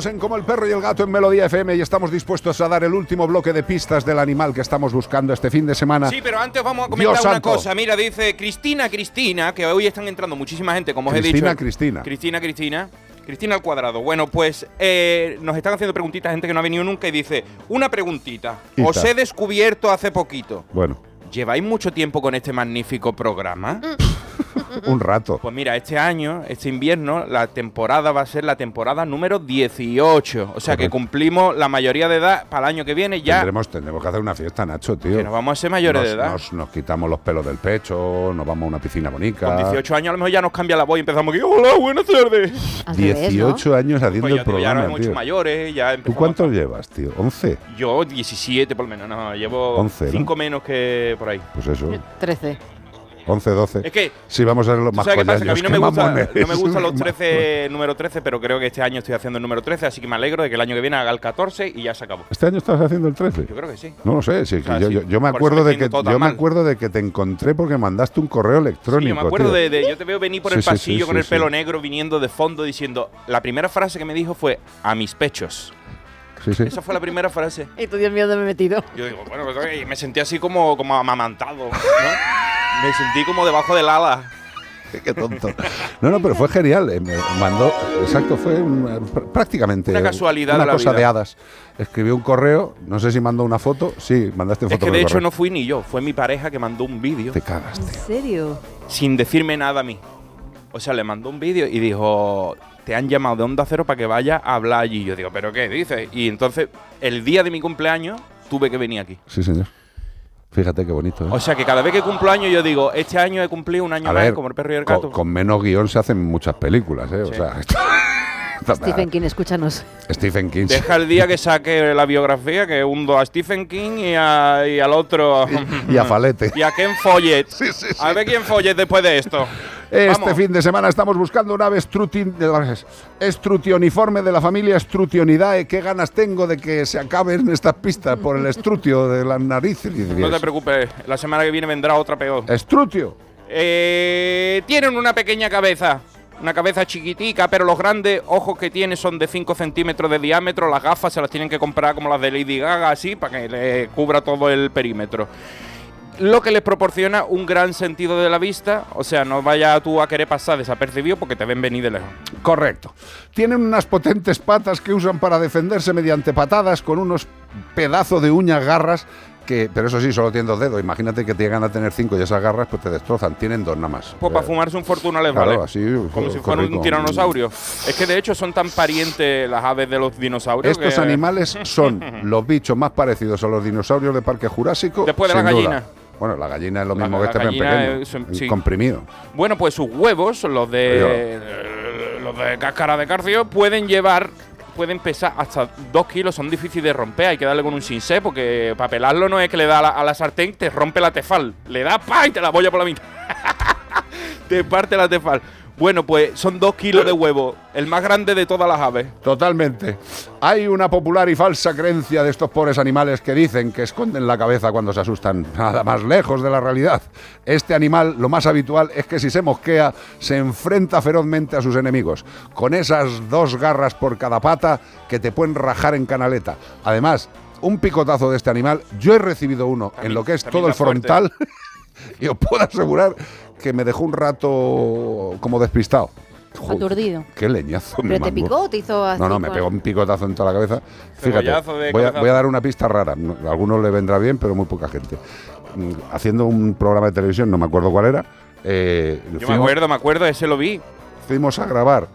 En Como el perro y el gato en Melodía FM y estamos dispuestos a dar el último bloque de pistas del animal que estamos buscando este fin de semana. Sí, pero antes vamos a comentar Dios una santo. cosa. Mira, dice Cristina, Cristina, que hoy están entrando muchísima gente, como os he Cristina, dicho. Cristina. Cristina, Cristina. Cristina al cuadrado. Bueno, pues eh, nos están haciendo preguntitas gente que no ha venido nunca y dice, una preguntita. Os he descubierto hace poquito. Bueno, ¿Lleváis mucho tiempo con este magnífico programa? Un rato. Pues mira, este año, este invierno, la temporada va a ser la temporada número 18. O sea que cumplimos la mayoría de edad para el año que viene ya. Tendremos, tendremos que hacer una fiesta, Nacho, tío. Que nos vamos a ser mayores Nos- de edad. Nos, nos quitamos los pelos del pecho, nos vamos a una piscina bonita. Con 18 años a lo mejor ya nos cambia la voz y empezamos aquí. Hola, buenas tardes. 18 años haciendo Pues ya, el ya programa, hecho tío. mayores, ya ¿Tú cuántos llevas, tío? ¿11? Yo 17 por lo menos, no, llevo 11, ¿no? 5 menos que por ahí. Pues eso, 13. 11, 12. Es que- Sí, vamos a ser los ¿Tú más ¿Sabes qué pasa? Que a mí no me, gusta, no me gustan los Qué 13, número 13, pero creo que este año estoy haciendo el número 13, así que me alegro de que el año que viene haga el 14 y ya se acabó. ¿Este año estás haciendo el 13? Yo creo que sí. No lo sé, sí, O sea, yo, sí, yo- yo me acuerdo de que yo me mal. acuerdo de que te encontré porque mandaste un correo electrónico. Sí, yo me acuerdo de, de- Yo te veo venir por el pasillo con el pelo negro viniendo de fondo diciendo. La primera frase que me dijo fue a mis pechos. Sí, sí. Esa fue la primera frase. Y tú, Dios mío, ¿dónde me he metido? Yo digo, bueno, pues, me sentí así como, como amamantado. ¿no? me sentí como debajo del ala. Qué tonto. No, no, pero fue genial. eh, Me mandó, exacto, fue un, prácticamente Una casualidad una de la cosa vida. de hadas. Escribió un correo, no sé si mandó una foto. Sí, mandaste foto. Es que de hecho correo. no fui ni yo, fue mi pareja que mandó un vídeo. Te cagas. ¿En serio? Sin decirme nada a mí. O sea, le mandó un vídeo y dijo, te han llamado de Onda Cero para que vaya a hablar allí. Yo digo, ¿pero qué dices? Y entonces, el día de mi cumpleaños, tuve que venir aquí. Sí, señor. Fíjate qué bonito. ¿eh? O sea que cada vez que cumplo años yo digo, este año he cumplido un año A más ver, como el perro y el con, gato. con menos guion se hacen muchas películas, ¿eh? O Sí. sea, esto- Stephen King, escúchanos. Stephen King. Deja el día que saque la biografía que hundo a Stephen King y, a- y al otro. y a Falete. Y a Ken Follett. A ver quién Follett después de esto. Este Vamos. fin de semana estamos buscando un ave estruti- estrutioniforme de la familia Strutionidae. Qué ganas tengo de que se acaben estas pistas por el estrutio de las narices. No te preocupes, la semana que viene vendrá otra peor. Estrutio. Eh, tienen una pequeña cabeza. Una cabeza chiquitica, pero los grandes ojos que tiene son de 5 centímetros de diámetro. Las gafas se las tienen que comprar como las de Lady Gaga, así, para que le cubra todo el perímetro. Lo que les proporciona un gran sentido de la vista. O sea, no vaya tú a querer pasar desapercibido porque te ven venir de lejos. Correcto. Tienen unas potentes patas que usan para defenderse mediante patadas con unos pedazos de uñas garras que, pero eso sí, solo tienen dos dedos. Imagínate que te llegan a tener cinco y esas garras pues te destrozan. Tienen dos nada más. Pues para fumarse un fortuna les Claro, vale. así, Como si fuera un tiranosaurio. Es que de hecho son tan parientes las aves de los dinosaurios. Estos que- animales son los bichos más parecidos a los dinosaurios de Parque Jurásico. Después de la duda. Bueno, la gallina es lo mismo la que este, en pequeño, es- en sí. comprimido. Bueno, pues sus huevos, los de los de cáscara de carcio, pueden llevar, pueden pesar hasta 2 kilos, son difíciles de romper, hay que darle con un sinsé, porque para pelarlo no es que le da a la, a la sartén, te rompe la tefal, le da pa y te la bolla por la mitad. te parte la tefal. Bueno, pues son 2 kilos de huevo, el más grande de todas las aves. Totalmente. Hay una popular y falsa creencia de estos pobres animales que dicen que esconden la cabeza cuando se asustan. Nada más lejos de la realidad. Este animal, lo más habitual es que si se mosquea, se enfrenta ferozmente a sus enemigos, con esas dos garras por cada pata que te pueden rajar en canaleta. Además, un picotazo de este animal, yo he recibido uno en lo que es todo el frontal y os puedo asegurar que me dejó un rato como despistado. Joder, Aturdido. Qué leñazo me ¿Pero te mandó. picó o te hizo así? No, no, me con- pegó un picotazo en toda la cabeza. Fíjate, Cebollazo de voy a, voy a dar una pista rara. No, A algunos le vendrá bien, pero muy poca gente. Mm, Haciendo un programa de televisión, no me acuerdo cuál era. eh, Yo me fuimos- acuerdo, me acuerdo, ese lo vi. Fuimos a grabar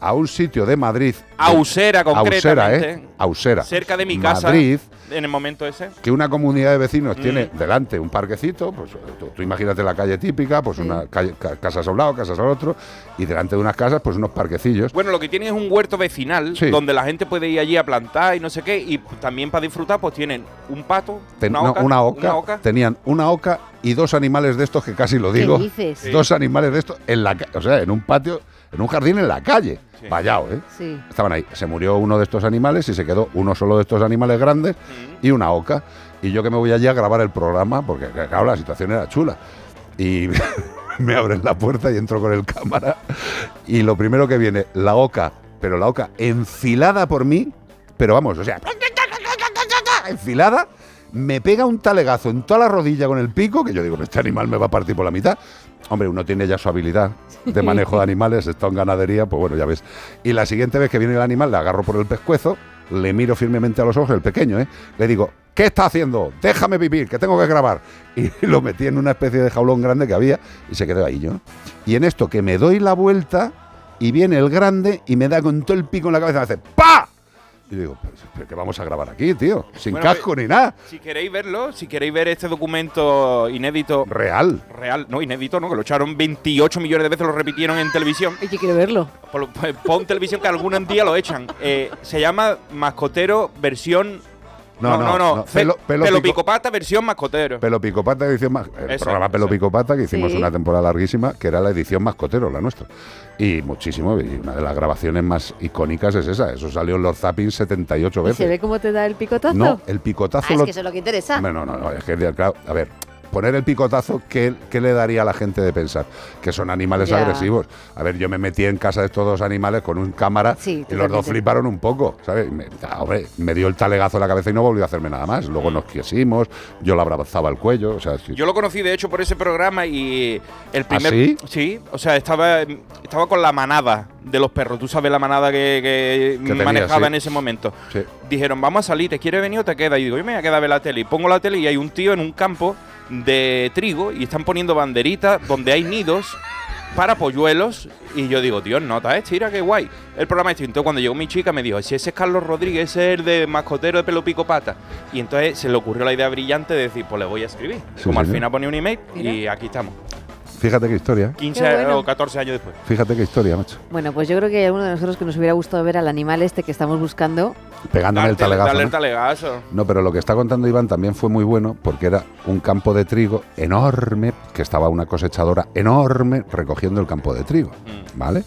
a un sitio de Madrid. A Usera, Ausera, concretamente. ¿eh? Ausera. Cerca de mi casa. Madrid, En el momento ese. que una comunidad de vecinos Mm. tiene delante un parquecito, pues tú, tú imagínate la calle típica, pues una calle, ca- casas a un lado, casas al otro, y delante de unas casas, pues unos parquecillos. Bueno, lo que tienen es un huerto vecinal Sí. donde la gente puede ir allí a plantar y no sé qué. Y también para disfrutar, pues tienen un pato, Ten- una, no, oca, una oca, una oca. tenían una oca y dos animales de estos que casi lo ¿Qué digo. Sí. Dos animales de estos en la o sea, en un patio, en un jardín en la calle. Vallao, ¿eh? Sí. Estaban ahí. Se murió uno de estos animales y se quedó uno solo de estos animales grandes y una oca. Y yo que me voy allí a grabar el programa, porque claro, la situación era chula. Y me abren la puerta y entro con el cámara. Y lo primero que viene, la oca pero la oca enfilada por mí, pero vamos, o sea, enfilada, me pega un talegazo en toda la rodilla con el pico, que yo digo, este animal me va a partir por la mitad. Hombre, uno tiene ya su habilidad de manejo de animales, está en ganadería, pues bueno, ya ves. Y la siguiente vez que viene el animal, le agarro por el pescuezo, le miro firmemente a los ojos, el pequeño, ¿eh? Le digo, ¿qué está haciendo? Déjame vivir, que tengo que grabar. Y lo metí en una especie de jaulón grande que había y se quedó ahí yo. Y en esto que me doy la vuelta y viene el grande y me da con todo el pico en la cabeza, me hace ¡pa! Y digo, "Pero, ¿pero qué vamos a grabar aquí, tío? Sin Bueno, casco ni nada. Si queréis verlo, si queréis ver este documento inédito. Real. Real, no, inédito, ¿no? Que lo echaron 28 millones de veces, lo repitieron en televisión. Y que quiero verlo. Pon, pon- pon televisión que algún día lo echan. Eh, se llama Mascotero versión. No, no, no, Fe- pelo- pelo pelo pico- picopata versión mascotero. Pelo Picopata, edición más. El programa Pelo eso. Picopata, que hicimos Sí. una temporada larguísima, que era la edición mascotero, la nuestra. Y muchísimo, y una de las grabaciones más icónicas es esa. Eso salió en los zappings 78 ¿Y veces. se ve cómo te da el picotazo? No, el picotazo Ah, es lo- que eso es lo que interesa. No, no, no, es que, claro, a ver, poner el picotazo, ¿qué, qué le daría a la gente de pensar? Que son animales agresivos. A ver, yo me metí en casa de estos dos animales con un cámara Sí, y los dos fliparon un poco, ¿sabes? Me, ah, hombre, me dio el talegazo en la cabeza y no volvió a hacerme nada más. Luego nos quisimos, yo le abrazaba el cuello, o sea, sí. Yo lo conocí de hecho por ese programa y el primer. ¿Ah, sí? o sea, estaba, estaba con la manada de los perros. Tú sabes la manada que, que Que tenía, manejaba sí. en ese momento. Dijeron, vamos a salir, ¿te quieres venir o te quedas? Y digo, yo me voy a quedar a ver la tele. Y pongo la tele y hay un tío en un campo de trigo y están poniendo banderitas donde hay nidos para polluelos. Y yo digo, Dios, nota, ¿eh? Mira qué guay. El programa es distinto. Cuando llegó mi chica me dijo, si ese es Carlos Rodríguez, ese es el de mascotero de pelo pico pata. Y entonces se le ocurrió la idea brillante de decir, pues le voy a escribir. Sí, Como al final ponía un email y aquí estamos. Fíjate qué historia. 15 Qué bueno. o 14 años después. Fíjate qué historia, macho. Bueno, pues yo creo que hay alguno de nosotros que nos hubiera gustado ver al animal este que estamos buscando. Pegándome el Darte- talegazo. darle ¿no? el talegazo. No, pero lo que está contando Iván también fue muy bueno porque era un campo de trigo enorme, que estaba una cosechadora enorme recogiendo el campo de trigo, ¿vale?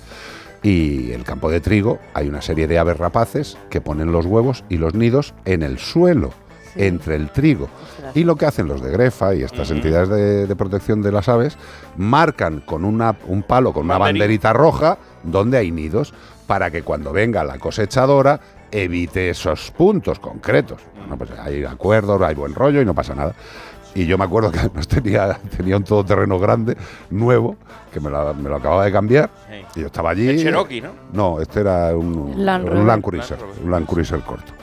Y el campo de trigo hay una serie de aves rapaces que ponen los huevos y los nidos en el suelo, entre el trigo. Y lo que hacen los de Grefa y estas entidades de, de protección de las aves, marcan con una, un palo, con una Banderita. roja, donde hay nidos, para que cuando venga la cosechadora evite esos puntos concretos. Bueno, pues hay acuerdos, hay buen rollo y no pasa nada. Y yo me acuerdo que además tenía, tenía un todoterreno grande, nuevo, que me lo, me lo acababa de cambiar. Sí. Y yo estaba allí. El Cherokee, ¿no? No, este era un Land un Rover. Land Cruiser, un Land Cruiser corto.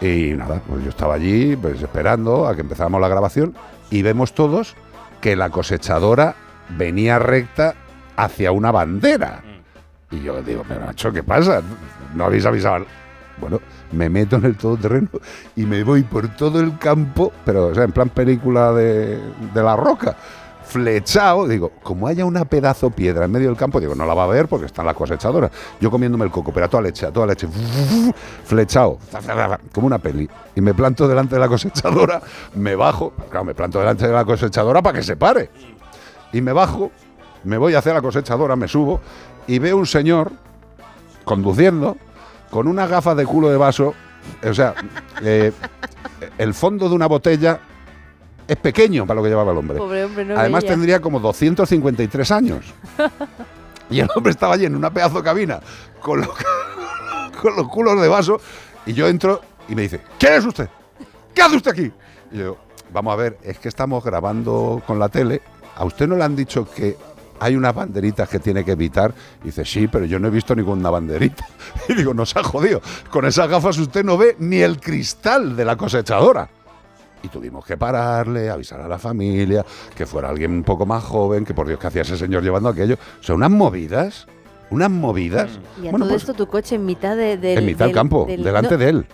Y nada, pues yo estaba allí pues esperando a que empezáramos la grabación y vemos todos que la cosechadora venía recta hacia una bandera. Y yo digo, pero macho, ¿qué pasa? No habéis avisado. Bueno, me meto en el todoterreno y me voy por todo el campo, pero o sea, en plan película de, de la roca, flechado. Digo, como haya una pedazo piedra en medio del campo, digo, no la va a ver porque está en la cosechadora. Yo comiéndome el coco, pero a toda leche, a toda leche, flechado, como una peli. Y me planto delante de la cosechadora, me bajo, claro, me planto delante de la cosechadora para que se pare. Y me bajo, me voy hacia la cosechadora, me subo y veo un señor conduciendo con unas gafas de culo de vaso. O sea, eh, el fondo de una botella es pequeño para lo que llevaba el hombre. Pobre hombre, no Además veía. tendría como 253 años. Y el hombre estaba allí en una pedazo de cabina con los, con los culos de vaso. Y yo entro y me dice, ¿quién es usted? ¿Qué hace usted aquí? Y yo, vamos a ver, es que estamos grabando con la tele. ¿A usted no le han dicho que hay unas banderitas que tiene que evitar? Y dice, sí, pero yo no he visto ninguna banderita. Y digo, nos ha jodido. Con esas gafas usted no ve ni el cristal de la cosechadora. Y tuvimos que pararle, avisar a la familia, que fuera alguien un poco más joven, que por Dios que hacía ese señor llevando aquello. O sea, unas movidas, unas movidas. Y a Bueno, todo pues, esto tu coche en mitad de, del- en mitad del campo, del- delante no, de él.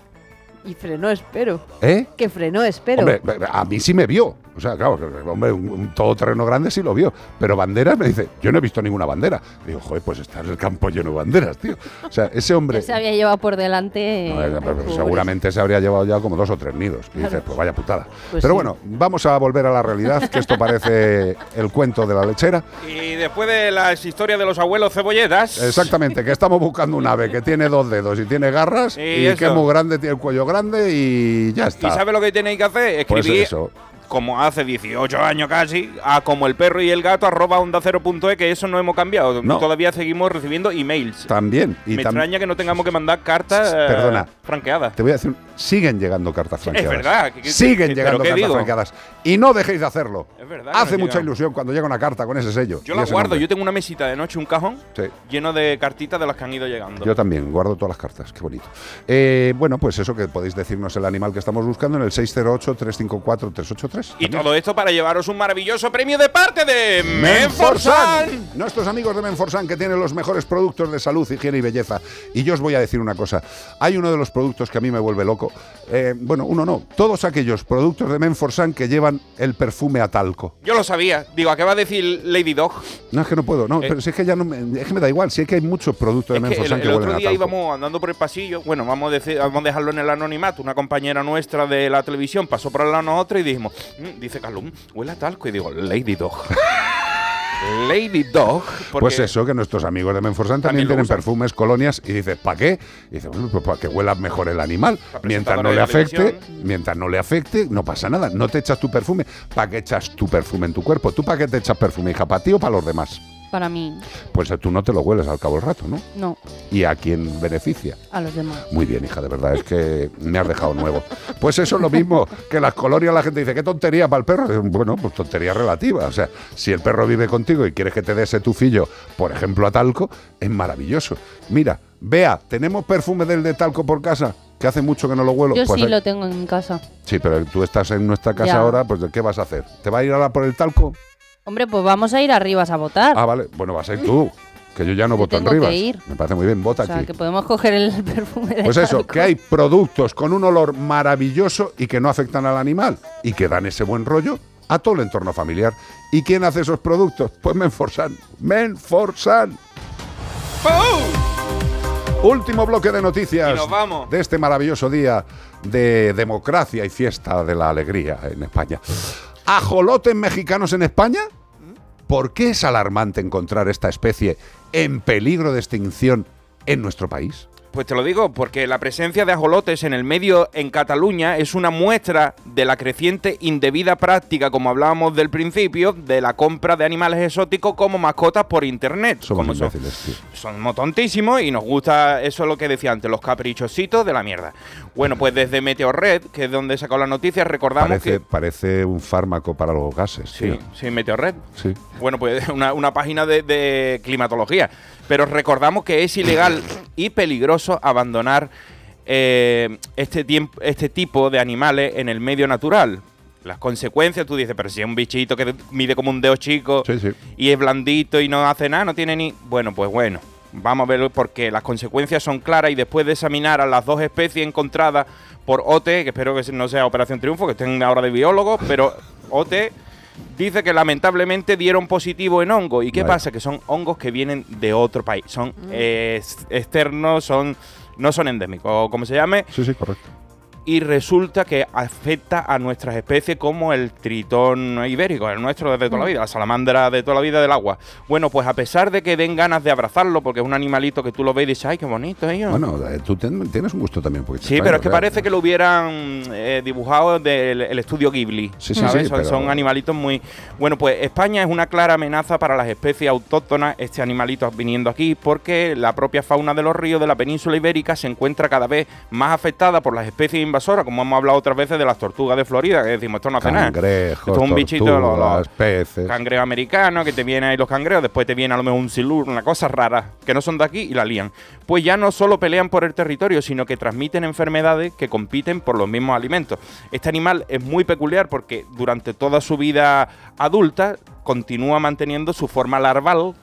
Y frenó, espero. ¿Eh? Que frenó, espero. Hombre, a mí sí me vio. O sea, claro, hombre, un, un todoterreno grande sí lo vio. Pero banderas me dice, yo no he visto ninguna bandera. Digo, joder, pues está en el campo lleno de banderas, tío. O sea, ese hombre. Se había llevado por delante. No, eh, pero pobre. seguramente se habría llevado ya como dos o tres nidos. Y dices, pues vaya putada. Pues pero sí. bueno, vamos a volver a la realidad, que esto parece el cuento de la lechera. Y después de las historias de los abuelos cebolletas. Exactamente, que estamos buscando un ave que tiene dos dedos y tiene garras y que es muy grande, tiene el cuello grande y ya está. ¿Y sabe lo que tenéis que hacer? Pues Escribir eso. Como hace 18 años casi, a como el perro y el gato arroba onda cero punto e, que eso no hemos cambiado. No. Todavía seguimos recibiendo emails. También. Y Me tam- extraña que no tengamos que mandar cartas eh, franqueadas. Te voy a decir, siguen llegando cartas franqueadas. verdad, que- que- siguen que- llegando ¿pero qué cartas digo? franqueadas. Y no dejéis de hacerlo. Es verdad Hace mucha ilusión cuando llega una carta con ese sello. Yo la guardo, nombre. yo tengo una mesita de noche, un cajón Sí. lleno de cartitas de las que han ido llegando. Yo también, guardo todas las cartas, qué bonito. Eh, bueno, pues eso que podéis decirnos el animal que estamos buscando en el 608-354-383. Y todo esto para llevaros un maravilloso premio de parte de Menforsan. Menforsan. Nuestros amigos de Menforsan que tienen los mejores productos de salud, higiene y belleza. Y yo os voy a decir una cosa. Hay uno de los productos que a mí me vuelve loco. Eh, bueno, uno no. Todos aquellos productos de Menforsan que llevan el perfume a talco. Yo lo sabía. Digo, ¿a qué va a decir Lady Dog? No, es que no puedo. No, Eh. pero si es que ya no me, es que me da igual. Si es que hay muchos productos de que el, Menforsan que, el huelen otro a día talco. íbamos andando por el pasillo, bueno, vamos a, decir, vamos a dejarlo en el anonimato, una compañera nuestra de la televisión pasó por al lado de nosotros y dijimos, "Mm", dice Carlos, "Mm, huele a talco, y digo, Lady Dog. Lady Dog. Pues eso, que nuestros amigos de Menforsan también, tienen perfumes, colonias, y dices, ¿para qué? Y dices, bueno, pues para que huela mejor el animal. Mientras no le afecte, mientras no le afecte, no pasa nada. No te echas tu perfume. ¿Para qué echas tu perfume en tu cuerpo? ¿Tú para qué te echas perfume, hija? ¿Para ti o para los demás? Para mí, Pues tú no te lo hueles al cabo del rato, ¿no? no, ¿Y a quién beneficia? a los demás. Muy bien, hija, de verdad, es que me has dejado nuevo. Pues eso es lo mismo que las colonias, la gente dice, ¿qué tontería para el perro? Bueno, pues tontería relativa. O sea, si el perro vive contigo y quieres que te dé ese tufillo, por ejemplo, a talco, es maravilloso. Mira, vea, ¿tenemos perfume del de talco por casa? Que hace mucho que no lo huelo. Yo Pues sí hay- lo tengo en mi casa. Sí, pero tú estás en nuestra casa Ya. ahora, pues ¿qué vas a hacer? ¿Te va a ir ahora por el talco? Hombre, pues vamos a ir arriba a votar. Ah, vale. Bueno, vas a ir tú, que yo ya no Yo voto en tengo que Rivas. ir. Me parece muy bien, vota o sea, aquí. que podemos coger el perfume de Pues eso, talco. que hay productos con un olor maravilloso y que no afectan al animal y que dan ese buen rollo a todo el entorno familiar. ¿Y quién hace esos productos? Pues Menforsan. Menforsan. Último bloque de noticias Y nos vamos. de este maravilloso día de democracia y fiesta de la alegría en España. ¿Ajolotes mexicanos en España? ¿Por qué es alarmante encontrar esta especie en peligro de extinción en nuestro país? Pues te lo digo, porque la presencia de ajolotes en el medio en Cataluña es una muestra de la creciente indebida práctica, como hablábamos del principio, de la compra de animales exóticos como mascotas por internet. Somos como son, somos tontísimos y nos gusta, eso es lo que decía antes, los caprichositos de la mierda. Bueno, pues desde Meteorred, que es donde he sacado la noticia, recordamos Parece, que... parece un fármaco para los gases. Sí, tío. sí, Meteorred. Sí. Bueno, pues una, una página de, de climatología. Pero recordamos que es ilegal y peligroso abandonar eh, este, tiemp- este tipo de animales en el medio natural. Las consecuencias, tú dices, pero si es un bichito que mide como un dedo chico Sí, sí. y es blandito y no hace nada, no tiene ni... Bueno, pues bueno, vamos a verlo porque las consecuencias son claras y después de examinar a las dos especies encontradas por OT, que espero que no sea Operación Triunfo, que estén ahora de biólogos, pero OT dice que lamentablemente dieron positivo en hongo. ¿Y qué pasa? Que son hongos que vienen de otro país, son eh, ex- externos, son no son endémicos, o como se llame, Sí, sí, correcto. Y resulta que afecta a nuestras especies como el tritón ibérico, el nuestro desde toda la vida, la salamandra de toda la vida del agua. Bueno, pues a pesar de que den ganas de abrazarlo, porque es un animalito que tú lo ves y dices, ay, qué bonito ellos. Bueno, eh, tú ten- tienes un gusto también. un poquito Sí, pero es que parece que lo hubieran eh, dibujado del el estudio Ghibli. Sí, sí, ¿sabes? sí, pero- son animalitos muy. Bueno, pues España es una clara amenaza para las especies autóctonas, este animalito viniendo aquí, porque la propia fauna de los ríos de la península ibérica se encuentra cada vez más afectada por las especies invasoras, como hemos hablado otras veces de las tortugas de Florida, que decimos, esto no hace nada. Cangrejos, Esto es un bichito, los, los tortugas, peces. cangrejo americano, que te viene ahí los cangreos, después te viene a lo mejor un silur, una cosa rara, que no son de aquí y la lían. Pues ya no solo pelean por el territorio, sino que transmiten enfermedades que compiten por los mismos alimentos. Este animal es muy peculiar porque durante toda su vida adulta continúa manteniendo su forma larval,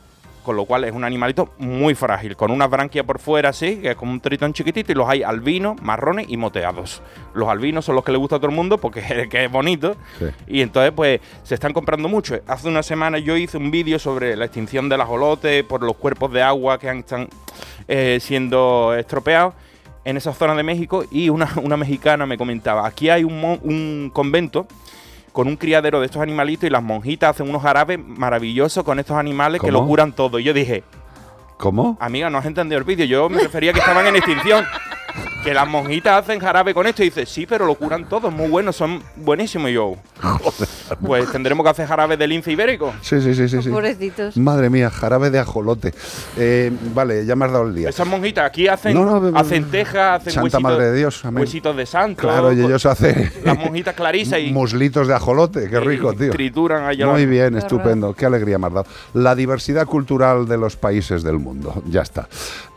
con lo cual es un animalito muy frágil, con una branquia por fuera así, que es como un tritón chiquitito, y los hay albinos, marrones y moteados. Los albinos son los que le gusta a todo el mundo porque es que es bonito, Sí. y entonces pues se están comprando mucho. Hace una semana yo hice un vídeo sobre la extinción del ajolote por los cuerpos de agua que han- están eh, siendo estropeados en esa zona de México y una, una mexicana me comentaba, aquí hay un, un convento con un criadero de estos animalitos y las monjitas hacen unos jarabes maravillosos con estos animales que lo curan todo. Y yo dije, ¿Cómo? amiga, no has entendido el vídeo, yo me refería a que estaban en extinción. que las monjitas hacen jarabe con esto. Y dice, sí, pero lo curan todos, muy buenos, son buenísimos. Y yo, pues tendremos que hacer jarabe de lince ibérico. Sí, sí, sí, sí. sí. Pobrecitos. Madre mía, jarabe de ajolote. Eh, vale, ya me has dado el día. Esas monjitas aquí hacen, No, no, hacen tejas, hacen Santa huesitos, Madre de Dios, amén. huesitos de santo. Claro, y ellos hacen Las monjitas clarisas y muslitos de ajolote, qué rico, tío. trituran allá. Muy bien, Qué estupendo. Qué alegría me has dado. La diversidad cultural de los países del mundo. Ya está.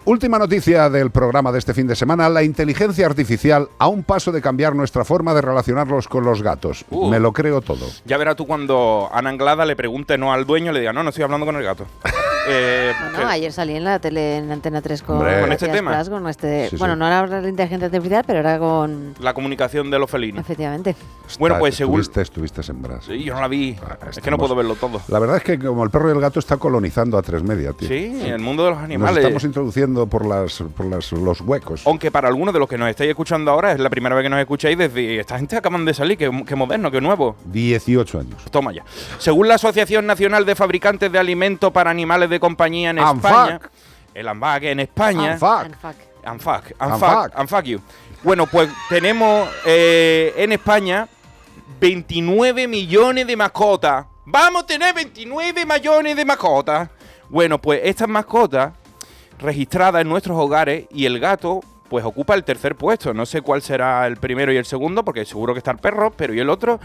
Última noticia del programa de este fin de semana. La inteligencia artificial a un paso de cambiar nuestra forma de relacionarnos con los gatos. Uh. Me lo creo todo. Ya verás tú cuando Ana Anglada le pregunte no al dueño, le diga, no, no estoy hablando con el gato. Eh, Bueno, que- ayer salí en la tele, en Antena 3 con, Hombre. ¿Con este tema? Con este- Sí, sí. bueno, no era la inteligencia artificial, pero era con... la comunicación de los felinos. Efectivamente. Bueno, pues según... Estuviste, estuviste en Bras. Sí, yo no la vi. es que no Ah, puedo verlo todo. La verdad es que como el perro y el gato está colonizando a tres media, tío. Sí, el mundo de los Nos animales. estamos introduciendo por, las, por las, los huecos. Aunque para algunos de los que nos estáis escuchando ahora es la primera vez que nos escucháis desde esta gente acaban de salir, que, que moderno, que nuevo. 18 años. Toma ya. Según la Asociación Nacional de Fabricantes de Alimentos para Animales de Compañía en. España, el ANFAC en España, ANFAC. ANFAC, ANFAC. ANFAC, ANFAC you. Bueno, pues tenemos eh, en España 29 millones de mascotas. Vamos a tener 29 millones de mascotas. Bueno, pues estas mascotas registradas en nuestros hogares y el gato pues ocupa el tercer puesto. No sé cuál será el primero y el segundo, porque seguro que está el perro, pero y el otro,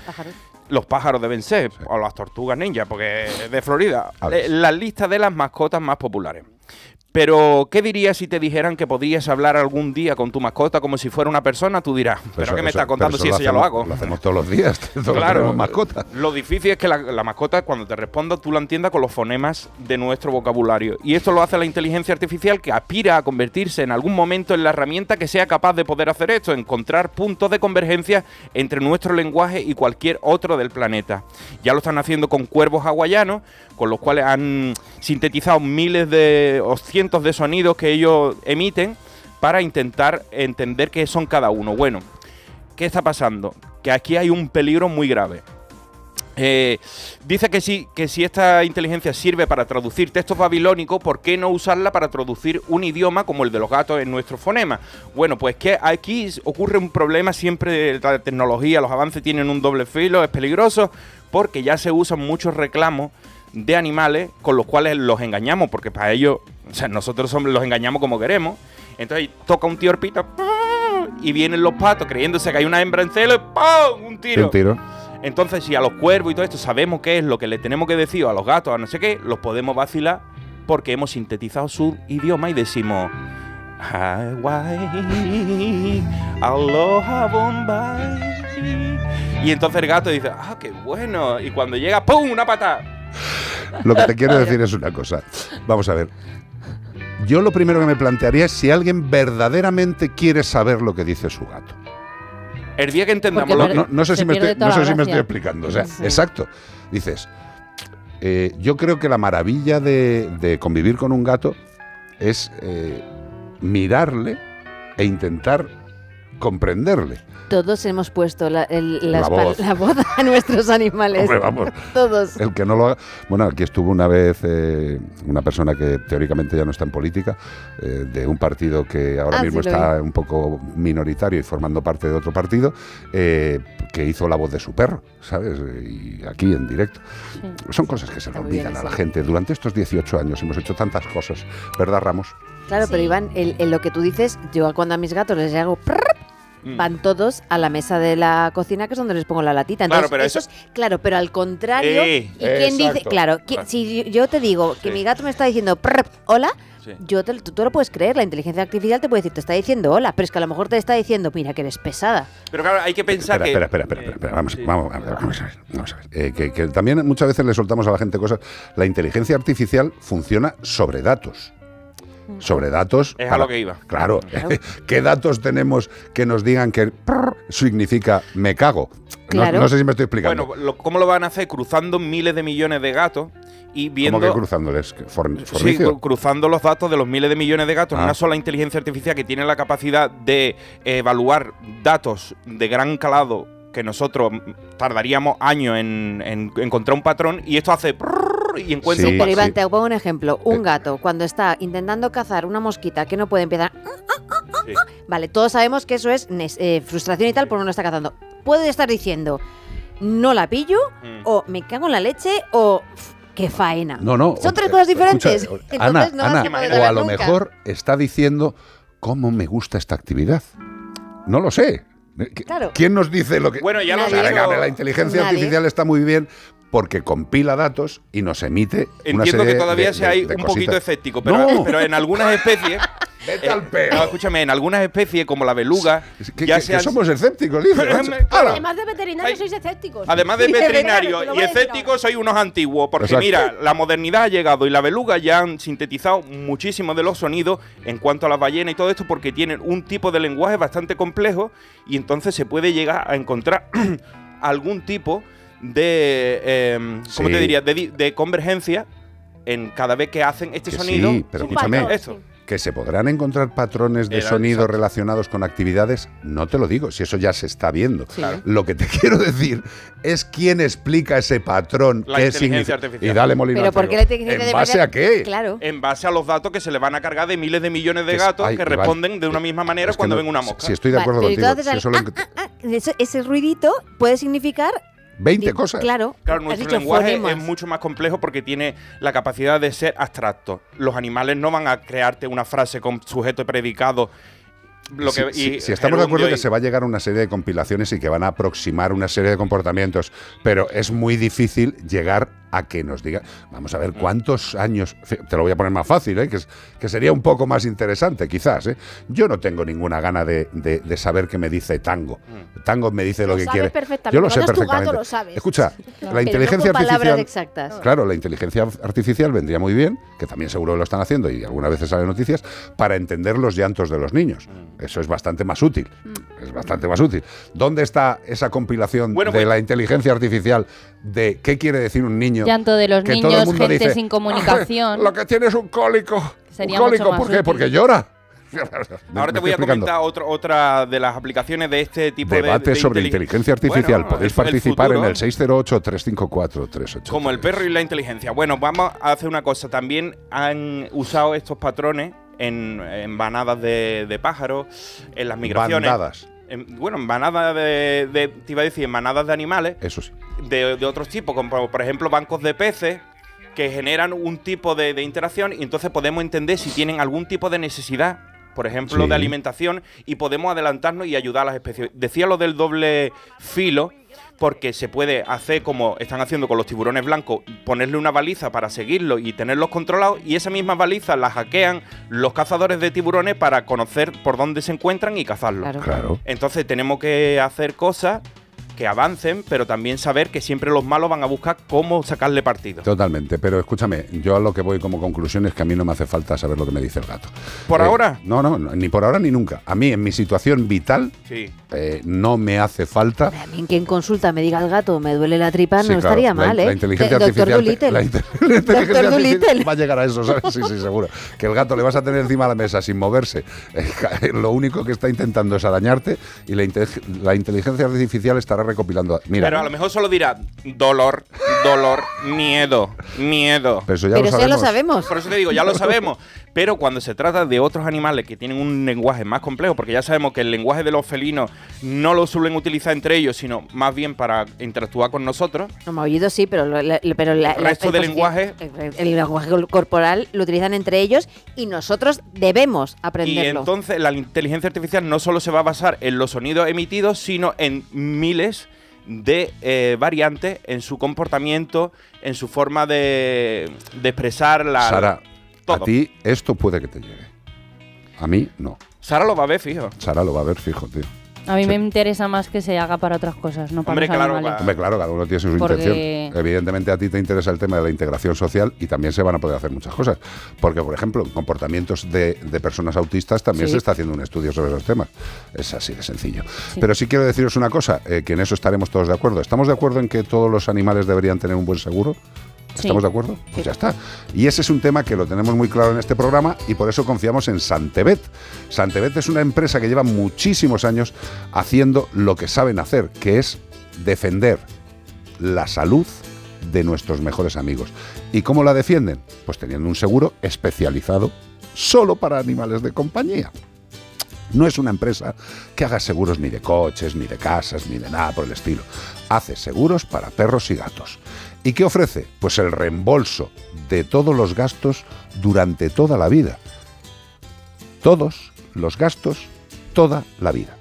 los pájaros deben ser, o las tortugas ninja, porque es de Florida. Eh, La lista de las mascotas más populares. Pero, ¿qué dirías si te dijeran que podrías hablar algún día con tu mascota como si fuera una persona? Tú dirás, ¿pero qué me estás contando si eso ya lo hago? Lo hacemos todos los días. todos Claro, mascota. Lo difícil es que la, la mascota, cuando te responda, tú la entiendas con los fonemas de nuestro vocabulario. Y esto lo hace la inteligencia artificial que aspira a convertirse en algún momento en la herramienta que sea capaz de poder hacer esto, encontrar puntos de convergencia entre nuestro lenguaje y cualquier otro del planeta. Ya lo están haciendo con cuervos hawaianos, con los cuales han sintetizado miles de o cientos de sonidos que ellos emiten para intentar entender qué son cada uno. Bueno, ¿qué está pasando? Que aquí hay un peligro muy grave. Eh, dice que sí, que si esta inteligencia sirve para traducir textos babilónicos, ¿por qué no usarla para traducir un idioma como el de los gatos en nuestro fonema? Bueno, pues que aquí ocurre un problema siempre, la tecnología, los avances tienen un doble filo, es peligroso, porque ya se usan muchos reclamos de animales con los cuales los engañamos, porque para ellos, o sea, nosotros somos- los engañamos como queremos. Entonces toca un tío horpito y vienen los patos creyéndose que hay una hembra en celo y ¡pum! Un tiro. Un tiro. Entonces, si a los cuervos y todo esto sabemos qué es lo que le tenemos que decir o a los gatos, a no sé qué, los podemos vacilar porque hemos sintetizado su idioma y decimos Hawaii, aloha Bombay. Y entonces el gato dice, ah, qué bueno. Y cuando llega, ¡pum! Una patada. Lo que te quiero decir es una cosa. Vamos a ver. Yo lo primero que me plantearía es si alguien verdaderamente quiere saber lo que dice su gato. El día que entendamos No, lo que... no- no sé, se si me, estoy, no sé si me estoy explicando. O sea, Sí. exacto. Dices, eh, yo creo que la maravilla de, de convivir con un gato es eh, mirarle e intentar comprenderle. Todos hemos puesto la, el- la, La voz. la voz a nuestros animales. Hombre, vamos. Todos. El que no lo haga. Bueno, aquí estuvo una vez eh, una persona que teóricamente ya no está en política, eh, de un partido que ahora Ah, mismo sí, está un poco minoritario y formando parte de otro partido, eh, que hizo la voz de su perro, ¿sabes? Y aquí en directo. Son cosas que se le bien olvidan a la gente. Durante estos 18 años hemos hecho tantas cosas, ¿verdad, Ramos? Claro, pero Iván, el lo que tú dices, yo cuando a mis gatos les hago prrr, Mm. van todos a la mesa de la cocina, que es donde les pongo la latita. Claro, Entonces, pero eso eso- es- claro, pero al contrario. Eh, ¿Y quién dice? Claro, si yo te digo que Sí. mi gato me está diciendo hola, Sí. yo te, tú, tú lo puedes creer, la inteligencia artificial te puede decir, te está diciendo hola, pero es que a lo mejor te está diciendo, mira, que eres pesada. Pero claro, hay que pensar Espera, que... espera, espera, espera, espera, Vamos, vamos, vamos, vamos a ver. Vamos a ver. Eh, que, que también muchas veces le soltamos a la gente cosas. La inteligencia artificial funciona sobre datos. Sobre datos. Es a lo que iba. Claro. ¿Qué datos tenemos que nos digan que significa me cago? No- Claro. No, sé si me estoy explicando. Bueno, lo- ¿cómo lo van a hacer? Cruzando miles de millones de gatos y viendo... ¿Cómo que cruzándoles? ¿Que forn- Sí, cruzando los datos de los miles de millones de gatos en Ah. una sola inteligencia artificial que tiene la capacidad de evaluar datos de gran calado que nosotros tardaríamos años en, en encontrar un patrón y esto hace y encuentra Sí, un pero Iván, te pongo un ejemplo. Un gato, cuando está intentando cazar una mosquita que no puede empezar, ah. Vale, todos sabemos que eso es eh, frustración y tal por uno está cazando. Puede estar diciendo, no la pillo, Mm. o me cago en la leche, o "Pf, qué faena. No, no. Son tres cosas diferentes. escucha, Entonces Ana, no Ana, o a lo nunca. mejor está diciendo cómo me gusta esta actividad. No lo sé. ¿Qui- Claro. ¿Quién nos dice lo que.? Bueno, ya lo Venga, la inteligencia Nadie. artificial está muy bien porque compila datos y nos emite. una Entiendo serie que todavía de- sea hay de- de un poquito escéptico, pero, No. pero en algunas especies. Vete eh, al pelo. no, escúchame, en algunas especies como la beluga. Que, ya que- se que somos escépticos. ¡Hala! Además de veterinarios, sois escépticos. Además de Sí, veterinario te lo y voy a decir escéptico, soy unos antiguos. Porque Exacto. mira, la modernidad ha llegado y la beluga ya han sintetizado muchísimo de los sonidos en cuanto a las ballenas y todo esto, porque tienen un tipo de lenguaje bastante complejo y entonces se puede llegar a encontrar algún tipo de. Eh, ¿Cómo Sí. te diría? De, de convergencia en cada vez que hacen este Que sonido. sí, pero escúchame, Esto. que se podrán encontrar patrones de Era- sonido exacto. relacionados con actividades, no te lo digo, si eso ya se está viendo. Claro. Lo que te quiero decir es quién explica ese patrón, La qué inteligencia significa. artificial. Y dale molino. Pero al ¿por fuego. qué la inteligencia ¿En base a qué? Claro. En base a los datos que se le van a cargar de miles de millones de Que gatos que responden de una misma manera Es que cuando no- ven una mosca. Si estoy de acuerdo Vale, contigo. si eso lo- ah, ese, ese ruidito puede significar 20 di- cosas. Claro, Claro, nuestro lenguaje fonemas. es mucho más complejo porque tiene la capacidad de ser abstracto. Los animales no van a crearte una frase con sujeto y predicado. Lo Si, que, si- y si estamos de acuerdo que y- se va a llegar a una serie de compilaciones y que van a aproximar una serie de comportamientos, pero es muy difícil llegar a que nos diga, vamos a ver Mm. cuántos años, te lo voy a poner más fácil, ¿eh? que, es- que sería un poco más interesante quizás. ¿eh? Yo no tengo ninguna gana de, de- de saber qué me dice tango. Mm. Tango me dice lo, Lo que quiere. perfectamente. Yo lo sé tu gato, perfectamente. lo sabes. Escucha, Claro. la Pero inteligencia no con palabras artificial... exactas. Claro, la inteligencia artificial vendría muy bien, que también seguro lo están haciendo y algunas veces salen noticias, para entender los llantos de los niños. Mm. Eso es bastante más útil. Es bastante más útil. ¿Dónde está esa compilación Bueno, de pues- la inteligencia artificial de qué quiere decir un niño? Llanto de los Que todo el niños, mundo gente dice, sin comunicación. Lo que tiene es un cólico. Sería un cólico, mucho más ¿por qué? útil. Porque llora. Ahora te voy a comentar otro- otra de las aplicaciones de este tipo de- Debate de, sobre inteli- inteligencia artificial. Bueno, Podéis participar en el 608-354-383. Como el perro y la inteligencia. Bueno, vamos a hacer una cosa. También han usado estos patrones en, en banadas de, de pájaros, en las migraciones. Bandadas. En- bueno, en manadas de, de- Te iba a decir, en manadas de animales. Eso sí. De, de otros tipos, como por- ejemplo bancos de peces que generan un tipo de, de interacción y entonces podemos entender si tienen algún tipo de necesidad, por ejemplo, Sí. de alimentación y podemos adelantarnos y ayudar a las especies. Decía lo del doble filo porque se puede hacer como están haciendo con los tiburones blancos, ponerle una baliza para seguirlos y tenerlos controlados y esa misma baliza la hackean los cazadores de tiburones para conocer por dónde se encuentran y cazarlos. Claro. Claro. Entonces tenemos que hacer cosas que avancen, pero también saber que siempre los malos van a buscar cómo sacarle partido. Totalmente, pero escúchame, yo a lo que voy como conclusión es que a mí no me hace falta saber lo que me dice el gato. ¿Por Eh, ahora? No, no, no, ni por ahora ni nunca. A mí, en mi situación vital, Sí. eh, no me hace falta. A mí que en consulta me diga el gato, me duele la tripa, Sí, no claro, estaría la- mal, la ¿eh? inteligencia Eh, Doctor te- la inte- la inteligencia Doctor artificial Dolittle. va a llegar a eso, ¿sabes? Sí, sí, seguro. Que el gato le vas a tener encima de la mesa sin moverse. Eh, lo único que está intentando es arañarte y la, inte- la inteligencia artificial estará recopilando. Mira, Pero a lo mejor solo dirá dolor, dolor, miedo, miedo. Pero eso ya Pero lo eso ya lo sabemos. Por eso te digo, ya lo sabemos. Pero cuando se trata de otros animales que tienen un lenguaje más complejo, porque ya sabemos que el lenguaje de los felinos no lo suelen utilizar entre ellos, sino más bien para interactuar con nosotros. No, maullido sí, pero, lo- la- pero la- El resto del lenguaje- El, el lenguaje corporal lo utilizan entre ellos y nosotros debemos Y aprenderlo. entonces la inteligencia artificial no solo se va a basar en los sonidos emitidos, sino en miles de eh, variantes en su comportamiento, en su forma de, de expresar la... Sara, todo. a ti esto puede que te llegue. A mí no. Sara lo va a ver, fijo. Sara lo va a ver fijo, tío. A mí me interesa más que se haga para otras cosas, no para Hombre, los claro, animales. Hombre, claro, cada uno tiene su Porque- intención. Evidentemente a ti te interesa el tema de la integración social y también se van a poder hacer muchas cosas. Porque, por ejemplo, en comportamientos de, de personas autistas también Sí. se está haciendo un estudio sobre esos temas. Es así de sencillo. Pero sí quiero deciros una cosa, eh, que en eso estaremos todos de acuerdo. ¿Estamos de acuerdo en que todos los animales deberían tener un buen seguro? Sí. ¿Estamos de acuerdo? Pues ya está. Y ese es un tema que lo tenemos muy claro en este programa y por eso confiamos en Santebet. Santebet es una empresa que lleva muchísimos años haciendo lo que saben hacer, que es defender la salud de nuestros mejores amigos. ¿Y cómo la defienden? Pues teniendo un seguro especializado solo para animales de compañía. No es una empresa que haga seguros ni de coches, ni de casas, ni de nada por el estilo. Hace seguros para perros y gatos. ¿Y qué ofrece? Pues el reembolso de todos los gastos durante toda la vida. Todos los gastos, toda la vida.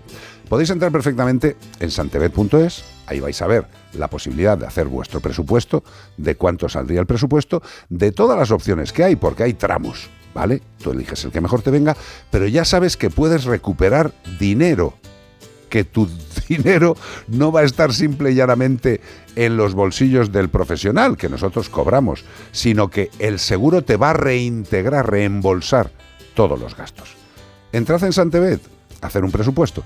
Podéis entrar perfectamente en santebet.es, ahí vais a ver la posibilidad de hacer vuestro presupuesto, de cuánto saldría el presupuesto, de todas las opciones que hay, porque hay tramos, ¿vale? Tú eliges el que mejor te venga, pero ya sabes que puedes recuperar dinero, que tu dinero no va a estar simple y llanamente en los bolsillos del profesional que nosotros cobramos, sino que el seguro te va a reintegrar, reembolsar todos los gastos. Entrad en Santebet, hacer un presupuesto.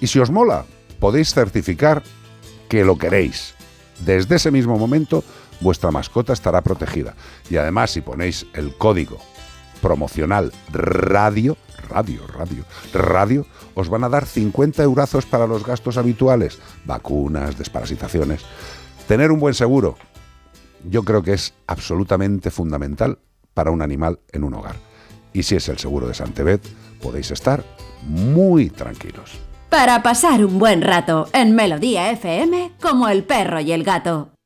Y si os mola, podéis certificar que lo queréis. Desde ese mismo momento, vuestra mascota estará protegida. Y además, si ponéis el código promocional radio, radio, radio, radio, os van a dar 50 eurazos para los gastos habituales, vacunas, desparasitaciones. Tener un buen seguro, yo creo que es absolutamente fundamental para un animal en un hogar. Y si es el seguro de Santebet, podéis estar muy tranquilos. Para pasar un buen rato en Melodía FM como el perro y el gato.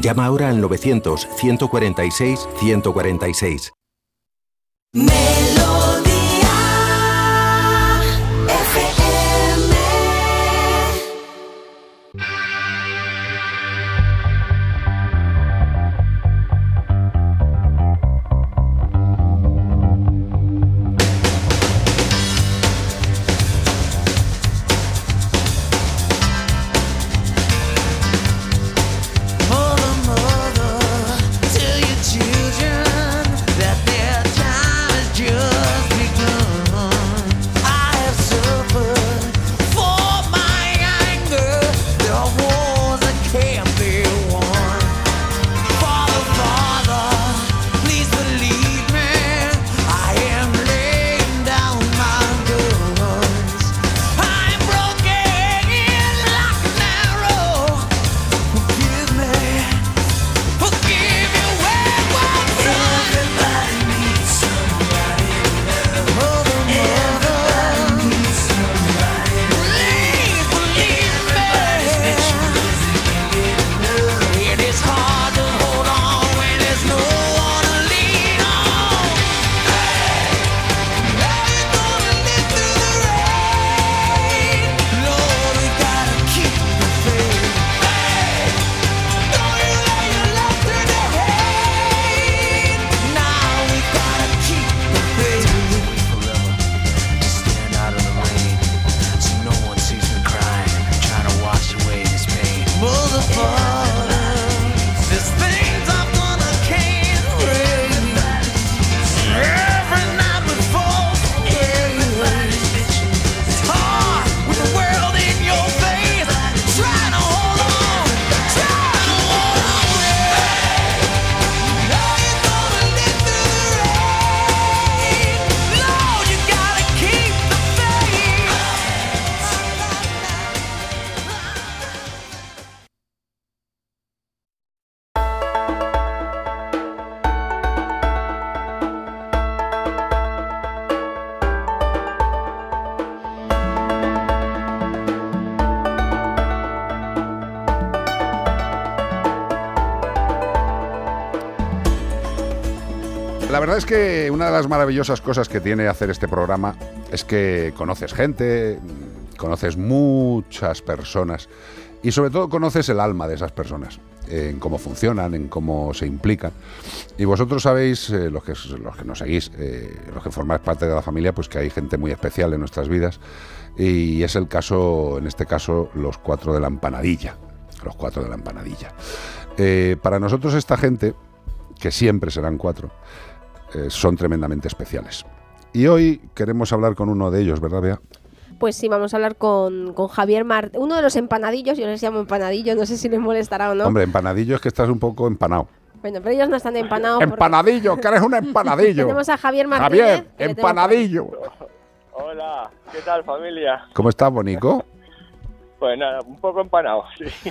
Llama ahora al 900 146 146. Una de las maravillosas cosas que tiene hacer este programa es que conoces gente, conoces muchas personas y sobre todo conoces el alma de esas personas, en cómo funcionan, en cómo se implican. Y vosotros sabéis, eh, los, que, los que nos seguís, eh, los que formáis parte de la familia, pues que hay gente muy especial en nuestras vidas y es el caso, en este caso, los cuatro de la empanadilla. Los cuatro de la empanadilla. Eh, para nosotros esta gente, que siempre serán cuatro, eh, son tremendamente especiales. Y hoy queremos hablar con uno de ellos, ¿verdad, Bea? Pues sí, vamos a hablar con, con Javier Mart, uno de los empanadillos, yo les llamo empanadillos, no sé si les molestará o no. Hombre, empanadillo es que estás un poco empanado. Bueno, pero ellos no están empanados. porque Empanadillo, que eres un empanadillo. Tenemos a Javier Martínez. Javier, empanadillo. Hola, ¿qué tal familia? ¿Cómo estás, Bonico? Pues nada, un poco empanado, sí.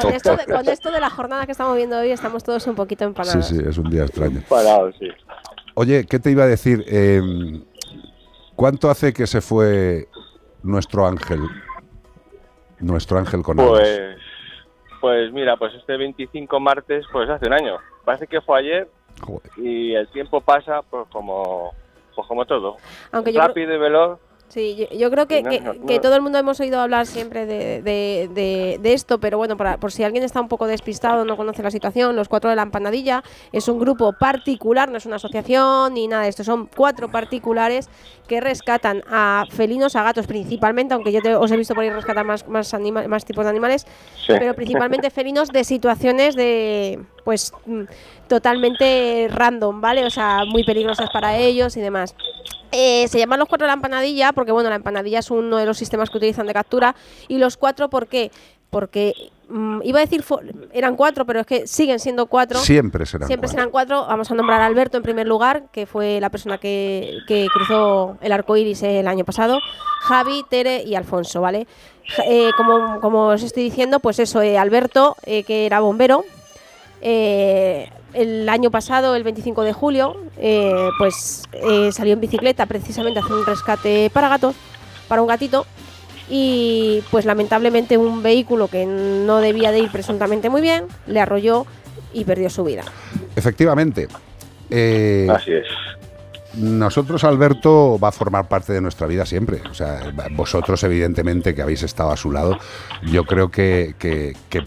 Con esto, de, con esto de la jornada que estamos viendo hoy, estamos todos un poquito Sí, empanados. sí, es un día extraño. Empanado, sí. Oye, ¿qué te iba a decir? Eh, ¿Cuánto hace que se fue nuestro ángel? Nuestro ángel con alas. Pues, pues mira, pues este 25 martes, pues hace un año. Parece que fue ayer y el tiempo pasa pues como, pues como todo. Aunque yo creo- Rápido y veloz. Sí, yo, yo creo que, que- todo el mundo hemos oído hablar siempre de, de- de- de esto, pero bueno, para- por si alguien está un poco despistado, no conoce la situación, los cuatro de la empanadilla es un grupo particular, no es una asociación ni nada de esto, son cuatro particulares que rescatan a felinos, a gatos principalmente, aunque yo te- os he visto por ahí rescatar más, más, anima- más tipos de animales, Sí. pero principalmente felinos de situaciones de, pues, mm, totalmente random, ¿vale? O sea, muy peligrosas para ellos y demás. Eh, se llaman los cuatro la empanadilla porque, bueno, la empanadilla es uno de los sistemas que utilizan de captura. Y los cuatro, ¿por qué? Porque mm, iba a decir, eran cuatro, pero es que siguen siendo cuatro. Siempre serán Siempre cuatro. serán cuatro. Vamos a nombrar a Alberto en primer lugar, que fue la persona que, que cruzó el arco iris el año pasado. Javi, Tere y Alfonso, ¿vale? Eh, como, como os estoy diciendo, pues eso, eh, Alberto, eh, que era bombero, el año pasado, el 25 de julio, eh, pues eh, salió en bicicleta precisamente a hacer un rescate para gatos, para un gatito, y pues lamentablemente un vehículo que no debía de ir presuntamente muy bien, le arrolló y perdió su vida. Efectivamente. Eh, Así es. Nosotros, Alberto, va a formar parte de nuestra vida siempre. O sea, vosotros, evidentemente, que habéis estado a su lado, yo creo que, que- que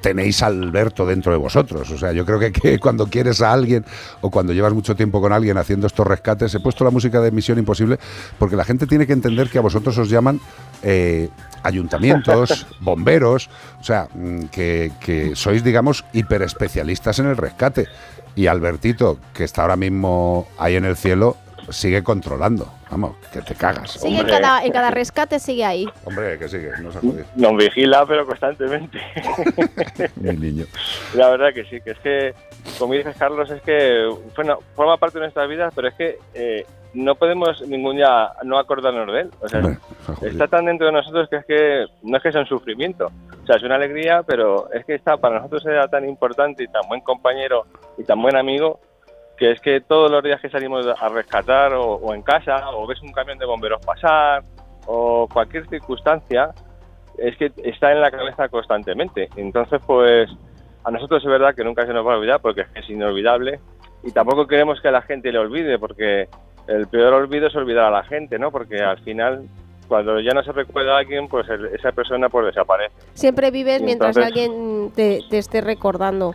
tenéis a Alberto dentro de vosotros. O sea, yo creo que, que cuando quieres a alguien o cuando llevas mucho tiempo con alguien haciendo estos rescates, he puesto la música de Misión Imposible porque la gente tiene que entender que a vosotros os llaman eh, ayuntamientos, bomberos, o sea, mm, que, que sois, digamos, hiperespecialistas en el rescate. Y Albertito, que está ahora mismo ahí en el cielo, sigue controlando. Vamos, que te cagas. Sigue en cada, en cada rescate, sigue ahí. Hombre, que sigue, no se. Nos vigila, pero constantemente. Mi niño. La verdad que sí, que es que, como dices Carlos, es que bueno, forma parte de nuestras vidas, pero es que eh, no podemos ningún día no acordarnos de él. O sea, está tan dentro de nosotros que es que no es que sea un sufrimiento. O sea, es una alegría, pero es que está para nosotros era tan importante y tan buen compañero y tan buen amigo que es que todos los días que salimos a rescatar o, o en casa o ves un camión de bomberos pasar o cualquier circunstancia, es que está en la cabeza constantemente. Entonces, pues a nosotros es verdad que nunca se nos va a olvidar porque es inolvidable y tampoco queremos que la gente le olvide porque el peor olvido es olvidar a la gente, ¿no? Porque al final, cuando ya no se recuerda a alguien, pues el- esa persona pues desaparece. Siempre vives mientras entonces- alguien te, te esté recordando.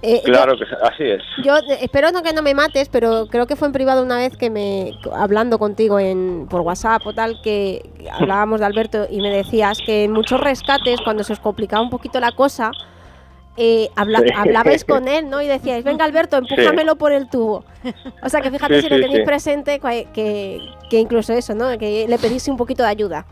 Eh, yo- Claro que sí, así es. Yo eh, espero no que no me mates, pero creo que fue en privado una vez que me hablando contigo en por WhatsApp o tal que que hablábamos de Alberto y me decías que en muchos rescates cuando se os complicaba un poquito la cosa eh, habla- Sí. hablabais con él, ¿no? Y decíais, venga Alberto, empújamelo por el tubo. O sea que fíjate Sí, si lo tenéis presente que, que, incluso eso, ¿no? Que le pedís un poquito de ayuda.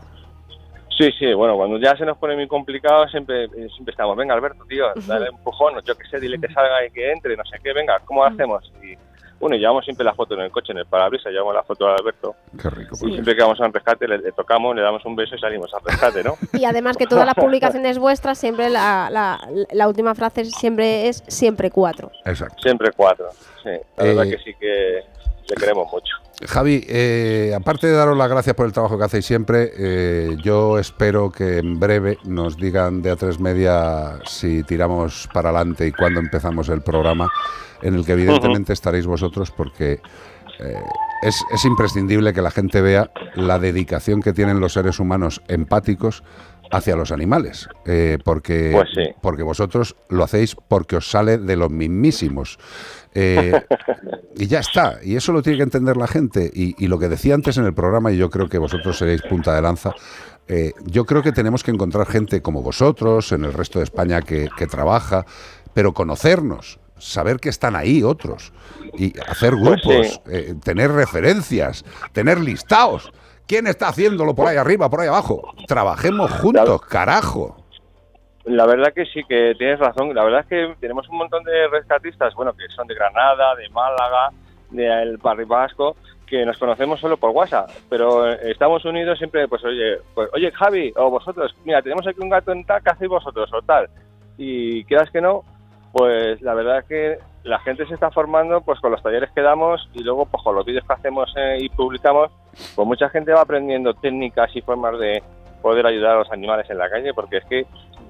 Sí, sí, bueno, cuando ya se nos pone muy complicado siempre, siempre estamos, venga Alberto, tío, dale empujón, yo que sé, dile que salga y que entre, no sé qué, venga, ¿cómo lo hacemos? Y bueno, llevamos siempre la foto en el coche, en el parabrisas, llevamos la foto de Alberto. Qué rico. Y siempre que vamos a un rescate le, le tocamos, le damos un beso y salimos al rescate, ¿no? Y además que todas las publicaciones vuestras, siempre la, la, la última frase siempre es siempre cuatro. Exacto. Siempre cuatro, sí, la verdad Eh, que sí que le queremos mucho. Javi, eh, aparte de daros las gracias por el trabajo que hacéis siempre, eh, yo espero que en breve nos digan de A3 Media si tiramos para adelante y cuándo empezamos el programa, en el que evidentemente estaréis vosotros, porque eh, es, es imprescindible que la gente vea la dedicación que tienen los seres humanos empáticos hacia los animales, eh, porque, Pues sí. porque vosotros lo hacéis porque os sale de los mismísimos. Eh, y ya está, y eso lo tiene que entender la gente. Y, y lo que decía antes en el programa, y yo creo que vosotros seréis punta de lanza, eh, yo creo que tenemos que encontrar gente como vosotros, en el resto de España que, que trabaja, pero conocernos, saber que están ahí otros, y hacer Pues grupos, sí. eh, tener referencias, tener listados. ¿Quién está haciéndolo por ahí arriba, por ahí abajo? Trabajemos juntos, carajo. La verdad que sí, que tienes razón. La verdad es que tenemos un montón de rescatistas, bueno, que son de Granada, de Málaga, del País Vasco, que nos conocemos solo por WhatsApp. Pero eh, estamos unidos siempre, pues oye, pues, oye Javi, o vosotros, mira, tenemos aquí un gato en tal, ¿qué hacéis vosotros? O tal. Y quieras que no, pues la verdad que la gente se está formando pues con los talleres que damos y luego pues con los vídeos que hacemos eh, y publicamos, pues mucha gente va aprendiendo técnicas y formas de poder ayudar a los animales en la calle, porque es que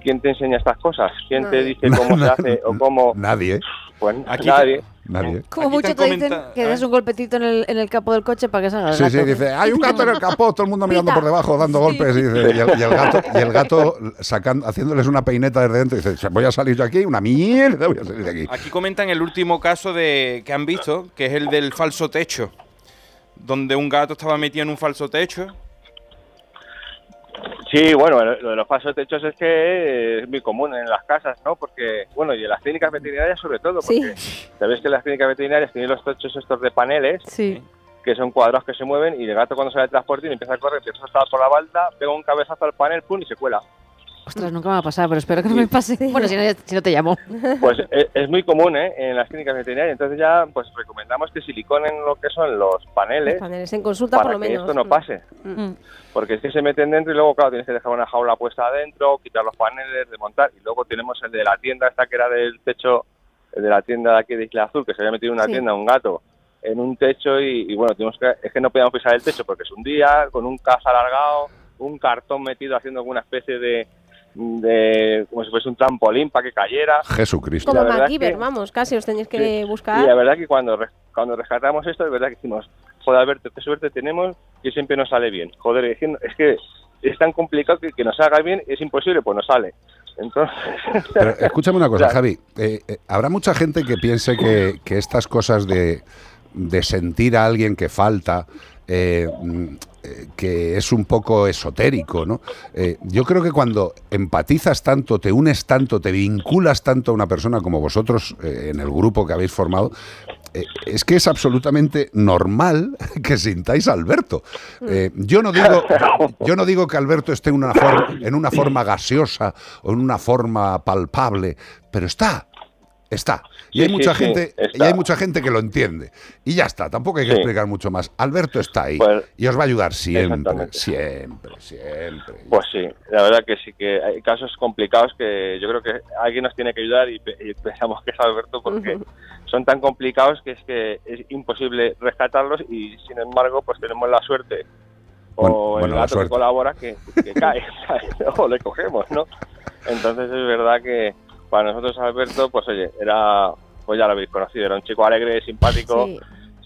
¿quién te enseña estas cosas? ¿Quién te dice cómo se hace o cómo...? Nadie. Pues Aquí- nadie. Nadie. Como mucho te dicen que des un golpetito en el, en el capo del coche para que salga el Sí, gato. sí, dice, hay un gato en el capó, todo el mundo mirando por debajo, dando golpes, y, dice, y el, y el gato, y el gato sacando, haciéndoles una peineta desde dentro, y dice, voy a salir yo aquí, una mierda, voy a salir de aquí. Aquí comentan el último caso de que han visto, que es el del falso techo, donde un gato estaba metido en un falso techo. Sí, bueno, lo de los pasos techos es que es muy común en las casas, ¿no? Porque, bueno, y en las clínicas veterinarias sobre todo, porque sabéis que las clínicas veterinarias tienen los techos estos de paneles, que son cuadrados que se mueven, y el gato cuando sale del transporte y empieza a correr, empieza a saltar por la balda, pega un cabezazo al panel, pum, y se cuela. Ostras, nunca me va a pasar, pero espero que no me pase. Bueno, si no, si no te llamo. Pues es, es muy común, ¿eh? En las clínicas veterinarias. Entonces ya, pues recomendamos que siliconen lo que son los paneles, Los paneles en consulta, para por lo que menos. esto no pase. Mm. Porque es que se meten dentro y luego, claro, tienes que dejar una jaula puesta adentro, quitar los paneles, desmontar. Y luego tenemos el de la tienda, esta que era del techo, el de la tienda de aquí de Isla Azul, que se había metido en una Sí. tienda un gato en un techo y, y bueno, tuvimos que, es que no podíamos pisar el techo porque es un día, con un caza alargado, un cartón metido haciendo alguna especie de, de como si fuese un trampolín para que cayera. Jesucristo. Como La verdad es MacGyver, que- vamos, casi os tenéis que y buscar. la verdad que cuando, cuando rescatamos esto, es verdad que decimos, joder, Alberto, qué suerte tenemos que siempre nos sale bien. Joder, es que, es, que es tan complicado que, que nos salga bien, es imposible, pues nos sale. Entonces, Pero escúchame una cosa, Claro. Javi. eh, eh, habrá mucha gente que piense que, que estas cosas de, de sentir a alguien que falta, eh, que es un poco esotérico, ¿no? Eh, yo creo que cuando empatizas tanto, te unes tanto, te vinculas tanto a una persona como vosotros eh, en el grupo que habéis formado, eh, es que es absolutamente normal que sintáis a Alberto. Eh, yo no digo, yo no digo que Alberto esté una, en una forma gaseosa o en una forma palpable, pero está. Está. Y Sí, hay mucha sí, gente, y hay mucha gente que lo entiende. Y ya está, tampoco hay que explicar mucho más. Alberto está ahí Pues- y os va a ayudar siempre, siempre, siempre. pues sí, la verdad que sí, que hay casos complicados que yo creo que alguien nos tiene que ayudar y, y pensamos que es Alberto porque son tan complicados que es que es imposible rescatarlos y sin embargo pues tenemos la suerte o Bueno, el gato que colabora que, que cae, o le cogemos, ¿no? Entonces es verdad que para nosotros Alberto, pues oye, era, pues ya lo habéis conocido, era un chico alegre, simpático, Sí.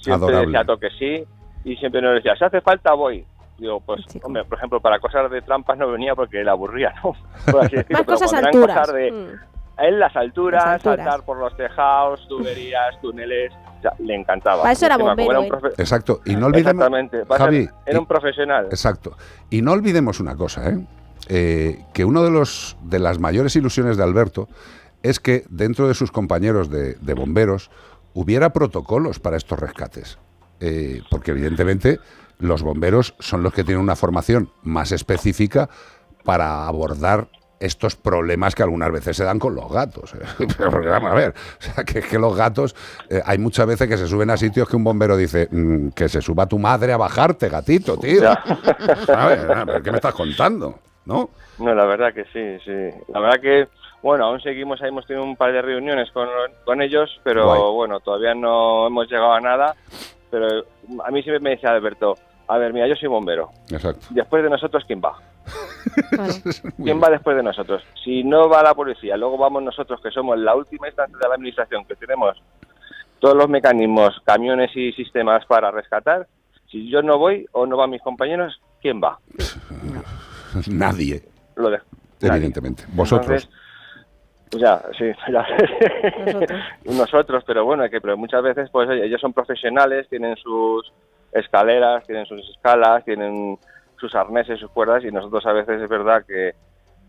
siempre Adorable. decía toque sí y siempre nos decía, si hace falta voy. Digo, pues, hombre, por ejemplo, para cosas de trampas no venía porque le aburría, ¿no? Por así decirlo, Más pero cosas cuando eran alturas. cosas de, Mm. a él las alturas, Las alturas. saltar por los tejados, tuberías, túneles, o sea, le encantaba. Para eso era bombero, un profe- Exacto. Y no olvidemos. Exactamente, ser- era y- un profesional. Exacto. Y no olvidemos una cosa, ¿eh? Eh, que uno de los de las mayores ilusiones de Alberto es que dentro de sus compañeros de, de bomberos hubiera protocolos para estos rescates. Eh, porque evidentemente los bomberos son los que tienen una formación más específica para abordar estos problemas que algunas veces se dan con los gatos. ¿eh? Porque vamos a ver, o sea, que, que los gatos, eh, hay muchas veces que se suben a sitios que un bombero dice "Mm, que se suba tu madre a bajarte, gatito, tío. Ya. A ver, a ver, ¿qué me estás contando? ¿No? No, la verdad que sí, sí. La verdad que, bueno, aún seguimos, ahí hemos tenido un par de reuniones con, con ellos, pero Guay. bueno, todavía no hemos llegado a nada. Pero a mí siempre me decía Alberto, a ver, mira, yo soy bombero. Exacto. Después de nosotros, ¿quién va? ¿Quién va después de nosotros? Si no va la policía, luego vamos nosotros, que somos la última instancia de la administración, que tenemos todos los mecanismos, camiones y sistemas para rescatar. Si yo no voy o no van mis compañeros, ¿quién va? Nadie, Lo de, evidentemente. Vosotros. Entonces, ya, sí, ya. Nosotros. pero bueno, que pero muchas veces pues ellos son profesionales, tienen sus escaleras, tienen sus escalas, tienen sus arneses, sus cuerdas y nosotros a veces es verdad que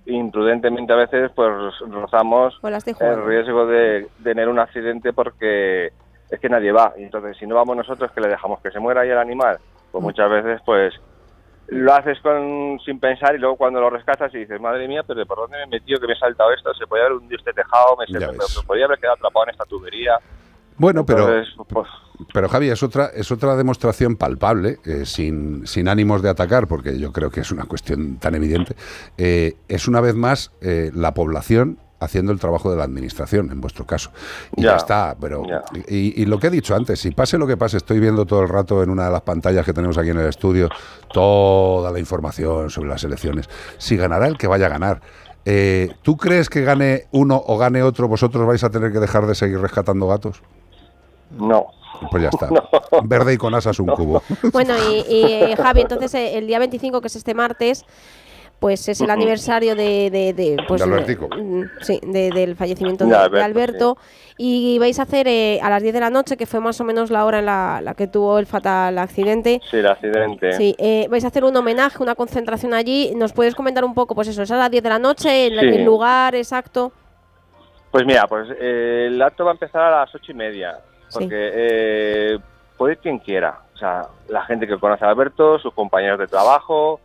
imprudentemente a veces pues rozamos de el riesgo de, tener un accidente porque es que nadie va y entonces si no vamos nosotros que le dejamos que se muera ahí el animal Mm. pues muchas veces pues lo haces con sin pensar y luego cuando lo rescatas y dices, madre mía, pero ¿por dónde me he metido que me he saltado esto? Se podía haber hundido este tejado, me, se, me- podía haber quedado atrapado en esta tubería. Bueno, pero, pues, pero Javi, es otra, es otra demostración palpable, eh, sin, sin ánimos de atacar, porque yo creo que es una cuestión tan evidente. Eh, es una vez más eh, la población haciendo el trabajo de la administración, en vuestro caso. Y ya, Ya, está, pero... Y, y lo que he dicho antes, si pase lo que pase, estoy viendo todo el rato en una de las pantallas que tenemos aquí en el estudio toda la información sobre las elecciones. Si ganará el que vaya a ganar. Eh, ¿Tú crees que gane uno o gane otro, vosotros vais a tener que dejar de seguir rescatando gatos? no. Pues ya está. Verde y con asas un cubo. Bueno, y, y, eh, Javi, entonces eh, el día 25, que es este martes, pues es el aniversario de, de, de, pues, De mm, sí, de- del fallecimiento De Alberto. Y vais a hacer eh, a las 10 de la noche, que fue más o menos la hora en la, la que tuvo el fatal accidente. Sí, el accidente. Sí, eh, vais a hacer un homenaje, una concentración allí. ¿Nos puedes comentar un poco, pues eso, es a las 10 de la noche, el, Sí. el lugar exacto? Pues mira, pues eh, el acto va a empezar a las ocho y media, porque eh, puede ir quien quiera. O sea, la gente que conoce a Alberto, sus compañeros de trabajo,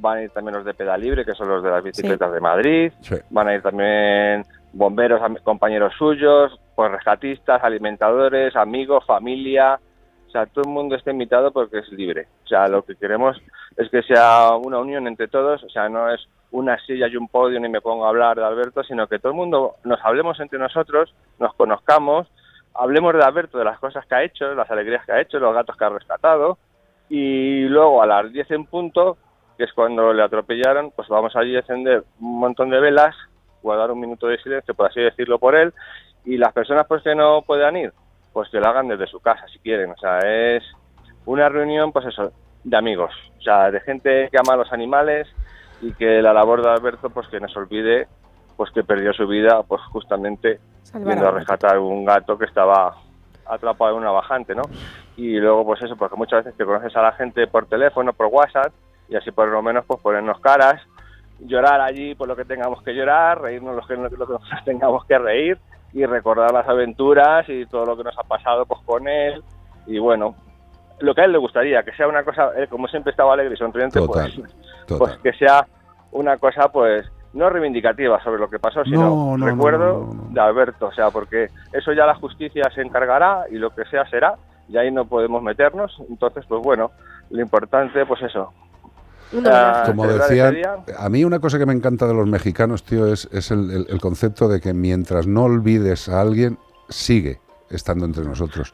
van a ir también los de Pedal Libre, que son los de las bicicletas de Madrid, van a ir también bomberos, compañeros suyos, pues rescatistas, alimentadores, amigos, familia. O sea, todo el mundo está invitado porque es libre. O sea, lo que queremos es que sea una unión entre todos. O sea, no es una silla y un podio ni me pongo a hablar de Alberto, sino que todo el mundo nos hablemos entre nosotros, nos conozcamos, hablemos de Alberto, de las cosas que ha hecho, las alegrías que ha hecho, los gatos que ha rescatado. Y luego a las 10 en punto, que es cuando le atropellaron, pues vamos allí a encender un montón de velas, guardar un minuto de silencio, por así decirlo, por él. Y las personas pues que no puedan ir, pues que lo hagan desde su casa si quieren. O sea, es una reunión, pues eso, de amigos. O sea, de gente que ama a los animales y que la labor de Alberto, pues que no se olvide, pues que perdió su vida, pues justamente yendo a rescatar un gato que estaba atrapado en una bajante, ¿no? Y luego, pues eso, porque muchas veces que conoces a la gente por teléfono, por WhatsApp, y así por lo menos, pues ponernos caras, llorar allí por lo que tengamos que llorar, reírnos lo que, lo que nos tengamos que reír, y recordar las aventuras y todo lo que nos ha pasado pues con él, y bueno, lo que a él le gustaría, que sea una cosa, él como siempre estaba alegre y sonriente, Total, pues, total. pues que sea una cosa pues no reivindicativa sobre lo que pasó, sino No, no, no, recuerdo de Alberto, o sea, porque eso ya la justicia se encargará y lo que sea será, y ahí no podemos meternos, entonces pues bueno, lo importante pues eso. Ah, Como día. a mí una cosa que me encanta de los mexicanos, tío, es, es el, el- el concepto de que mientras no olvides a alguien, sigue estando entre nosotros.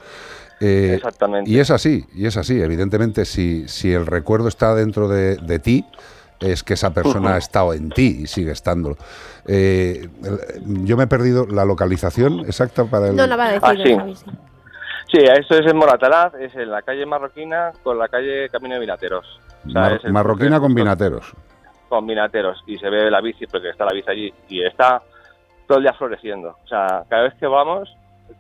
Eh, Exactamente. Y es así, y es así. Evidentemente, si, si el recuerdo está dentro de, de ti, es que esa persona ha estado en ti y sigue estándolo. Eh, yo me he perdido la localización exacta para el... No la va a decir, Ah, sí. Sí. Esto es en Moratalaz, es en la calle Marroquina con la calle Camino de Vinateros. O sea, Mar- es el marroquina con vinateros. con vinateros y se ve la bici porque está la bici allí y está todo el día floreciendo. O sea, cada vez que vamos,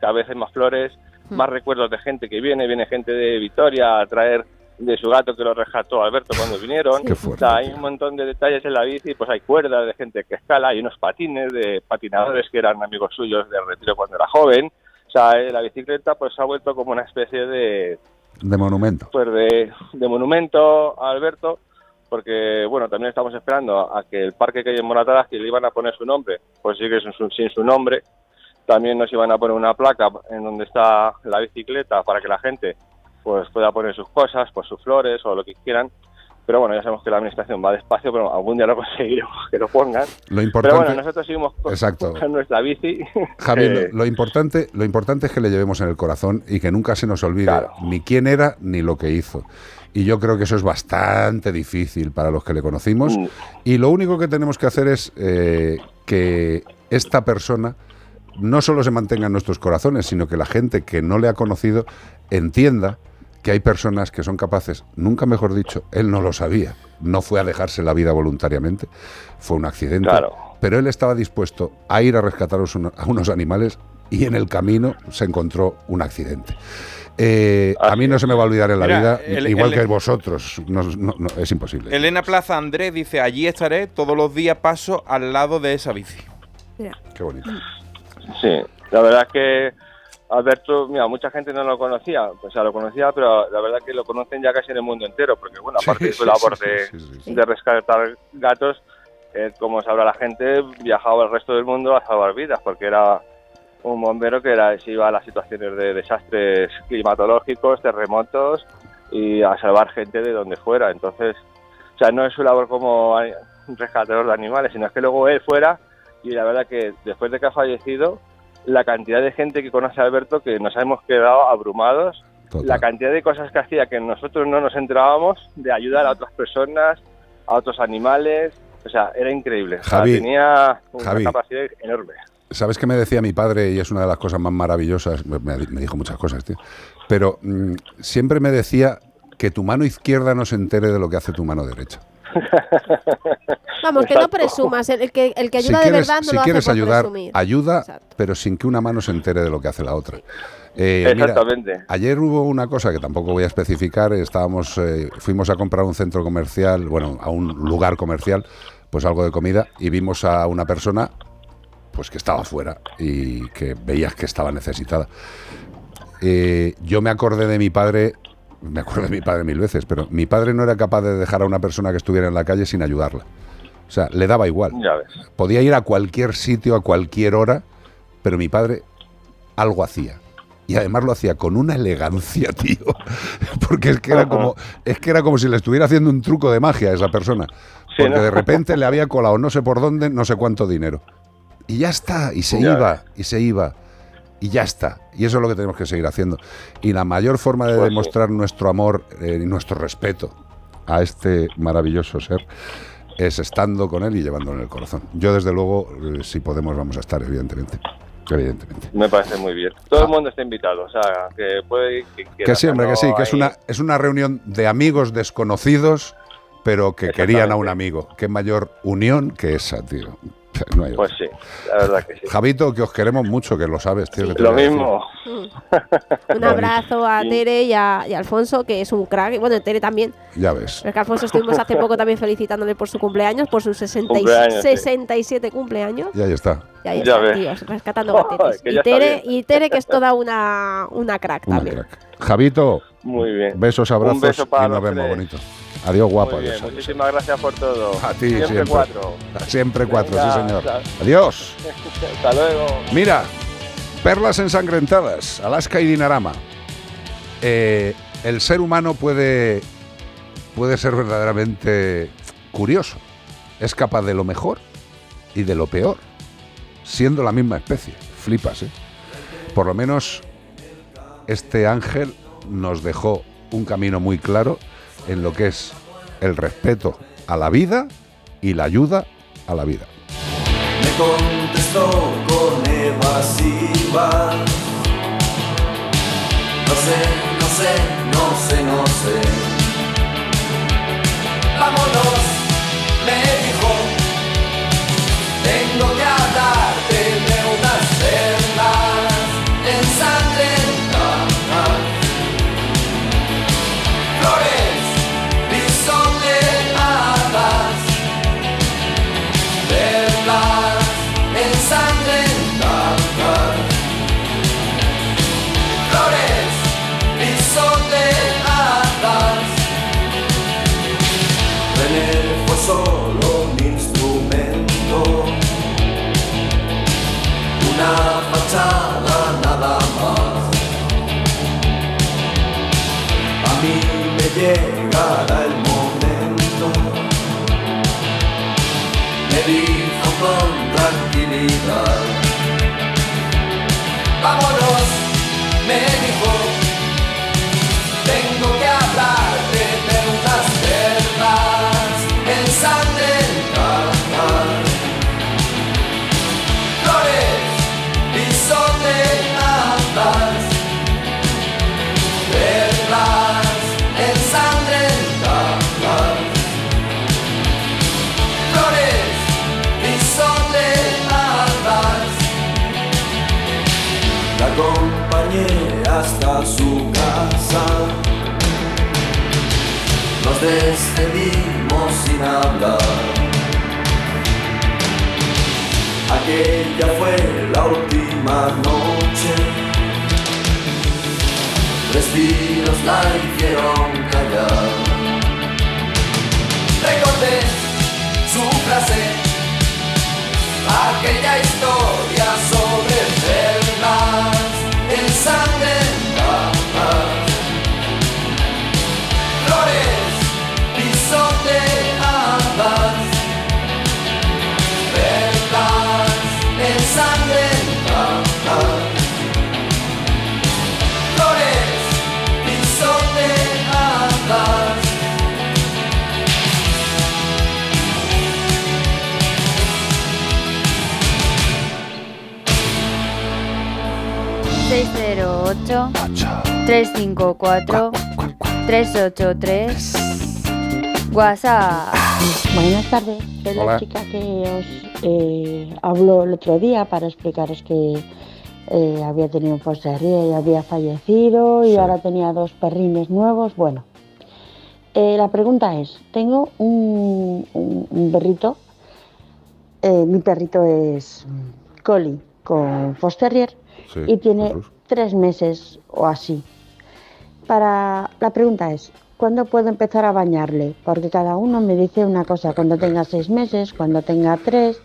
cada vez hay más flores, más recuerdos de gente que viene, viene gente de Vitoria a traer de su gato que lo rescató Alberto cuando vinieron. Qué fuerte, o sea, hay un montón de detalles en la bici, pues hay cuerdas de gente que escala, hay unos patines de patinadores que eran amigos suyos de retiro cuando era joven. Sea, eh, la bicicleta pues se ha vuelto como una especie de, De monumento. pues de, de monumento a Alberto, porque bueno, también estamos esperando a que el parque que hay en Moratadas, que le iban a poner su nombre, pues sigue sin su, sin su nombre. También nos iban a poner una placa en donde está la bicicleta para que la gente pues pueda poner sus cosas, pues sus flores o lo que quieran. Pero bueno, ya sabemos que la administración va despacio, pero algún día lo conseguiremos que lo pongan. Lo Pero importante- bueno, nosotros seguimos con, Exacto. con nuestra bici. Javi, Eh, lo, lo importante, lo importante es que le llevemos en el corazón y que nunca se nos olvide ni quién era ni lo que hizo. Y yo creo que eso es bastante difícil para los que le conocimos. Mm. Y lo único que tenemos que hacer es eh, que esta persona no solo se mantenga en nuestros corazones, sino que la gente que no le ha conocido entienda que hay personas que son capaces, nunca mejor dicho, él no lo sabía, no fue a dejarse la vida voluntariamente, fue un accidente, Claro. pero él estaba dispuesto a ir a rescatar a unos- animales y en el camino se encontró un accidente. Eh, a mí no se me va a olvidar en la Mira, vida, el- igual el- que vosotros, no- no- no, es imposible. Elena Plaza Andrés dice, allí estaré, todos los días paso al lado de esa bici. Qué bonito. Sí, la verdad es que Alberto, mira, mucha gente no lo conocía, o sea, lo conocía, pero la verdad que lo conocen ya casi en el mundo entero, porque bueno, aparte de su labor de, de rescatar gatos, eh, como sabrá la gente, viajaba al resto del mundo a salvar vidas, porque era un bombero que era, se iba a las situaciones de desastres climatológicos, terremotos y a salvar gente de donde fuera. Entonces, o sea, no es su labor como rescatador de animales, sino es que luego él fuera y la verdad que después de que ha fallecido, la cantidad de gente que conoce a Alberto que nos hemos quedado abrumados, la cantidad de cosas que hacía que nosotros no nos enterábamos de ayudar a otras personas, a otros animales, o sea, era increíble. O sea, Javi, tenía una Javi. capacidad enorme. ¿Sabes qué me decía mi padre? Y es una de las cosas más maravillosas. Me, me dijo muchas cosas, tío. Pero mm, siempre me decía que tu mano izquierda no se entere de lo que hace tu mano derecha. Vamos, que no presumas. El, el que, el que si ayuda quieres, de verdad no si lo quieres hace por ayudar, presumir. ayuda, pero sin que una mano se entere de lo que hace la otra. Eh, mira, Exactamente. ayer hubo una cosa que tampoco voy a especificar. Estábamos, eh, fuimos a comprar un centro comercial, bueno, a un lugar comercial, pues algo de comida, y vimos a una persona, pues que estaba fuera y que veías que estaba necesitada. Eh, yo me acordé de mi padre, me acuerdo de mi padre mil veces, pero mi padre no era capaz de dejar a una persona que estuviera en la calle sin ayudarla. O sea, le daba igual. Ya ves. Podía ir a cualquier sitio, a cualquier hora, pero mi padre algo hacía. Y además lo hacía con una elegancia, tío. Porque es que era como, es que era como si le estuviera haciendo un truco de magia a esa persona. Porque de repente le había colado no sé por dónde, no sé cuánto dinero. Y ya está, y se Ya iba, y se iba, y ya está. Y eso es lo que tenemos que seguir haciendo. Y la mayor forma de demostrar nuestro amor eh, y nuestro respeto a este maravilloso ser es estando con él y llevándolo en el corazón. Yo, desde luego, eh, si podemos, vamos a estar, evidentemente. Evidentemente. Me parece muy bien. Todo el mundo está invitado, o sea, que puede ir quien quiera. Ah. Que siempre, que sí, que es una, es una reunión de amigos desconocidos, pero que querían a un amigo. Qué mayor unión que esa, tío. No hay Pues otra. sí, la verdad que sí. Javito, que os queremos mucho, que lo sabes, tío. que te Lo mismo. Un abrazo a Tere y a, y a Alfonso, que es un crack. Y Bueno, Tere también. Ya ves. Porque Alfonso estuvimos hace poco también felicitándole por su cumpleaños, por sus 60 y- Cumpleaños, sí. 67 cumpleaños. Y ahí está. Y ahí Ya está, ves. tío, rescatando que Y Tere, y Tere, que es toda una, una crack Una también. crack. Javito, Muy bien. besos, abrazos Un beso para y nos vemos, tres. bonito. Adiós, guapo. Muy bien, adiós, adiós. muchísimas gracias por todo. A ti, siempre, siempre. cuatro. Siempre cuatro, Venga, sí, señor. hasta- Adiós. Hasta luego. Mira, perlas ensangrentadas, Alaska y Dinarama. Eh, el ser humano puede, puede ser verdaderamente curioso. Es capaz de lo mejor y de lo peor, siendo la misma especie. Flipas, ¿eh? Por lo menos este ángel nos dejó un camino muy claro en lo que es el respeto a la vida y la ayuda a la vida. Me contestó con evasivas. No sé, no sé, no sé, no sé. Llegará el momento, me dijo con tranquilidad. Vámonos, me dijo. Despedimos sin hablar. Aquella fue la última noche destinos la hicieron callar. Recordé su frase, aquella historia sobre celdas ensangrentadas. Flores ...608... ...354... ...383... WhatsApp. Buenas tardes, soy Hola. la chica que os eh, habló el otro día para explicaros que eh, había tenido un Fosterrier y había fallecido y ahora tenía dos perrines nuevos. Bueno, eh, la pregunta es, tengo un, un- un perrito, eh, mi perrito es Collie con Fosterrier Sí, y tiene tres meses o así. Para la pregunta es, ¿cuándo puedo empezar a bañarle? Porque cada uno me dice una cosa, cuando tenga seis meses, cuando tenga tres,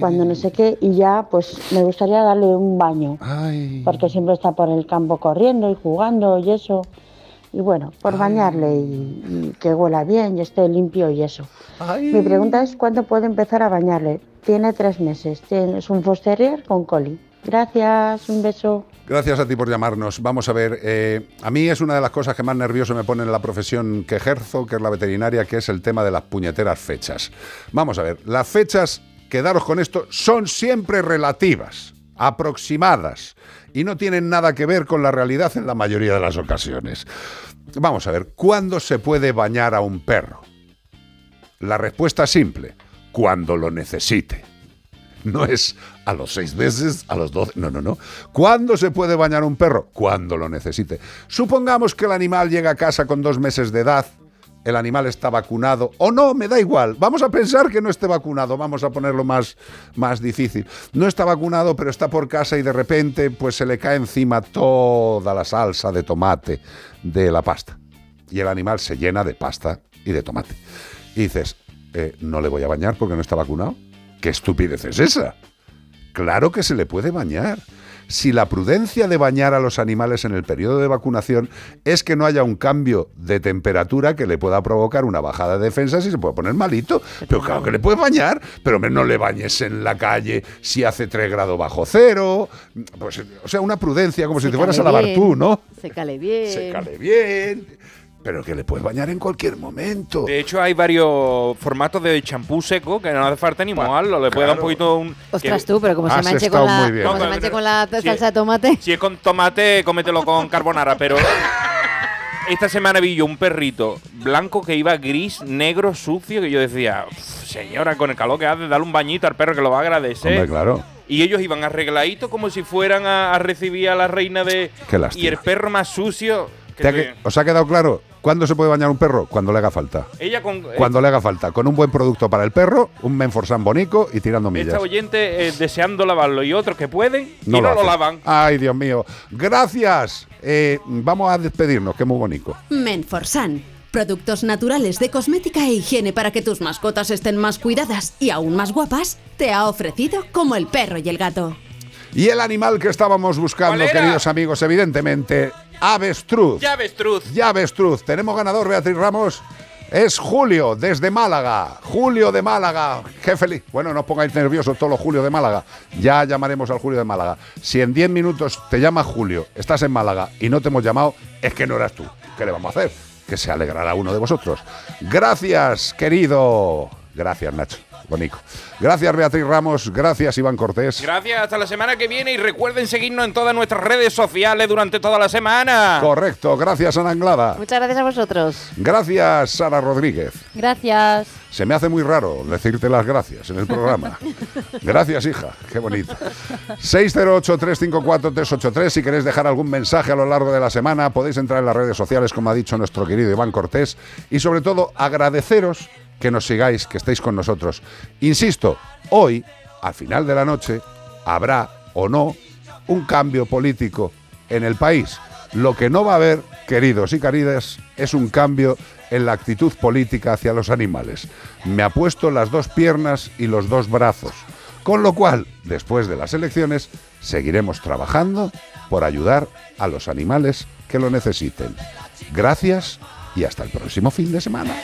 cuando no sé qué, y ya pues me gustaría darle un baño, porque siempre está por el campo corriendo y jugando y eso. Y bueno, por bañarle y, y que huela bien y esté limpio y eso. Mi pregunta es, ¿cuándo puedo empezar a bañarle? Tiene tres meses, tiene, es un Fosterrier con coli. Gracias, un beso. Gracias a ti por llamarnos. Vamos a ver, eh, a mí es una de las cosas que más nervioso me pone en la profesión que ejerzo, que es la veterinaria, que es el tema de las puñeteras fechas. Vamos a ver, las fechas, quedaros con esto, son siempre relativas, aproximadas, y no tienen nada que ver con la realidad en la mayoría de las ocasiones. Vamos a ver, ¿cuándo se puede bañar a un perro? La respuesta es simple, cuando lo necesite. No es a los seis meses, a los doce. No, no, no. ¿Cuándo se puede bañar un perro? Cuando lo necesite. Supongamos que el animal llega a casa con dos meses de edad. El animal está vacunado. O no, me da igual. Vamos a pensar que no esté vacunado. Vamos a ponerlo más, más difícil. No está vacunado, pero está por casa y de repente pues se le cae encima toda la salsa de tomate de la pasta. Y el animal se llena de pasta y de tomate. Y dices, eh, no le voy a bañar porque no está vacunado. ¿Qué estupidez es esa? Claro que se le puede bañar. Si la prudencia de bañar a los animales en el periodo de vacunación es que no haya un cambio de temperatura que le pueda provocar una bajada de defensas y se puede poner malito. Pero claro que le puedes bañar, pero no le bañes en la calle si hace 3 grados bajo cero. Pues, o sea, una prudencia como si te fueras a lavar tú, ¿no? Sécale bien. Sécale bien. Pero que le puedes bañar en cualquier momento. De hecho, hay varios formatos de champú seco que no hace falta ni mojarlo. Le puede dar un poquito un. Ostras que- tú, pero como se manche con la, se manche con la salsa de tomate. Si es con tomate, cómetelo con carbonara, pero. Esta semana vi yo un perrito blanco que iba gris, negro, sucio, que yo decía, "Uf, señora, con el calor que hace, dale un bañito al perro que lo va a agradecer. Hombre, claro. Y ellos iban arregladitos como si fueran a, a recibir a la reina de... Qué lástima. Y el perro más sucio... que ¿Te ha te- que- ¿Os ha quedado claro? ¿Cuándo se puede bañar un perro? Cuando le haga falta. Ella con... eh, Cuando le haga falta. Con un buen producto para el perro, un Menforsan bonico y tirando millas. Esta oyente eh, deseando lavarlo y otros que pueden y no, lo lo hacen. lavan. Ay, Dios mío. Gracias. Eh, vamos a despedirnos, que es muy bonito. Menforsan. Productos naturales de cosmética e higiene para que tus mascotas estén más cuidadas y aún más guapas, te ha ofrecido como el perro y el gato. Y el animal que estábamos buscando, queridos amigos, evidentemente, avestruz. Ya avestruz. Ya avestruz. Tenemos ganador, Beatriz Ramos. Es Julio, desde Málaga. Julio de Málaga. Qué feliz. Bueno, no os pongáis nerviosos todos los Julio de Málaga. Ya llamaremos al Julio de Málaga. Si en 10 minutos te llama Julio, estás en Málaga y no te hemos llamado, es que no eras tú. ¿Qué le vamos a hacer? Que se alegrará uno de vosotros. Gracias, querido. Gracias, Nacho. Bonico. Gracias, Beatriz Ramos. Gracias, Iván Cortés. Gracias, hasta la semana que viene y recuerden seguirnos en todas nuestras redes sociales durante toda la semana. Correcto. Gracias, Ana Anglada. Muchas gracias a vosotros. Gracias, Sara Rodríguez. Gracias. Se me hace muy raro decirte las gracias en el programa. Gracias, hija. Qué bonito. 608-354-383. Si queréis dejar algún mensaje a lo largo de la semana, podéis entrar en las redes sociales, como ha dicho nuestro querido Iván Cortés. Y sobre todo, agradeceros que nos sigáis, que estéis con nosotros. Insisto, hoy, al final de la noche, habrá o no un cambio político en el país. Lo que no va a haber, queridos y queridas, es un cambio en la actitud política hacia los animales. Me ha puesto las dos piernas y los dos brazos. Con lo cual, después de las elecciones, seguiremos trabajando por ayudar a los animales que lo necesiten. Gracias y hasta el próximo fin de semana.